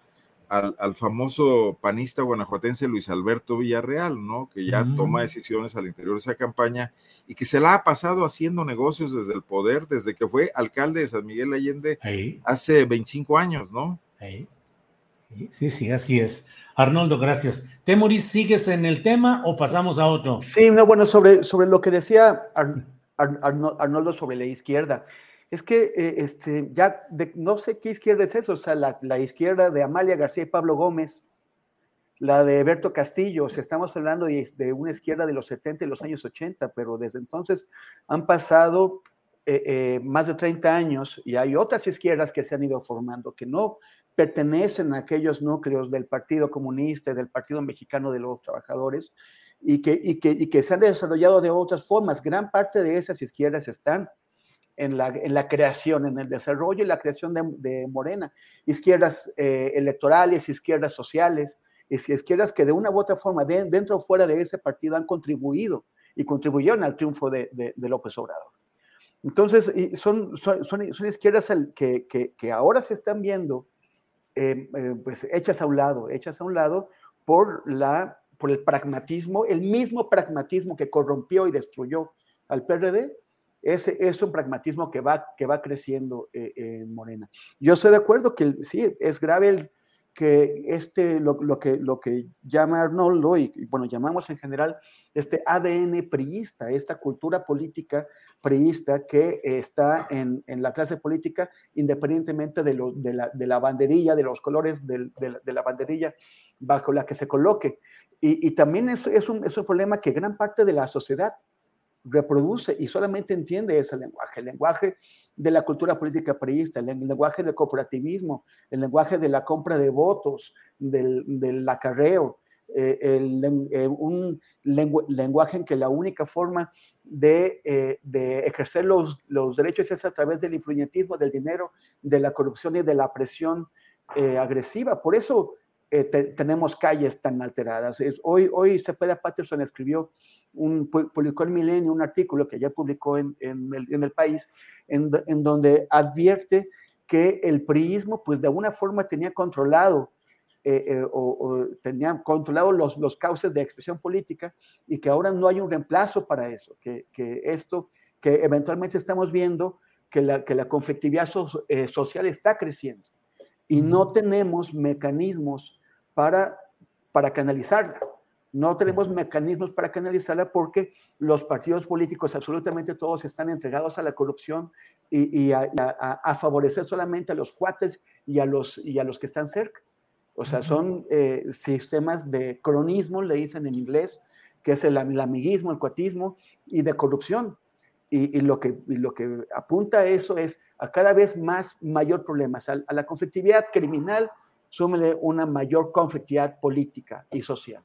al, famoso panista guanajuatense Luis Alberto Villarreal, ¿no? Que ya toma mm. decisiones al interior de esa campaña y que se la ha pasado haciendo negocios desde el poder, desde que fue alcalde de San Miguel Allende hace 25 años, ¿no? Sí, sí, así es. Arnoldo, gracias. Temoris, ¿sigues en el tema o pasamos a otro? Sí, no, bueno, sobre, sobre lo que decía Arnoldo sobre la izquierda es que eh, este, ya no sé qué izquierda es eso, o sea, la, izquierda de Amalia García y Pablo Gómez, la de Berto Castillo, o sea, estamos hablando de, una izquierda de los 70 y los años 80, pero desde entonces han pasado eh, eh, más de 30 años y hay otras izquierdas que se han ido formando que no pertenecen a aquellos núcleos del Partido Comunista, del Partido Mexicano de los Trabajadores y que, y que, y que se han desarrollado de otras formas. Gran parte de esas izquierdas están en la, en la creación, en el desarrollo y la creación de, de Morena. Izquierdas eh, electorales, izquierdas sociales, izquierdas que de una u otra forma, dentro o fuera de ese partido, han contribuido y contribuyeron al triunfo de, de López Obrador. Entonces, son, son, son, izquierdas que, que, que, ahora se están viendo eh, eh, pues hechas a un lado, hechas a un lado por, la, por el pragmatismo, el mismo pragmatismo que corrompió y destruyó al PRD, ese es un pragmatismo que va, que va creciendo eh, en Morena. Yo estoy de acuerdo que sí, es grave que este, lo, que, lo que llama Arnoldo, y, bueno, llamamos en general este ADN priista, esta cultura política priista que está en, en la clase política, independientemente de, lo, de, la, de la, banderilla, de los colores de, la banderilla bajo la que se coloque. Y, y también es, es, un, es un problema que gran parte de la sociedad reproduce y solamente entiende ese lenguaje, el lenguaje de la cultura política priista, el lenguaje del cooperativismo, el lenguaje de la compra de votos, del, del acarreo, eh, eh, un lenguaje en que la única forma de, eh, de ejercer los, los, derechos es a través del influyentismo, del dinero, de la corrupción y de la presión agresiva. Por eso eh, tenemos calles tan alteradas. Es, hoy, hoy Cepeda Patterson escribió, un, publicó en Milenio un artículo que ya publicó en, en, el, en el, país, en, en, donde advierte que el priismo, pues de alguna forma tenía controlado eh, eh, o, o, tenía controlado los, los cauces de expresión política y que ahora no hay un reemplazo para eso, que, que esto, que eventualmente estamos viendo que la, que la conflictividad so, eh, social está creciendo y no tenemos mecanismos para, para canalizarla. No tenemos mecanismos para canalizarla porque los partidos políticos, absolutamente todos, están entregados a la corrupción y, y a, a, a, favorecer solamente a los cuates y a los, y a los que están cerca. O sea, son eh, sistemas de cronismo, le dicen en inglés, que es el, el amiguismo, el cuatismo y de corrupción. Y, y, lo que, y, lo que, apunta a eso es a cada vez más mayor problemas, a, a la conflictividad criminal súmele una mayor conflictividad política y social.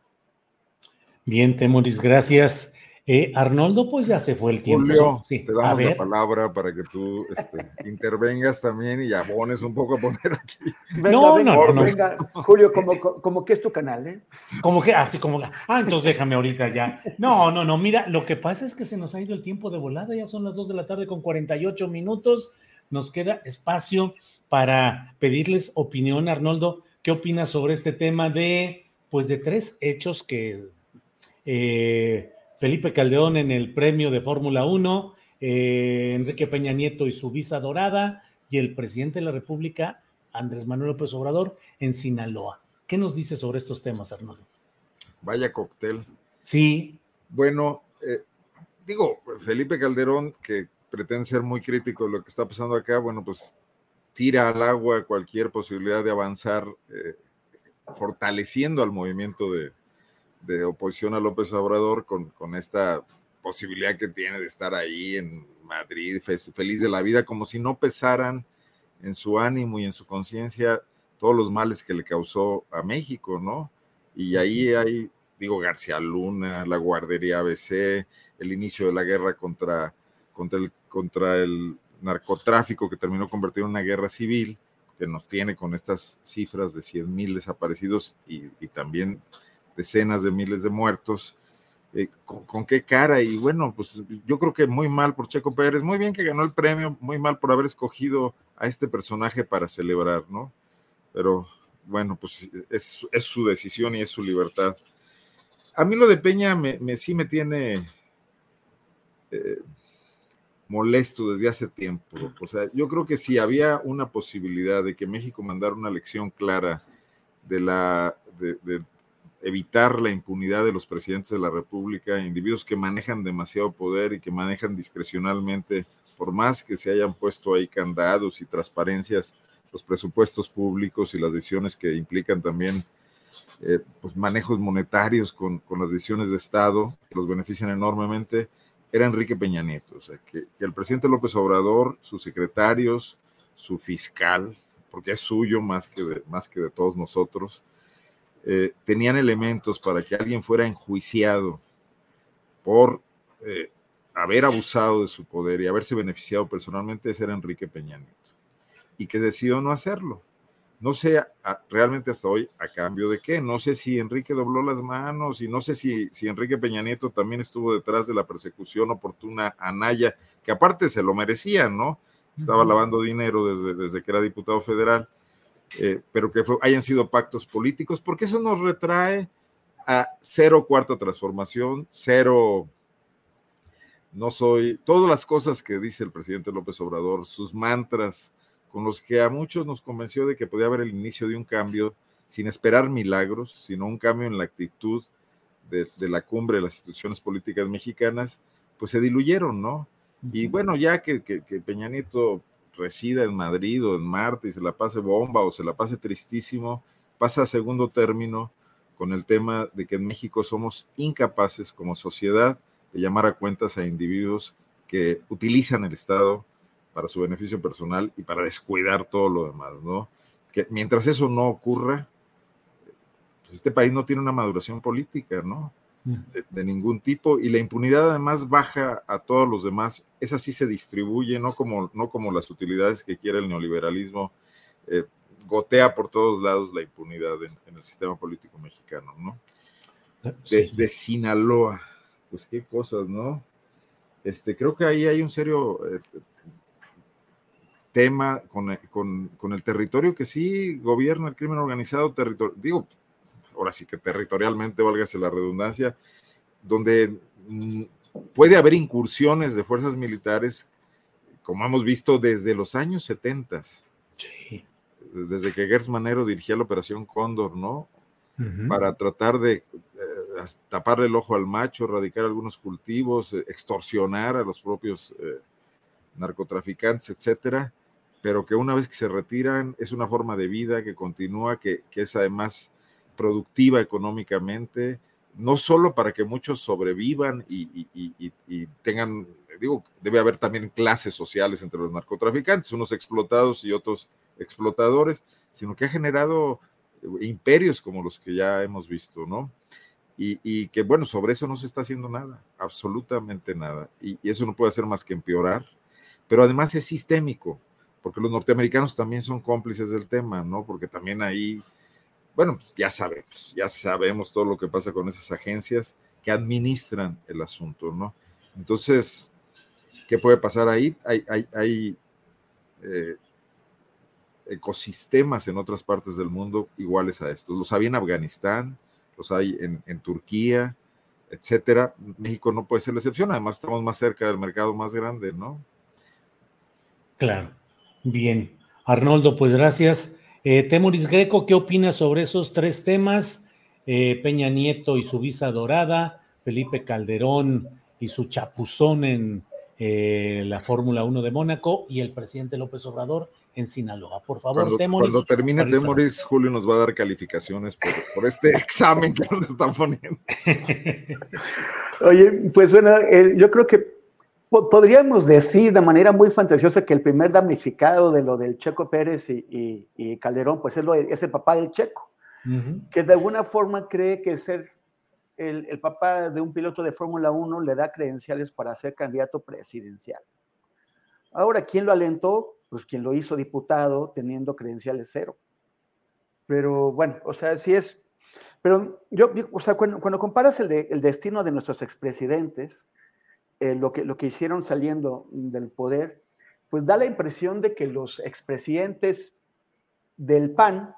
Bien, Temoris, gracias. Eh, Arnoldo, pues ya se fue el tiempo. Julio, sí. te damos la palabra para que tú este, intervengas también y abones un poco a poner aquí. Venga, no, venga, no, no, venga, Julio, como, como que es tu canal, ¿eh? Como que, así como, ah, entonces déjame ahorita ya. No, no, no, mira, lo que pasa es que se nos ha ido el tiempo de volada, ya son las 2 de la tarde con 48 minutos, nos queda espacio para pedirles opinión, Arnoldo. ¿Qué opinas sobre este tema de, pues, de tres hechos que eh, Felipe Caldeón en el premio de Fórmula 1, eh, Enrique Peña Nieto y su visa dorada, y el presidente de la República, Andrés Manuel López Obrador, en Sinaloa? ¿Qué nos dice sobre estos temas, Arnoldo? Vaya cóctel. Sí. Bueno, eh, digo, Felipe Calderón, que pretende ser muy crítico de lo que está pasando acá, bueno, pues tira al agua cualquier posibilidad de avanzar, eh, fortaleciendo al movimiento de, de, oposición a López Obrador con, con, esta posibilidad que tiene de estar ahí en Madrid, feliz de la vida, como si no pesaran en su ánimo y en su conciencia todos los males que le causó a México, ¿no? Y ahí hay, digo, García Luna, la guardería ABC, el inicio de la guerra contra, contra, el, contra el narcotráfico que terminó convertido en una guerra civil, que nos tiene con estas cifras de 100 mil desaparecidos y, también decenas de miles de muertos. Eh, ¿con, ¿con, qué cara? Y bueno, pues yo creo que muy mal por Checo Pérez, muy bien que ganó el premio, muy mal por haber escogido a este personaje para celebrar, ¿no? Pero bueno, pues es, es su decisión y es su libertad. A mí lo de Peña me, me sí me tiene... Eh, molesto desde hace tiempo. O sea, yo creo que si había una posibilidad de que México mandara una lección clara de la de, evitar la impunidad de los presidentes de la República, individuos que manejan demasiado poder y que manejan discrecionalmente, por más que se hayan puesto ahí candados y transparencias, los presupuestos públicos y las decisiones que implican también eh, pues manejos monetarios con, con las decisiones de Estado, los benefician enormemente era Enrique Peña Nieto. O sea, que, el presidente López Obrador, sus secretarios, su fiscal, porque es suyo más que de, más que de todos nosotros, eh, tenían elementos para que alguien fuera enjuiciado por eh, haber abusado de su poder y haberse beneficiado personalmente, ese era Enrique Peña Nieto. Y que decidió no hacerlo. No sé realmente hasta hoy a cambio de qué. No sé si Enrique dobló las manos y no sé si, si Enrique Peña Nieto también estuvo detrás de la persecución oportuna a Naya, que aparte se lo merecía, ¿no? Estaba lavando dinero desde, desde que era diputado federal, eh, pero que hayan sido pactos políticos, porque eso nos retrae a cero cuarta transformación, cero no soy, todas las cosas que dice el presidente López Obrador, sus mantras, con los que a muchos nos convenció de que podía haber el inicio de un cambio sin esperar milagros, sino un cambio en la actitud de, la cumbre de las instituciones políticas mexicanas, pues se diluyeron, ¿no? Y bueno, ya que, que, Peña Nieto resida en Madrid o en Marte y se la pase bomba o se la pase tristísimo, pasa a segundo término con el tema de que en México somos incapaces como sociedad de llamar a cuentas a individuos que utilizan el Estado para su beneficio personal y para descuidar todo lo demás, ¿no? Que mientras eso no ocurra, pues este país no tiene una maduración política, ¿no? Mm. De, ningún tipo y la impunidad además baja a todos los demás, esa sí se distribuye, no como, no como las utilidades que quiere el neoliberalismo, eh, gotea por todos lados la impunidad en, el sistema político mexicano, ¿no? de Sinaloa, pues qué cosas, ¿no? Este, creo que ahí hay un serio eh, tema con, con, el territorio que sí gobierna el crimen organizado, digo, ahora sí que territorialmente, válgase la redundancia, donde mm, puede haber incursiones de fuerzas militares, como hemos visto desde los años 70. Sí. Desde que Gers Manero dirigía la operación Cóndor, ¿no? Para tratar de eh, taparle el ojo al macho, erradicar algunos cultivos, eh, extorsionar a los propios eh, narcotraficantes, etcétera pero que una vez que se retiran es una forma de vida que continúa, que, es además productiva económicamente, no solo para que muchos sobrevivan y, tengan, digo, debe haber también clases sociales entre los narcotraficantes, unos explotados y otros explotadores, sino que ha generado imperios como los que ya hemos visto, ¿no? Y, que bueno, sobre eso no se está haciendo nada, absolutamente nada. y, eso no puede hacer más que empeorar, pero además es sistémico porque los norteamericanos también son cómplices del tema, ¿no? Porque también ahí, bueno, pues, ya sabemos, ya sabemos todo lo que pasa con esas agencias que administran el asunto, ¿no? Entonces, ¿qué puede pasar ahí? Hay, hay, eh, ecosistemas en otras partes del mundo iguales a estos. Los hay en Afganistán, los hay en, en Turquía, etcétera. México no puede ser la excepción, además estamos más cerca del mercado más grande, ¿no? Claro. Bien, Arnoldo, pues gracias. Eh, Temoris Greco, ¿qué opinas sobre esos tres temas? Eh, Peña Nieto y su visa dorada, Felipe Calderón y su chapuzón en eh, la Fórmula 1 de Mónaco y el presidente López Obrador en Sinaloa. Por favor, cuando, Temoris. Cuando termine Temoris, Julio nos va a dar calificaciones por, por este examen que nos están poniendo. Oye, pues bueno, yo creo que Podríamos decir de manera muy fantasiosa que el primer damnificado de lo del Checo Pérez y, Calderón, pues es, lo, es, el papá del Checo, que de alguna forma cree que ser el, el papá de un piloto de Fórmula 1 le da credenciales para ser candidato presidencial. Ahora, ¿quién lo alentó? Pues quien lo hizo diputado teniendo credenciales cero. Pero bueno, o sea, sí es. Pero yo, o sea, cuando, cuando comparas el, de, el destino de nuestros expresidentes, eh, lo, que, lo que hicieron saliendo del poder, pues da la impresión de que los expresidentes del PAN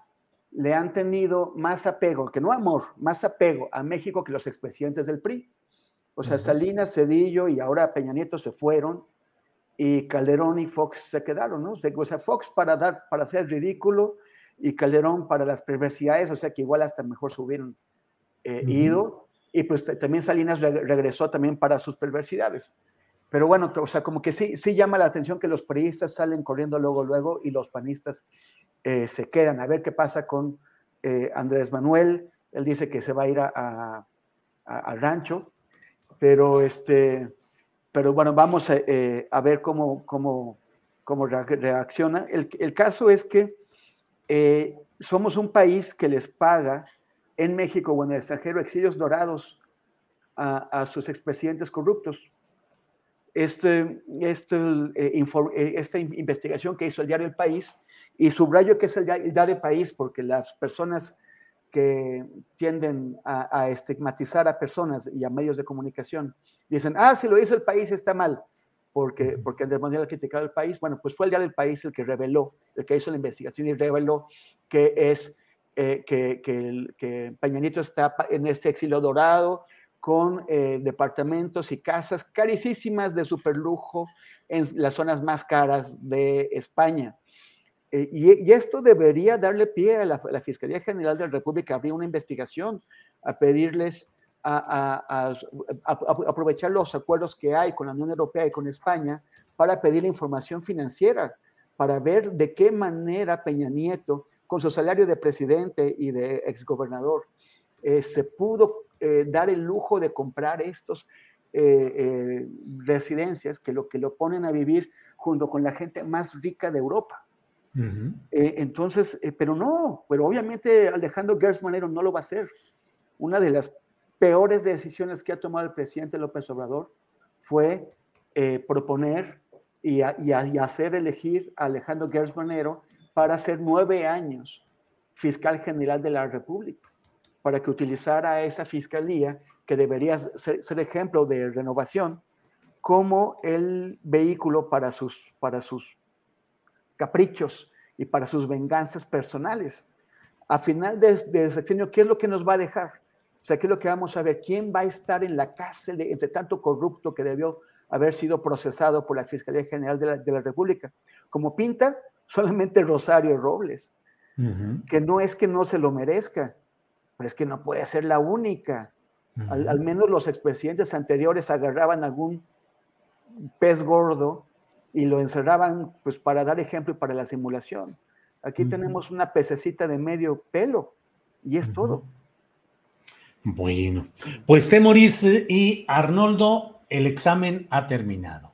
le han tenido más apego, que no amor, más apego a México que los expresidentes del PRI. O sea, Salinas, Cedillo y ahora Peña Nieto se fueron y Calderón y Fox se quedaron, ¿no? O sea, Fox para dar, para hacer ridículo y Calderón para las perversidades, o sea que igual hasta mejor se hubieran eh, ido y pues también Salinas regresó también para sus perversidades. Pero bueno, o sea, como que sí, sí llama la atención que los periodistas salen corriendo luego, luego y los panistas eh, se quedan. A ver qué pasa con eh, Andrés Manuel. Él dice que se va a ir a, al rancho, pero este, pero bueno, vamos a, ver cómo, cómo, cómo reacciona. El, el, caso es que somos un país que les paga en México o en el extranjero exilios dorados a, sus expresidentes corruptos. Este, este, eh, eh, esta investigación que hizo el diario El País, y subrayo que es el, diario El País porque las personas que tienden a, estigmatizar a personas y a medios de comunicación dicen, ah, si lo hizo el país está mal, porque, porque Andrés Manuel ha criticado el país. Bueno, pues fue el diario El País el que reveló, el que hizo la investigación y reveló que es eh, que, que, Peña Nieto está en este exilio dorado, con eh, departamentos y casas carísimas de superlujo en las zonas más caras de España. Eh, y, esto debería darle pie a la, Fiscalía General de la República a abrir una investigación, a pedirles a, aprovechar los acuerdos que hay con la Unión Europea y con España para pedir información financiera, para ver de qué manera Peña Nieto, con su salario de presidente y de exgobernador, eh, se pudo eh, dar el lujo de comprar estos eh, residencias que lo que lo ponen a vivir junto con la gente más rica de Europa. entonces, pero no, pero obviamente Alejandro Gertz Manero no lo va a hacer. Una de las peores decisiones que ha tomado el presidente López Obrador fue proponer y, hacer elegir a Alejandro Gertz Manero para ser nueve años fiscal general de la República para que utilizara esa fiscalía, que debería ser, ejemplo de renovación, como el vehículo para sus, para sus caprichos y para sus venganzas personales. A final de, de sexenio, ¿qué es lo que nos va a dejar? O sea, ¿qué es lo que vamos a ver? ¿Quién va a estar en la cárcel de, entre tanto corrupto que debió haber sido procesado por la Fiscalía General de la, de la República? Como pinta, solamente Rosario Robles, que no es que no se lo merezca, pero es que no puede ser la única. al, menos los expresidentes anteriores agarraban algún pez gordo y lo encerraban pues para dar ejemplo y para la simulación. Aquí tenemos una pececita de medio pelo y es todo. Bueno, pues Temoris y Arnoldo, el examen ha terminado.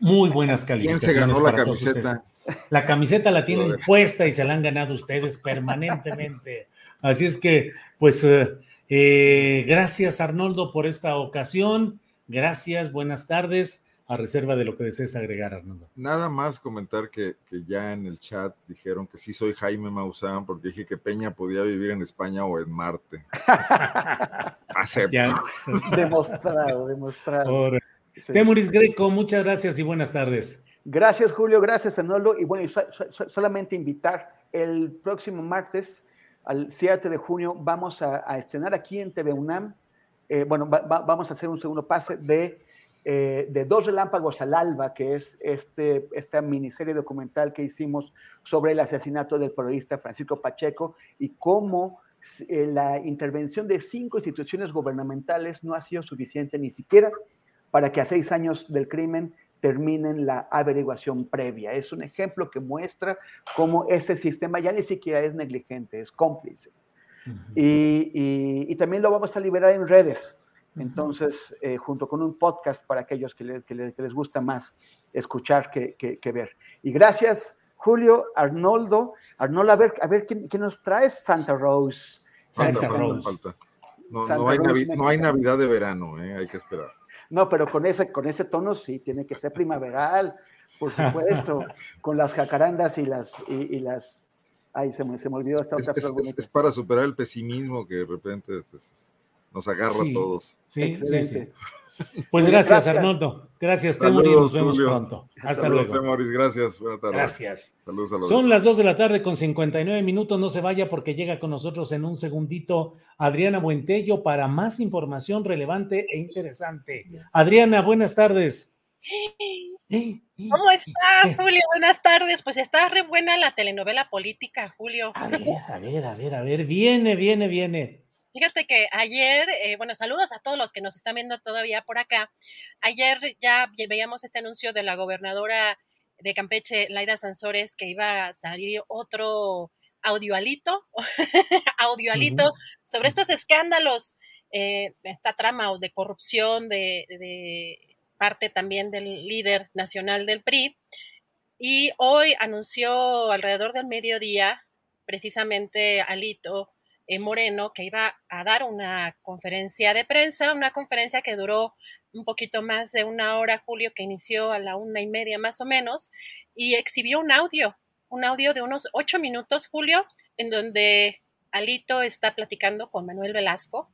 Muy buenas calificaciones. ¿Quién se ganó la camiseta? La camiseta la tienen puesta y se la han ganado ustedes permanentemente. Así es que, pues, eh, eh, gracias Arnoldo por esta ocasión. Gracias, buenas tardes. A reserva de lo que desees agregar, Arnoldo. Nada más comentar que, ya en el chat dijeron que sí soy Jaime Maussan porque dije que Peña podía vivir en España o en Marte. Acepto. demostrado, demostrado. Temuris Greco, muchas gracias y buenas tardes. Gracias, Julio. Gracias, Arnoldo. Y bueno, solamente invitar el próximo martes al 7 de junio vamos a, estrenar aquí en TV UNAM, eh, bueno, vamos a hacer un segundo pase de, eh, de Dos Relámpagos al Alba, que es este, esta miniserie documental que hicimos sobre el asesinato del periodista Francisco Pacheco y cómo eh, la intervención de cinco instituciones gubernamentales no ha sido suficiente ni siquiera para que a seis años del crimen terminen la averiguación previa. Es un ejemplo que muestra cómo ese sistema ya ni siquiera es negligente, es cómplice. y, también lo vamos a liberar en redes. Entonces, eh, junto con un podcast para aquellos que, les gusta más escuchar que, ver. Y gracias, Julio, Arnoldo. Arnoldo, a ver, a ver ¿qué, nos trae Santa Rose? Santa, Rose. No, no, hay no, hay Navidad de verano, ¿eh? hay que esperar. No, pero con ese, con ese tono sí, tiene que ser primaveral, por supuesto, con las jacarandas y las, y, las, ay, se me, se me olvidó esta otra es, es, para superar el pesimismo que de repente nos agarra a todos. Sí, sí, sí. Pues gracias, Arnoldo. Gracias, Temoris. Nos vemos pronto. Hasta luego. Temoris, gracias. Buenas tardes. Gracias. Saludos a los Son las 2 de la tarde con 59 minutos. No se vaya porque llega con nosotros en un segundito Adriana Buentello para más información relevante e interesante. Adriana, buenas tardes. ¿Cómo estás, Julio? Buenas tardes. Pues está re buena la telenovela política, Julio. A ver, a ver, a ver, a ver. Viene, viene, viene. Fíjate que ayer, eh, bueno, saludos a todos los que nos están viendo todavía por acá. Ayer ya veíamos este anuncio de la gobernadora de Campeche, Laida Sansores, que iba a salir otro audioalito, audioalito sobre estos escándalos, eh, esta trama de corrupción, de, parte también del líder nacional del PRI. Y hoy anunció alrededor del mediodía, precisamente Alito Moreno, que iba a dar una conferencia de prensa, una conferencia que duró un poquito más de una hora, Julio, que inició a la una y media más o menos, y exhibió un audio, un audio de unos ocho minutos, Julio, en donde Alito está platicando con Manuel Velasco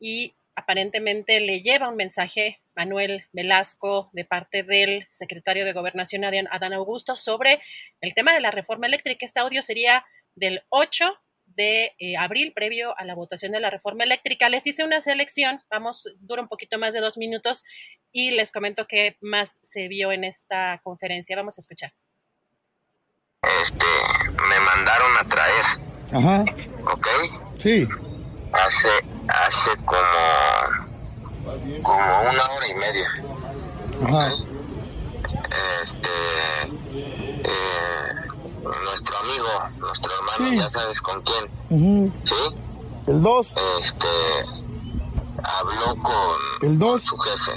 y aparentemente le lleva un mensaje Manuel Velasco de parte del secretario de Gobernación Adán Augusto sobre el tema de la reforma eléctrica. Este audio sería del 8 de eh, abril, previo a la votación de la reforma eléctrica. Les hice una selección, vamos, dura un poquito más de dos minutos y les comento qué más se vio en esta conferencia. Vamos a escuchar. Este, me mandaron a traer. Ajá. ¿Ok? Sí. Hace, hace como, como una hora y media. Ajá. Este, eh, nuestro amigo, nuestro hermano, ya sabes con quién. ¿Sí? El 2. Este, habló con, ¿El dos? su jefe.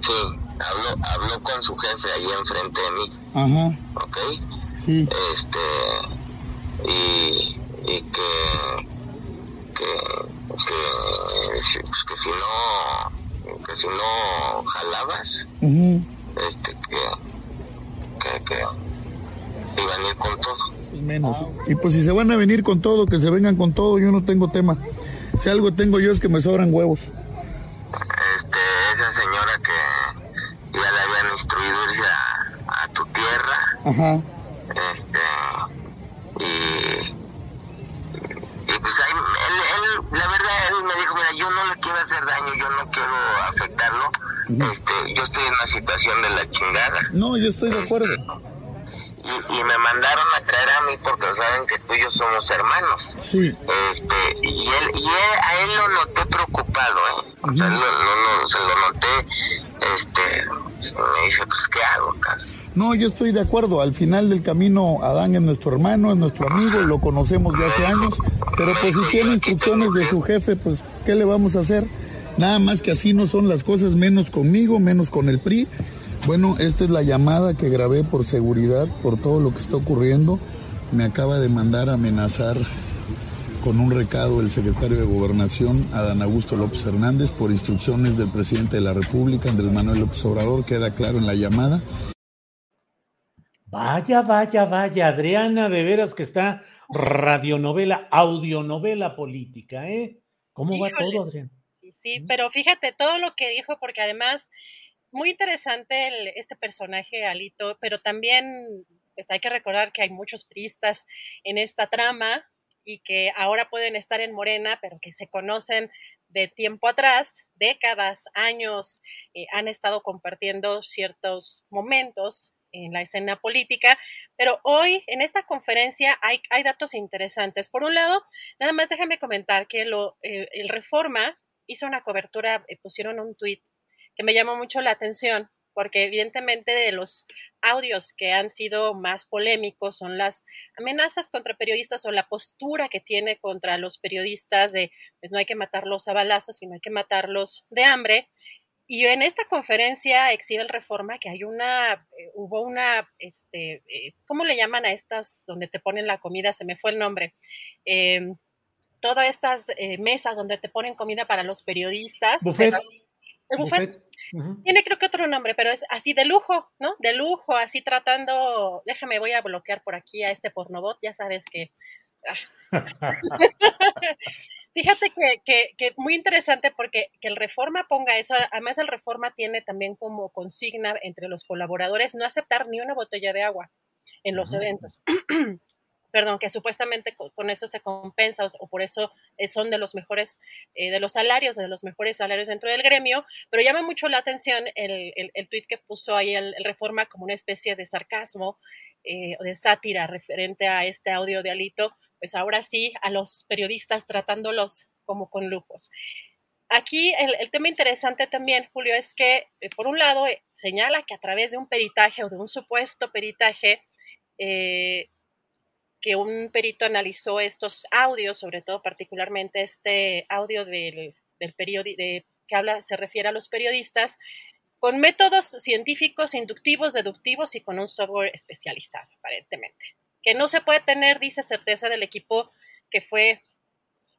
Sí, habló, habló con su jefe ahí enfrente de mí. Ajá. ¿Ok? Sí. Este, y, y que, que, que, pues que si no, que si no jalabas, este, que, que, que iban a ir con todo. Menos. Y pues si se van a venir con todo, que se vengan con todo, yo no tengo tema. Si algo tengo yo es que me sobran huevos. Este, esa señora que ya le habían instruido irse a, a tu tierra, Ajá. este, y, y pues ahí, él, él, la verdad, él me dijo, mira, yo no le quiero hacer daño, yo no quiero afectarlo, este, yo estoy en una situación de la chingada. No, yo estoy de acuerdo. Y, y me mandaron a traer a mí porque saben que tú y yo somos hermanos. Sí. Este, y él, y él, a él lo noté preocupado, ¿eh? O sea, lo, lo- lo- se lo noté, este, me dice, pues, ¿qué hago, cara? No, yo estoy de acuerdo. Al final del camino, Adán es nuestro hermano, es nuestro amigo, lo conocemos de hace años. Pero pues si tiene instrucciones de su jefe, pues, ¿qué le vamos a hacer? Nada más que así no son las cosas, menos conmigo, menos con el PRI. Bueno, esta es la llamada que grabé por seguridad, por todo lo que está ocurriendo. Me acaba de mandar amenazar con un recado el secretario de Gobernación, Adán Augusto López Hernández, por instrucciones del presidente de la República, Andrés Manuel López Obrador, queda claro en la llamada. Vaya, vaya, vaya, Adriana, de veras que está radionovela, audionovela política, ¿eh? ¿Cómo va todo, Adriana? Sí, sí, pero fíjate todo lo que dijo, porque además, muy interesante el- este personaje, Alito, pero también pues hay que recordar que hay muchos priistas en esta trama y que ahora pueden estar en Morena, pero que se conocen de tiempo atrás, décadas, años, eh, han estado compartiendo ciertos momentos en la escena política, pero hoy en esta conferencia hay, datos interesantes. Por un lado, nada más déjame comentar que lo, eh, el Reforma hizo una cobertura, eh, pusieron un tuit que me llamó mucho la atención, porque evidentemente de los audios que han sido más polémicos son las amenazas contra periodistas o la postura que tiene contra los periodistas de pues, no hay que matarlos a balazos, sino hay que matarlos de hambre. Y en esta conferencia exhibe el Reforma que hay una, eh, hubo una, este, eh, ¿cómo le llaman a estas donde te ponen la comida? Se me fue el nombre. Eh, todas estas eh, mesas donde te ponen comida para los periodistas. Buffet. pero- el buffet, tiene creo que otro nombre, pero es así de lujo, ¿no? De lujo, así tratando, déjame, voy a bloquear por aquí a este pornobot, ya sabes que... ah. Fíjate que, que, que muy interesante porque que el Reforma ponga eso, además el Reforma tiene también como consigna entre los colaboradores no aceptar ni una botella de agua en los eventos. Perdón, que supuestamente con, eso se compensa o, por eso eh, son de los mejores, eh, de los salarios, de los mejores salarios dentro del gremio, pero llama mucho la atención el, el, el tuit que puso ahí el, Reforma como una especie de sarcasmo eh, o de sátira referente a este audio de Alito, pues ahora sí a los periodistas tratándolos como con lujos. Aquí el, tema interesante también, Julio, es que por un lado señala que a través de un peritaje o de un supuesto peritaje, eh, que un perito analizó estos audios, sobre todo particularmente este audio del, del de, que habla, se refiere a los periodistas, con métodos científicos, inductivos, deductivos y con un software especializado, aparentemente. Que no se puede tener, dice, certeza del equipo que fue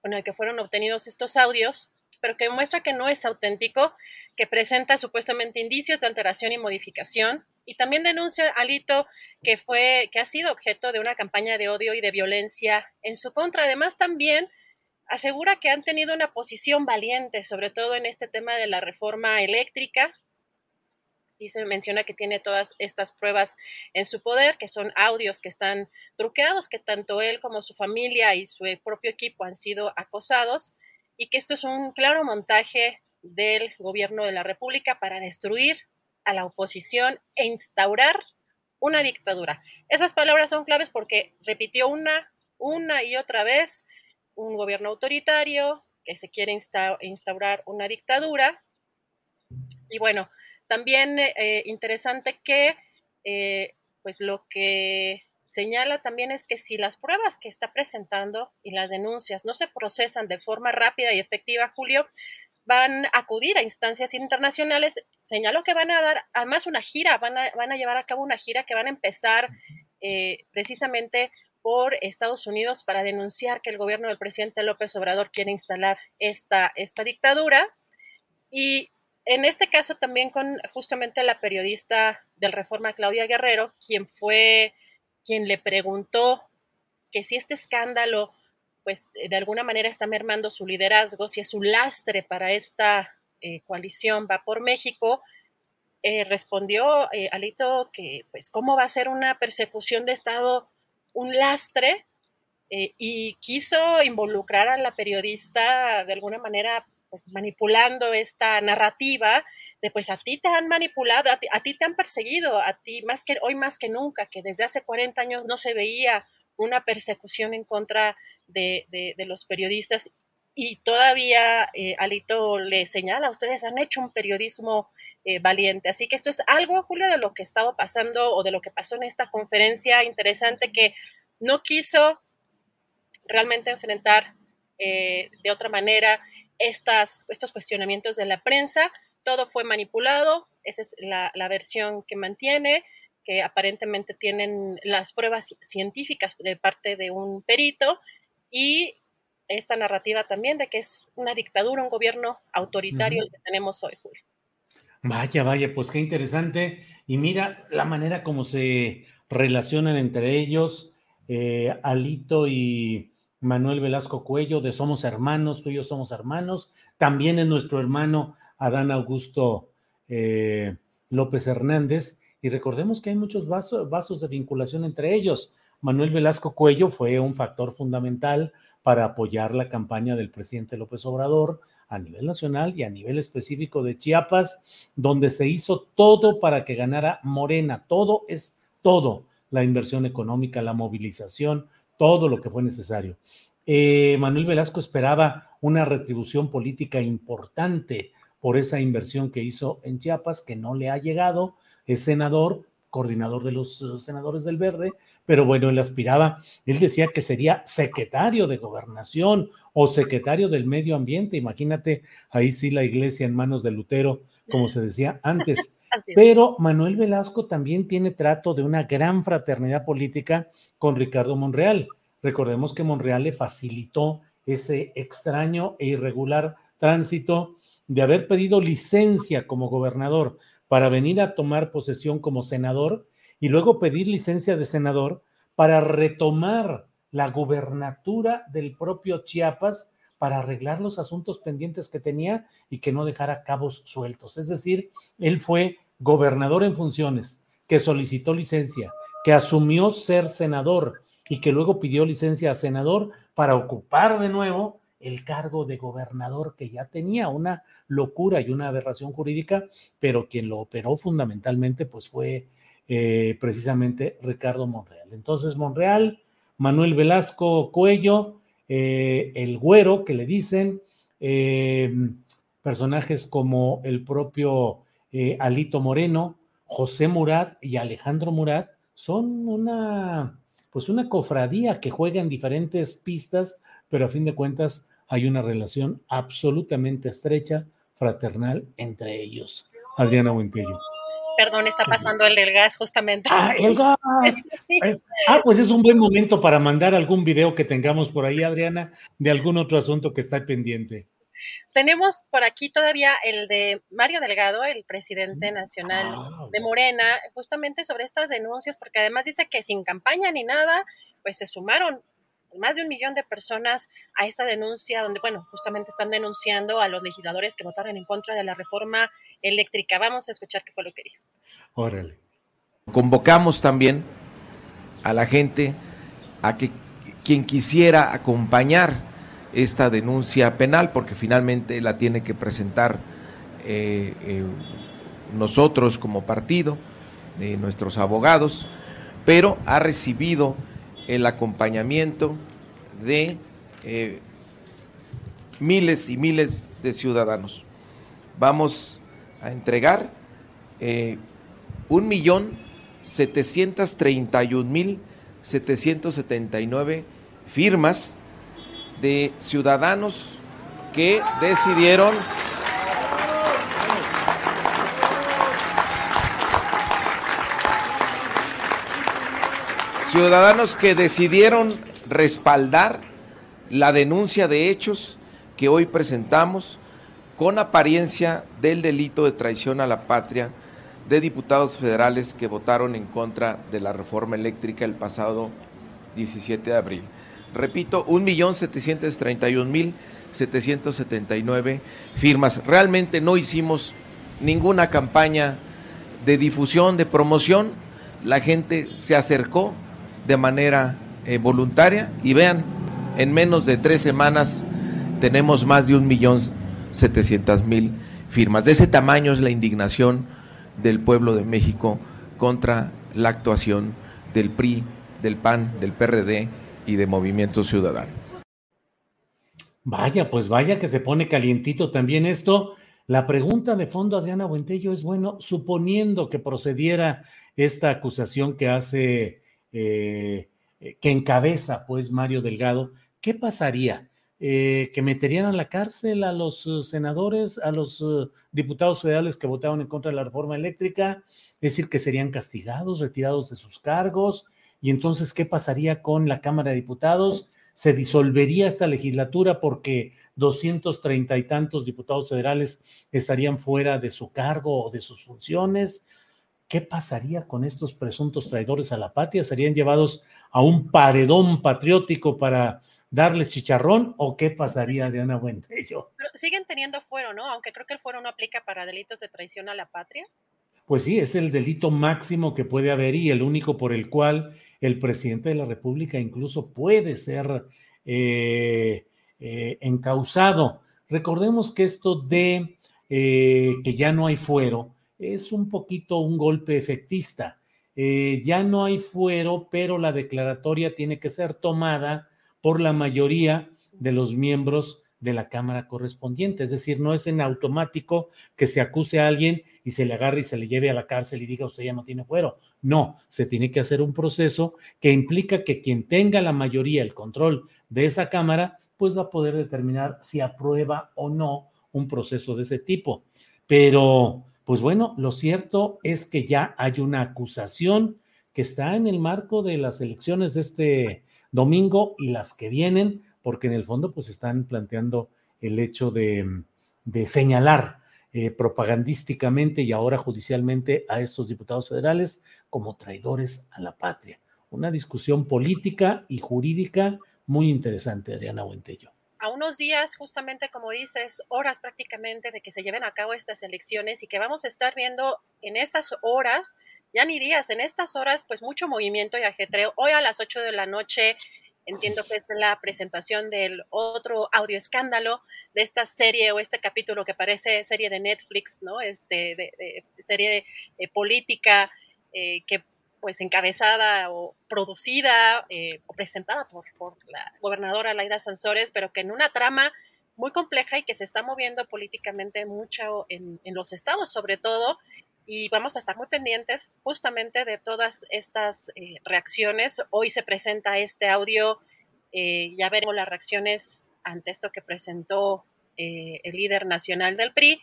con el que fueron obtenidos estos audios, pero que muestra que no es auténtico, que presenta supuestamente indicios de alteración y modificación, y también denuncia Alito que fue que ha sido objeto de una campaña de odio y de violencia en su contra. Además, también asegura que han tenido una posición valiente, sobre todo en este tema de la reforma eléctrica. Y se menciona que tiene todas estas pruebas en su poder, que son audios que están truqueados, que tanto él como su familia y su propio equipo han sido acosados, y que esto es un claro montaje del gobierno de la República para destruir a la oposición e instaurar una dictadura. Esas palabras son claves porque repitió una, una y otra vez un gobierno autoritario, que se quiere instaurar una dictadura. Y bueno, también eh, interesante que eh, pues lo que señala también es que si las pruebas que está presentando y las denuncias no se procesan de forma rápida y efectiva, Julio, van a acudir a instancias internacionales. Señaló que van a dar además una gira, van a, van a llevar a cabo una gira que van a empezar eh, precisamente por Estados Unidos para denunciar que el gobierno del presidente López Obrador quiere instalar esta, esta dictadura. Y en este caso también con justamente la periodista del Reforma, Claudia Guerrero, quien fue quien le preguntó que si este escándalo, pues de alguna manera está mermando su liderazgo, si es un lastre para esta eh, coalición Va por México, eh, respondió eh, Alito que, pues, ¿cómo va a ser una persecución de Estado un lastre eh, y quiso involucrar a la periodista de alguna manera pues, manipulando esta narrativa de pues a ti te han manipulado, a ti, te han perseguido, a ti más que hoy más que nunca, que desde hace 40 años no se veía una persecución en contra de, los periodistas y todavía eh, Alito le señala, ustedes han hecho un periodismo eh, valiente. Así que esto es algo, Julio, de lo que estaba pasando o de lo que pasó en esta conferencia interesante que no quiso realmente enfrentar eh, de otra manera estas, estos cuestionamientos de la prensa. Todo fue manipulado, esa es la, la versión que mantiene que aparentemente tienen las pruebas científicas de parte de un perito y esta narrativa también de que es una dictadura, un gobierno autoritario el que tenemos hoy, Julio. Vaya, vaya, pues qué interesante. Y mira la manera como se relacionan entre ellos, eh, Alito y Manuel Velasco Cuello, de Somos Hermanos, tú y yo somos hermanos. También es nuestro hermano Adán Augusto eh, López Hernández. Y recordemos que hay muchos vasos, vasos de vinculación entre ellos. Manuel Velasco Cuello fue un factor fundamental para apoyar la campaña del presidente López Obrador a nivel nacional y a nivel específico de Chiapas, donde se hizo todo para que ganara Morena. Todo es todo, la inversión económica, la movilización, todo lo que fue necesario. Eh, Manuel Velasco esperaba una retribución política importante por esa inversión que hizo en Chiapas, que no le ha llegado. Es senador, coordinador de los eh, senadores del Verde, pero bueno, él aspiraba, él decía que sería secretario de gobernación o secretario del medio ambiente, imagínate, ahí sí la iglesia en manos de Lutero, como se decía antes. Pero Manuel Velasco también tiene trato de una gran fraternidad política con Ricardo Monreal. Recordemos que Monreal le facilitó ese extraño e irregular tránsito de haber pedido licencia como gobernador para venir a tomar posesión como senador y luego pedir licencia de senador para retomar la gubernatura del propio Chiapas para arreglar los asuntos pendientes que tenía y que no dejara cabos sueltos. Es decir, él fue gobernador en funciones, que solicitó licencia, que asumió ser senador y que luego pidió licencia a senador para ocupar de nuevo el cargo de gobernador que ya tenía una locura y una aberración jurídica, pero quien lo operó fundamentalmente pues fue eh, precisamente Ricardo Monreal. Entonces Monreal, Manuel Velasco Cuello, eh, el güero que le dicen, eh, personajes como el propio Alito Moreno, José Murat y Alejandro Murat son una pues una cofradía que juega en diferentes pistas pero a fin de cuentas hay una relación absolutamente estrecha, fraternal entre ellos. Adriana Buentello. Perdón, está pasando el del gas justamente. Ah, el gas. Eh, ah, pues es un buen momento para mandar algún video que tengamos por ahí, Adriana, de algún otro asunto que está pendiente. Tenemos por aquí todavía el de Mario Delgado, el presidente nacional ah, de Morena, justamente sobre estas denuncias, porque además dice que sin campaña ni nada, pues se sumaron más de un millón de personas a esta denuncia, donde, bueno, justamente están denunciando a los legisladores que votaron en contra de la reforma eléctrica. Vamos a escuchar qué fue lo que dijo. Órale. Convocamos también a la gente a que quien quisiera acompañar esta denuncia penal, porque finalmente la tiene que presentar eh, eh, nosotros como partido, eh, nuestros abogados, pero ha recibido el acompañamiento de eh, miles y miles de ciudadanos. Vamos a entregar eh, un millón setecientos treinta y un mil setecientos setenta y nueve firmas de ciudadanos que decidieron Ciudadanos que decidieron respaldar la denuncia de hechos que hoy presentamos con apariencia del delito de traición a la patria de diputados federales que votaron en contra de la reforma eléctrica el pasado 17 de abril. Repito, 1.731.779 firmas. Realmente no hicimos ninguna campaña de difusión, de promoción. La gente se acercó, de manera eh, voluntaria y vean, en menos de tres semanas tenemos más de un millón setecientas mil firmas. De ese tamaño es la indignación del pueblo de México contra la actuación del PRI, del PAN, del PRD y de Movimiento Ciudadano. Vaya, pues vaya que se pone calientito también esto. La pregunta de fondo, Adriana Buentello, es bueno, suponiendo que procediera esta acusación que hace eh, eh, que encabeza pues Mario Delgado, ¿qué pasaría? Eh, ¿Que meterían a la cárcel a los senadores, a los diputados federales que votaron en contra de la reforma eléctrica? Es decir, que serían castigados, retirados de sus cargos. Y entonces, ¿qué pasaría con la Cámara de Diputados? ¿Se disolvería esta legislatura porque 230 y tantos diputados federales estarían fuera de su cargo o de sus funciones? ¿Qué pasaría con estos presuntos traidores a la patria? ¿Serían llevados a un paredón patriótico para darles chicharrón o qué pasaría, Diana Buentello? Pero siguen teniendo fuero, ¿no? Aunque creo que el fuero no aplica para delitos de traición a la patria. Pues sí, es el delito máximo que puede haber y el único por el cual el presidente de la República incluso puede ser eh, eh, encausado. Recordemos que esto de eh, que ya no hay fuero, es un poquito un golpe efectista. Eh, ya no hay fuero, pero la declaratoria tiene que ser tomada por la mayoría de los miembros de la Cámara correspondiente. Es decir, no es en automático que se acuse a alguien y se le agarre y se le lleve a la cárcel y diga usted ya no tiene fuero. No, se tiene que hacer un proceso que implica que quien tenga la mayoría, el control de esa Cámara, pues va a poder determinar si aprueba o no un proceso de ese tipo. Pero pues bueno, lo cierto es que ya hay una acusación que está en el marco de las elecciones de este domingo y las que vienen, porque en el fondo pues están planteando el hecho de, señalar eh, propagandísticamente y ahora judicialmente a estos diputados federales como traidores a la patria. Una discusión política y jurídica muy interesante, Adriana Buentello a unos días, justamente como dices, horas prácticamente de que se lleven a cabo estas elecciones y que vamos a estar viendo en estas horas, ya ni días, en estas horas, pues mucho movimiento y ajetreo. Hoy a las 8 de la noche, entiendo que es la presentación del otro audio escándalo de esta serie o este capítulo que parece serie de Netflix, ¿no? Este, de, serie de, política eh, que pues encabezada o producida eh, o presentada por, la gobernadora Laida Sansores, pero que en una trama muy compleja y que se está moviendo políticamente mucho en, los estados sobre todo, y vamos a estar muy pendientes justamente de todas estas eh, reacciones. Hoy se presenta este audio, eh, ya veremos las reacciones ante esto que presentó el líder nacional del PRI,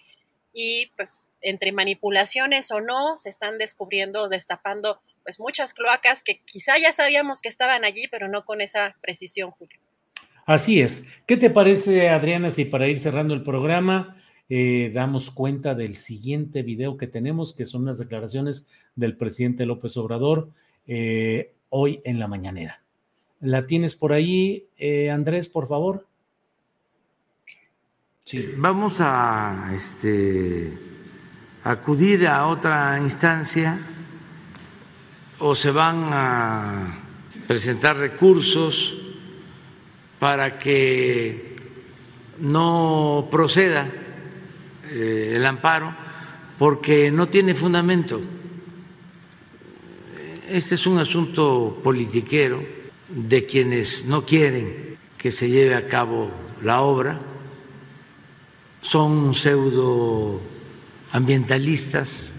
y pues entre manipulaciones o no, se están descubriendo, destapando pues muchas cloacas que quizá ya sabíamos que estaban allí, pero no con esa precisión, Julio. Así es. ¿Qué te parece, Adriana, si para ir cerrando el programa eh, damos cuenta del siguiente video que tenemos, que son las declaraciones del presidente López Obrador eh, hoy en la mañanera? ¿La tienes por ahí, eh, Andrés, por favor? Sí. Vamos a este, acudir a otra instancia o se van a presentar recursos para que no proceda eh, el amparo porque no tiene fundamento. Este es un asunto politiquero de quienes no quieren que se lleve a cabo la obra, son pseudoambientalistas.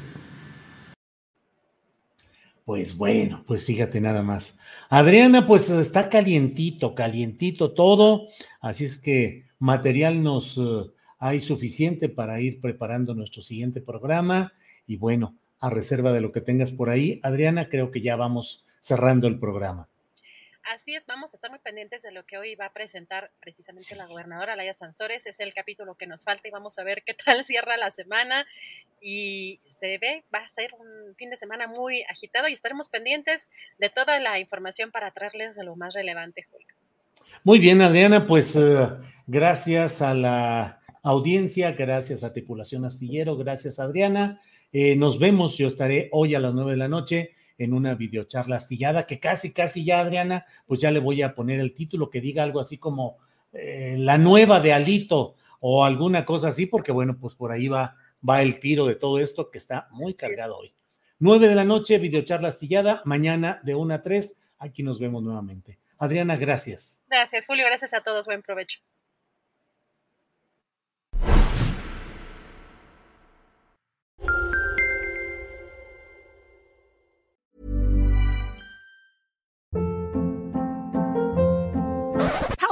Pues bueno, pues fíjate nada más. Adriana, pues está calientito, calientito todo, así es que material nos uh, hay suficiente para ir preparando nuestro siguiente programa y bueno, a reserva de lo que tengas por ahí, Adriana, creo que ya vamos cerrando el programa. Así es, vamos a estar muy pendientes de lo que hoy va a presentar precisamente la gobernadora Laia Sansores. Es el capítulo que nos falta y vamos a ver qué tal cierra la semana. Y se ve, va a ser un fin de semana muy agitado y estaremos pendientes de toda la información para traerles lo más relevante, Julio. Muy bien, Adriana, pues uh, gracias a la audiencia, gracias a Tripulación Astillero, gracias Adriana. Eh, nos vemos, yo estaré hoy a las nueve de la noche en una videocharla astillada, que casi, casi ya, Adriana, pues ya le voy a poner el título que diga algo así como eh, la nueva de Alito o alguna cosa así, porque bueno, pues por ahí va, va el tiro de todo esto que está muy cargado hoy. Nueve de la noche, videocharla astillada, mañana de una a tres, aquí nos vemos nuevamente. Adriana, gracias. Gracias, Julio, gracias a todos, buen provecho.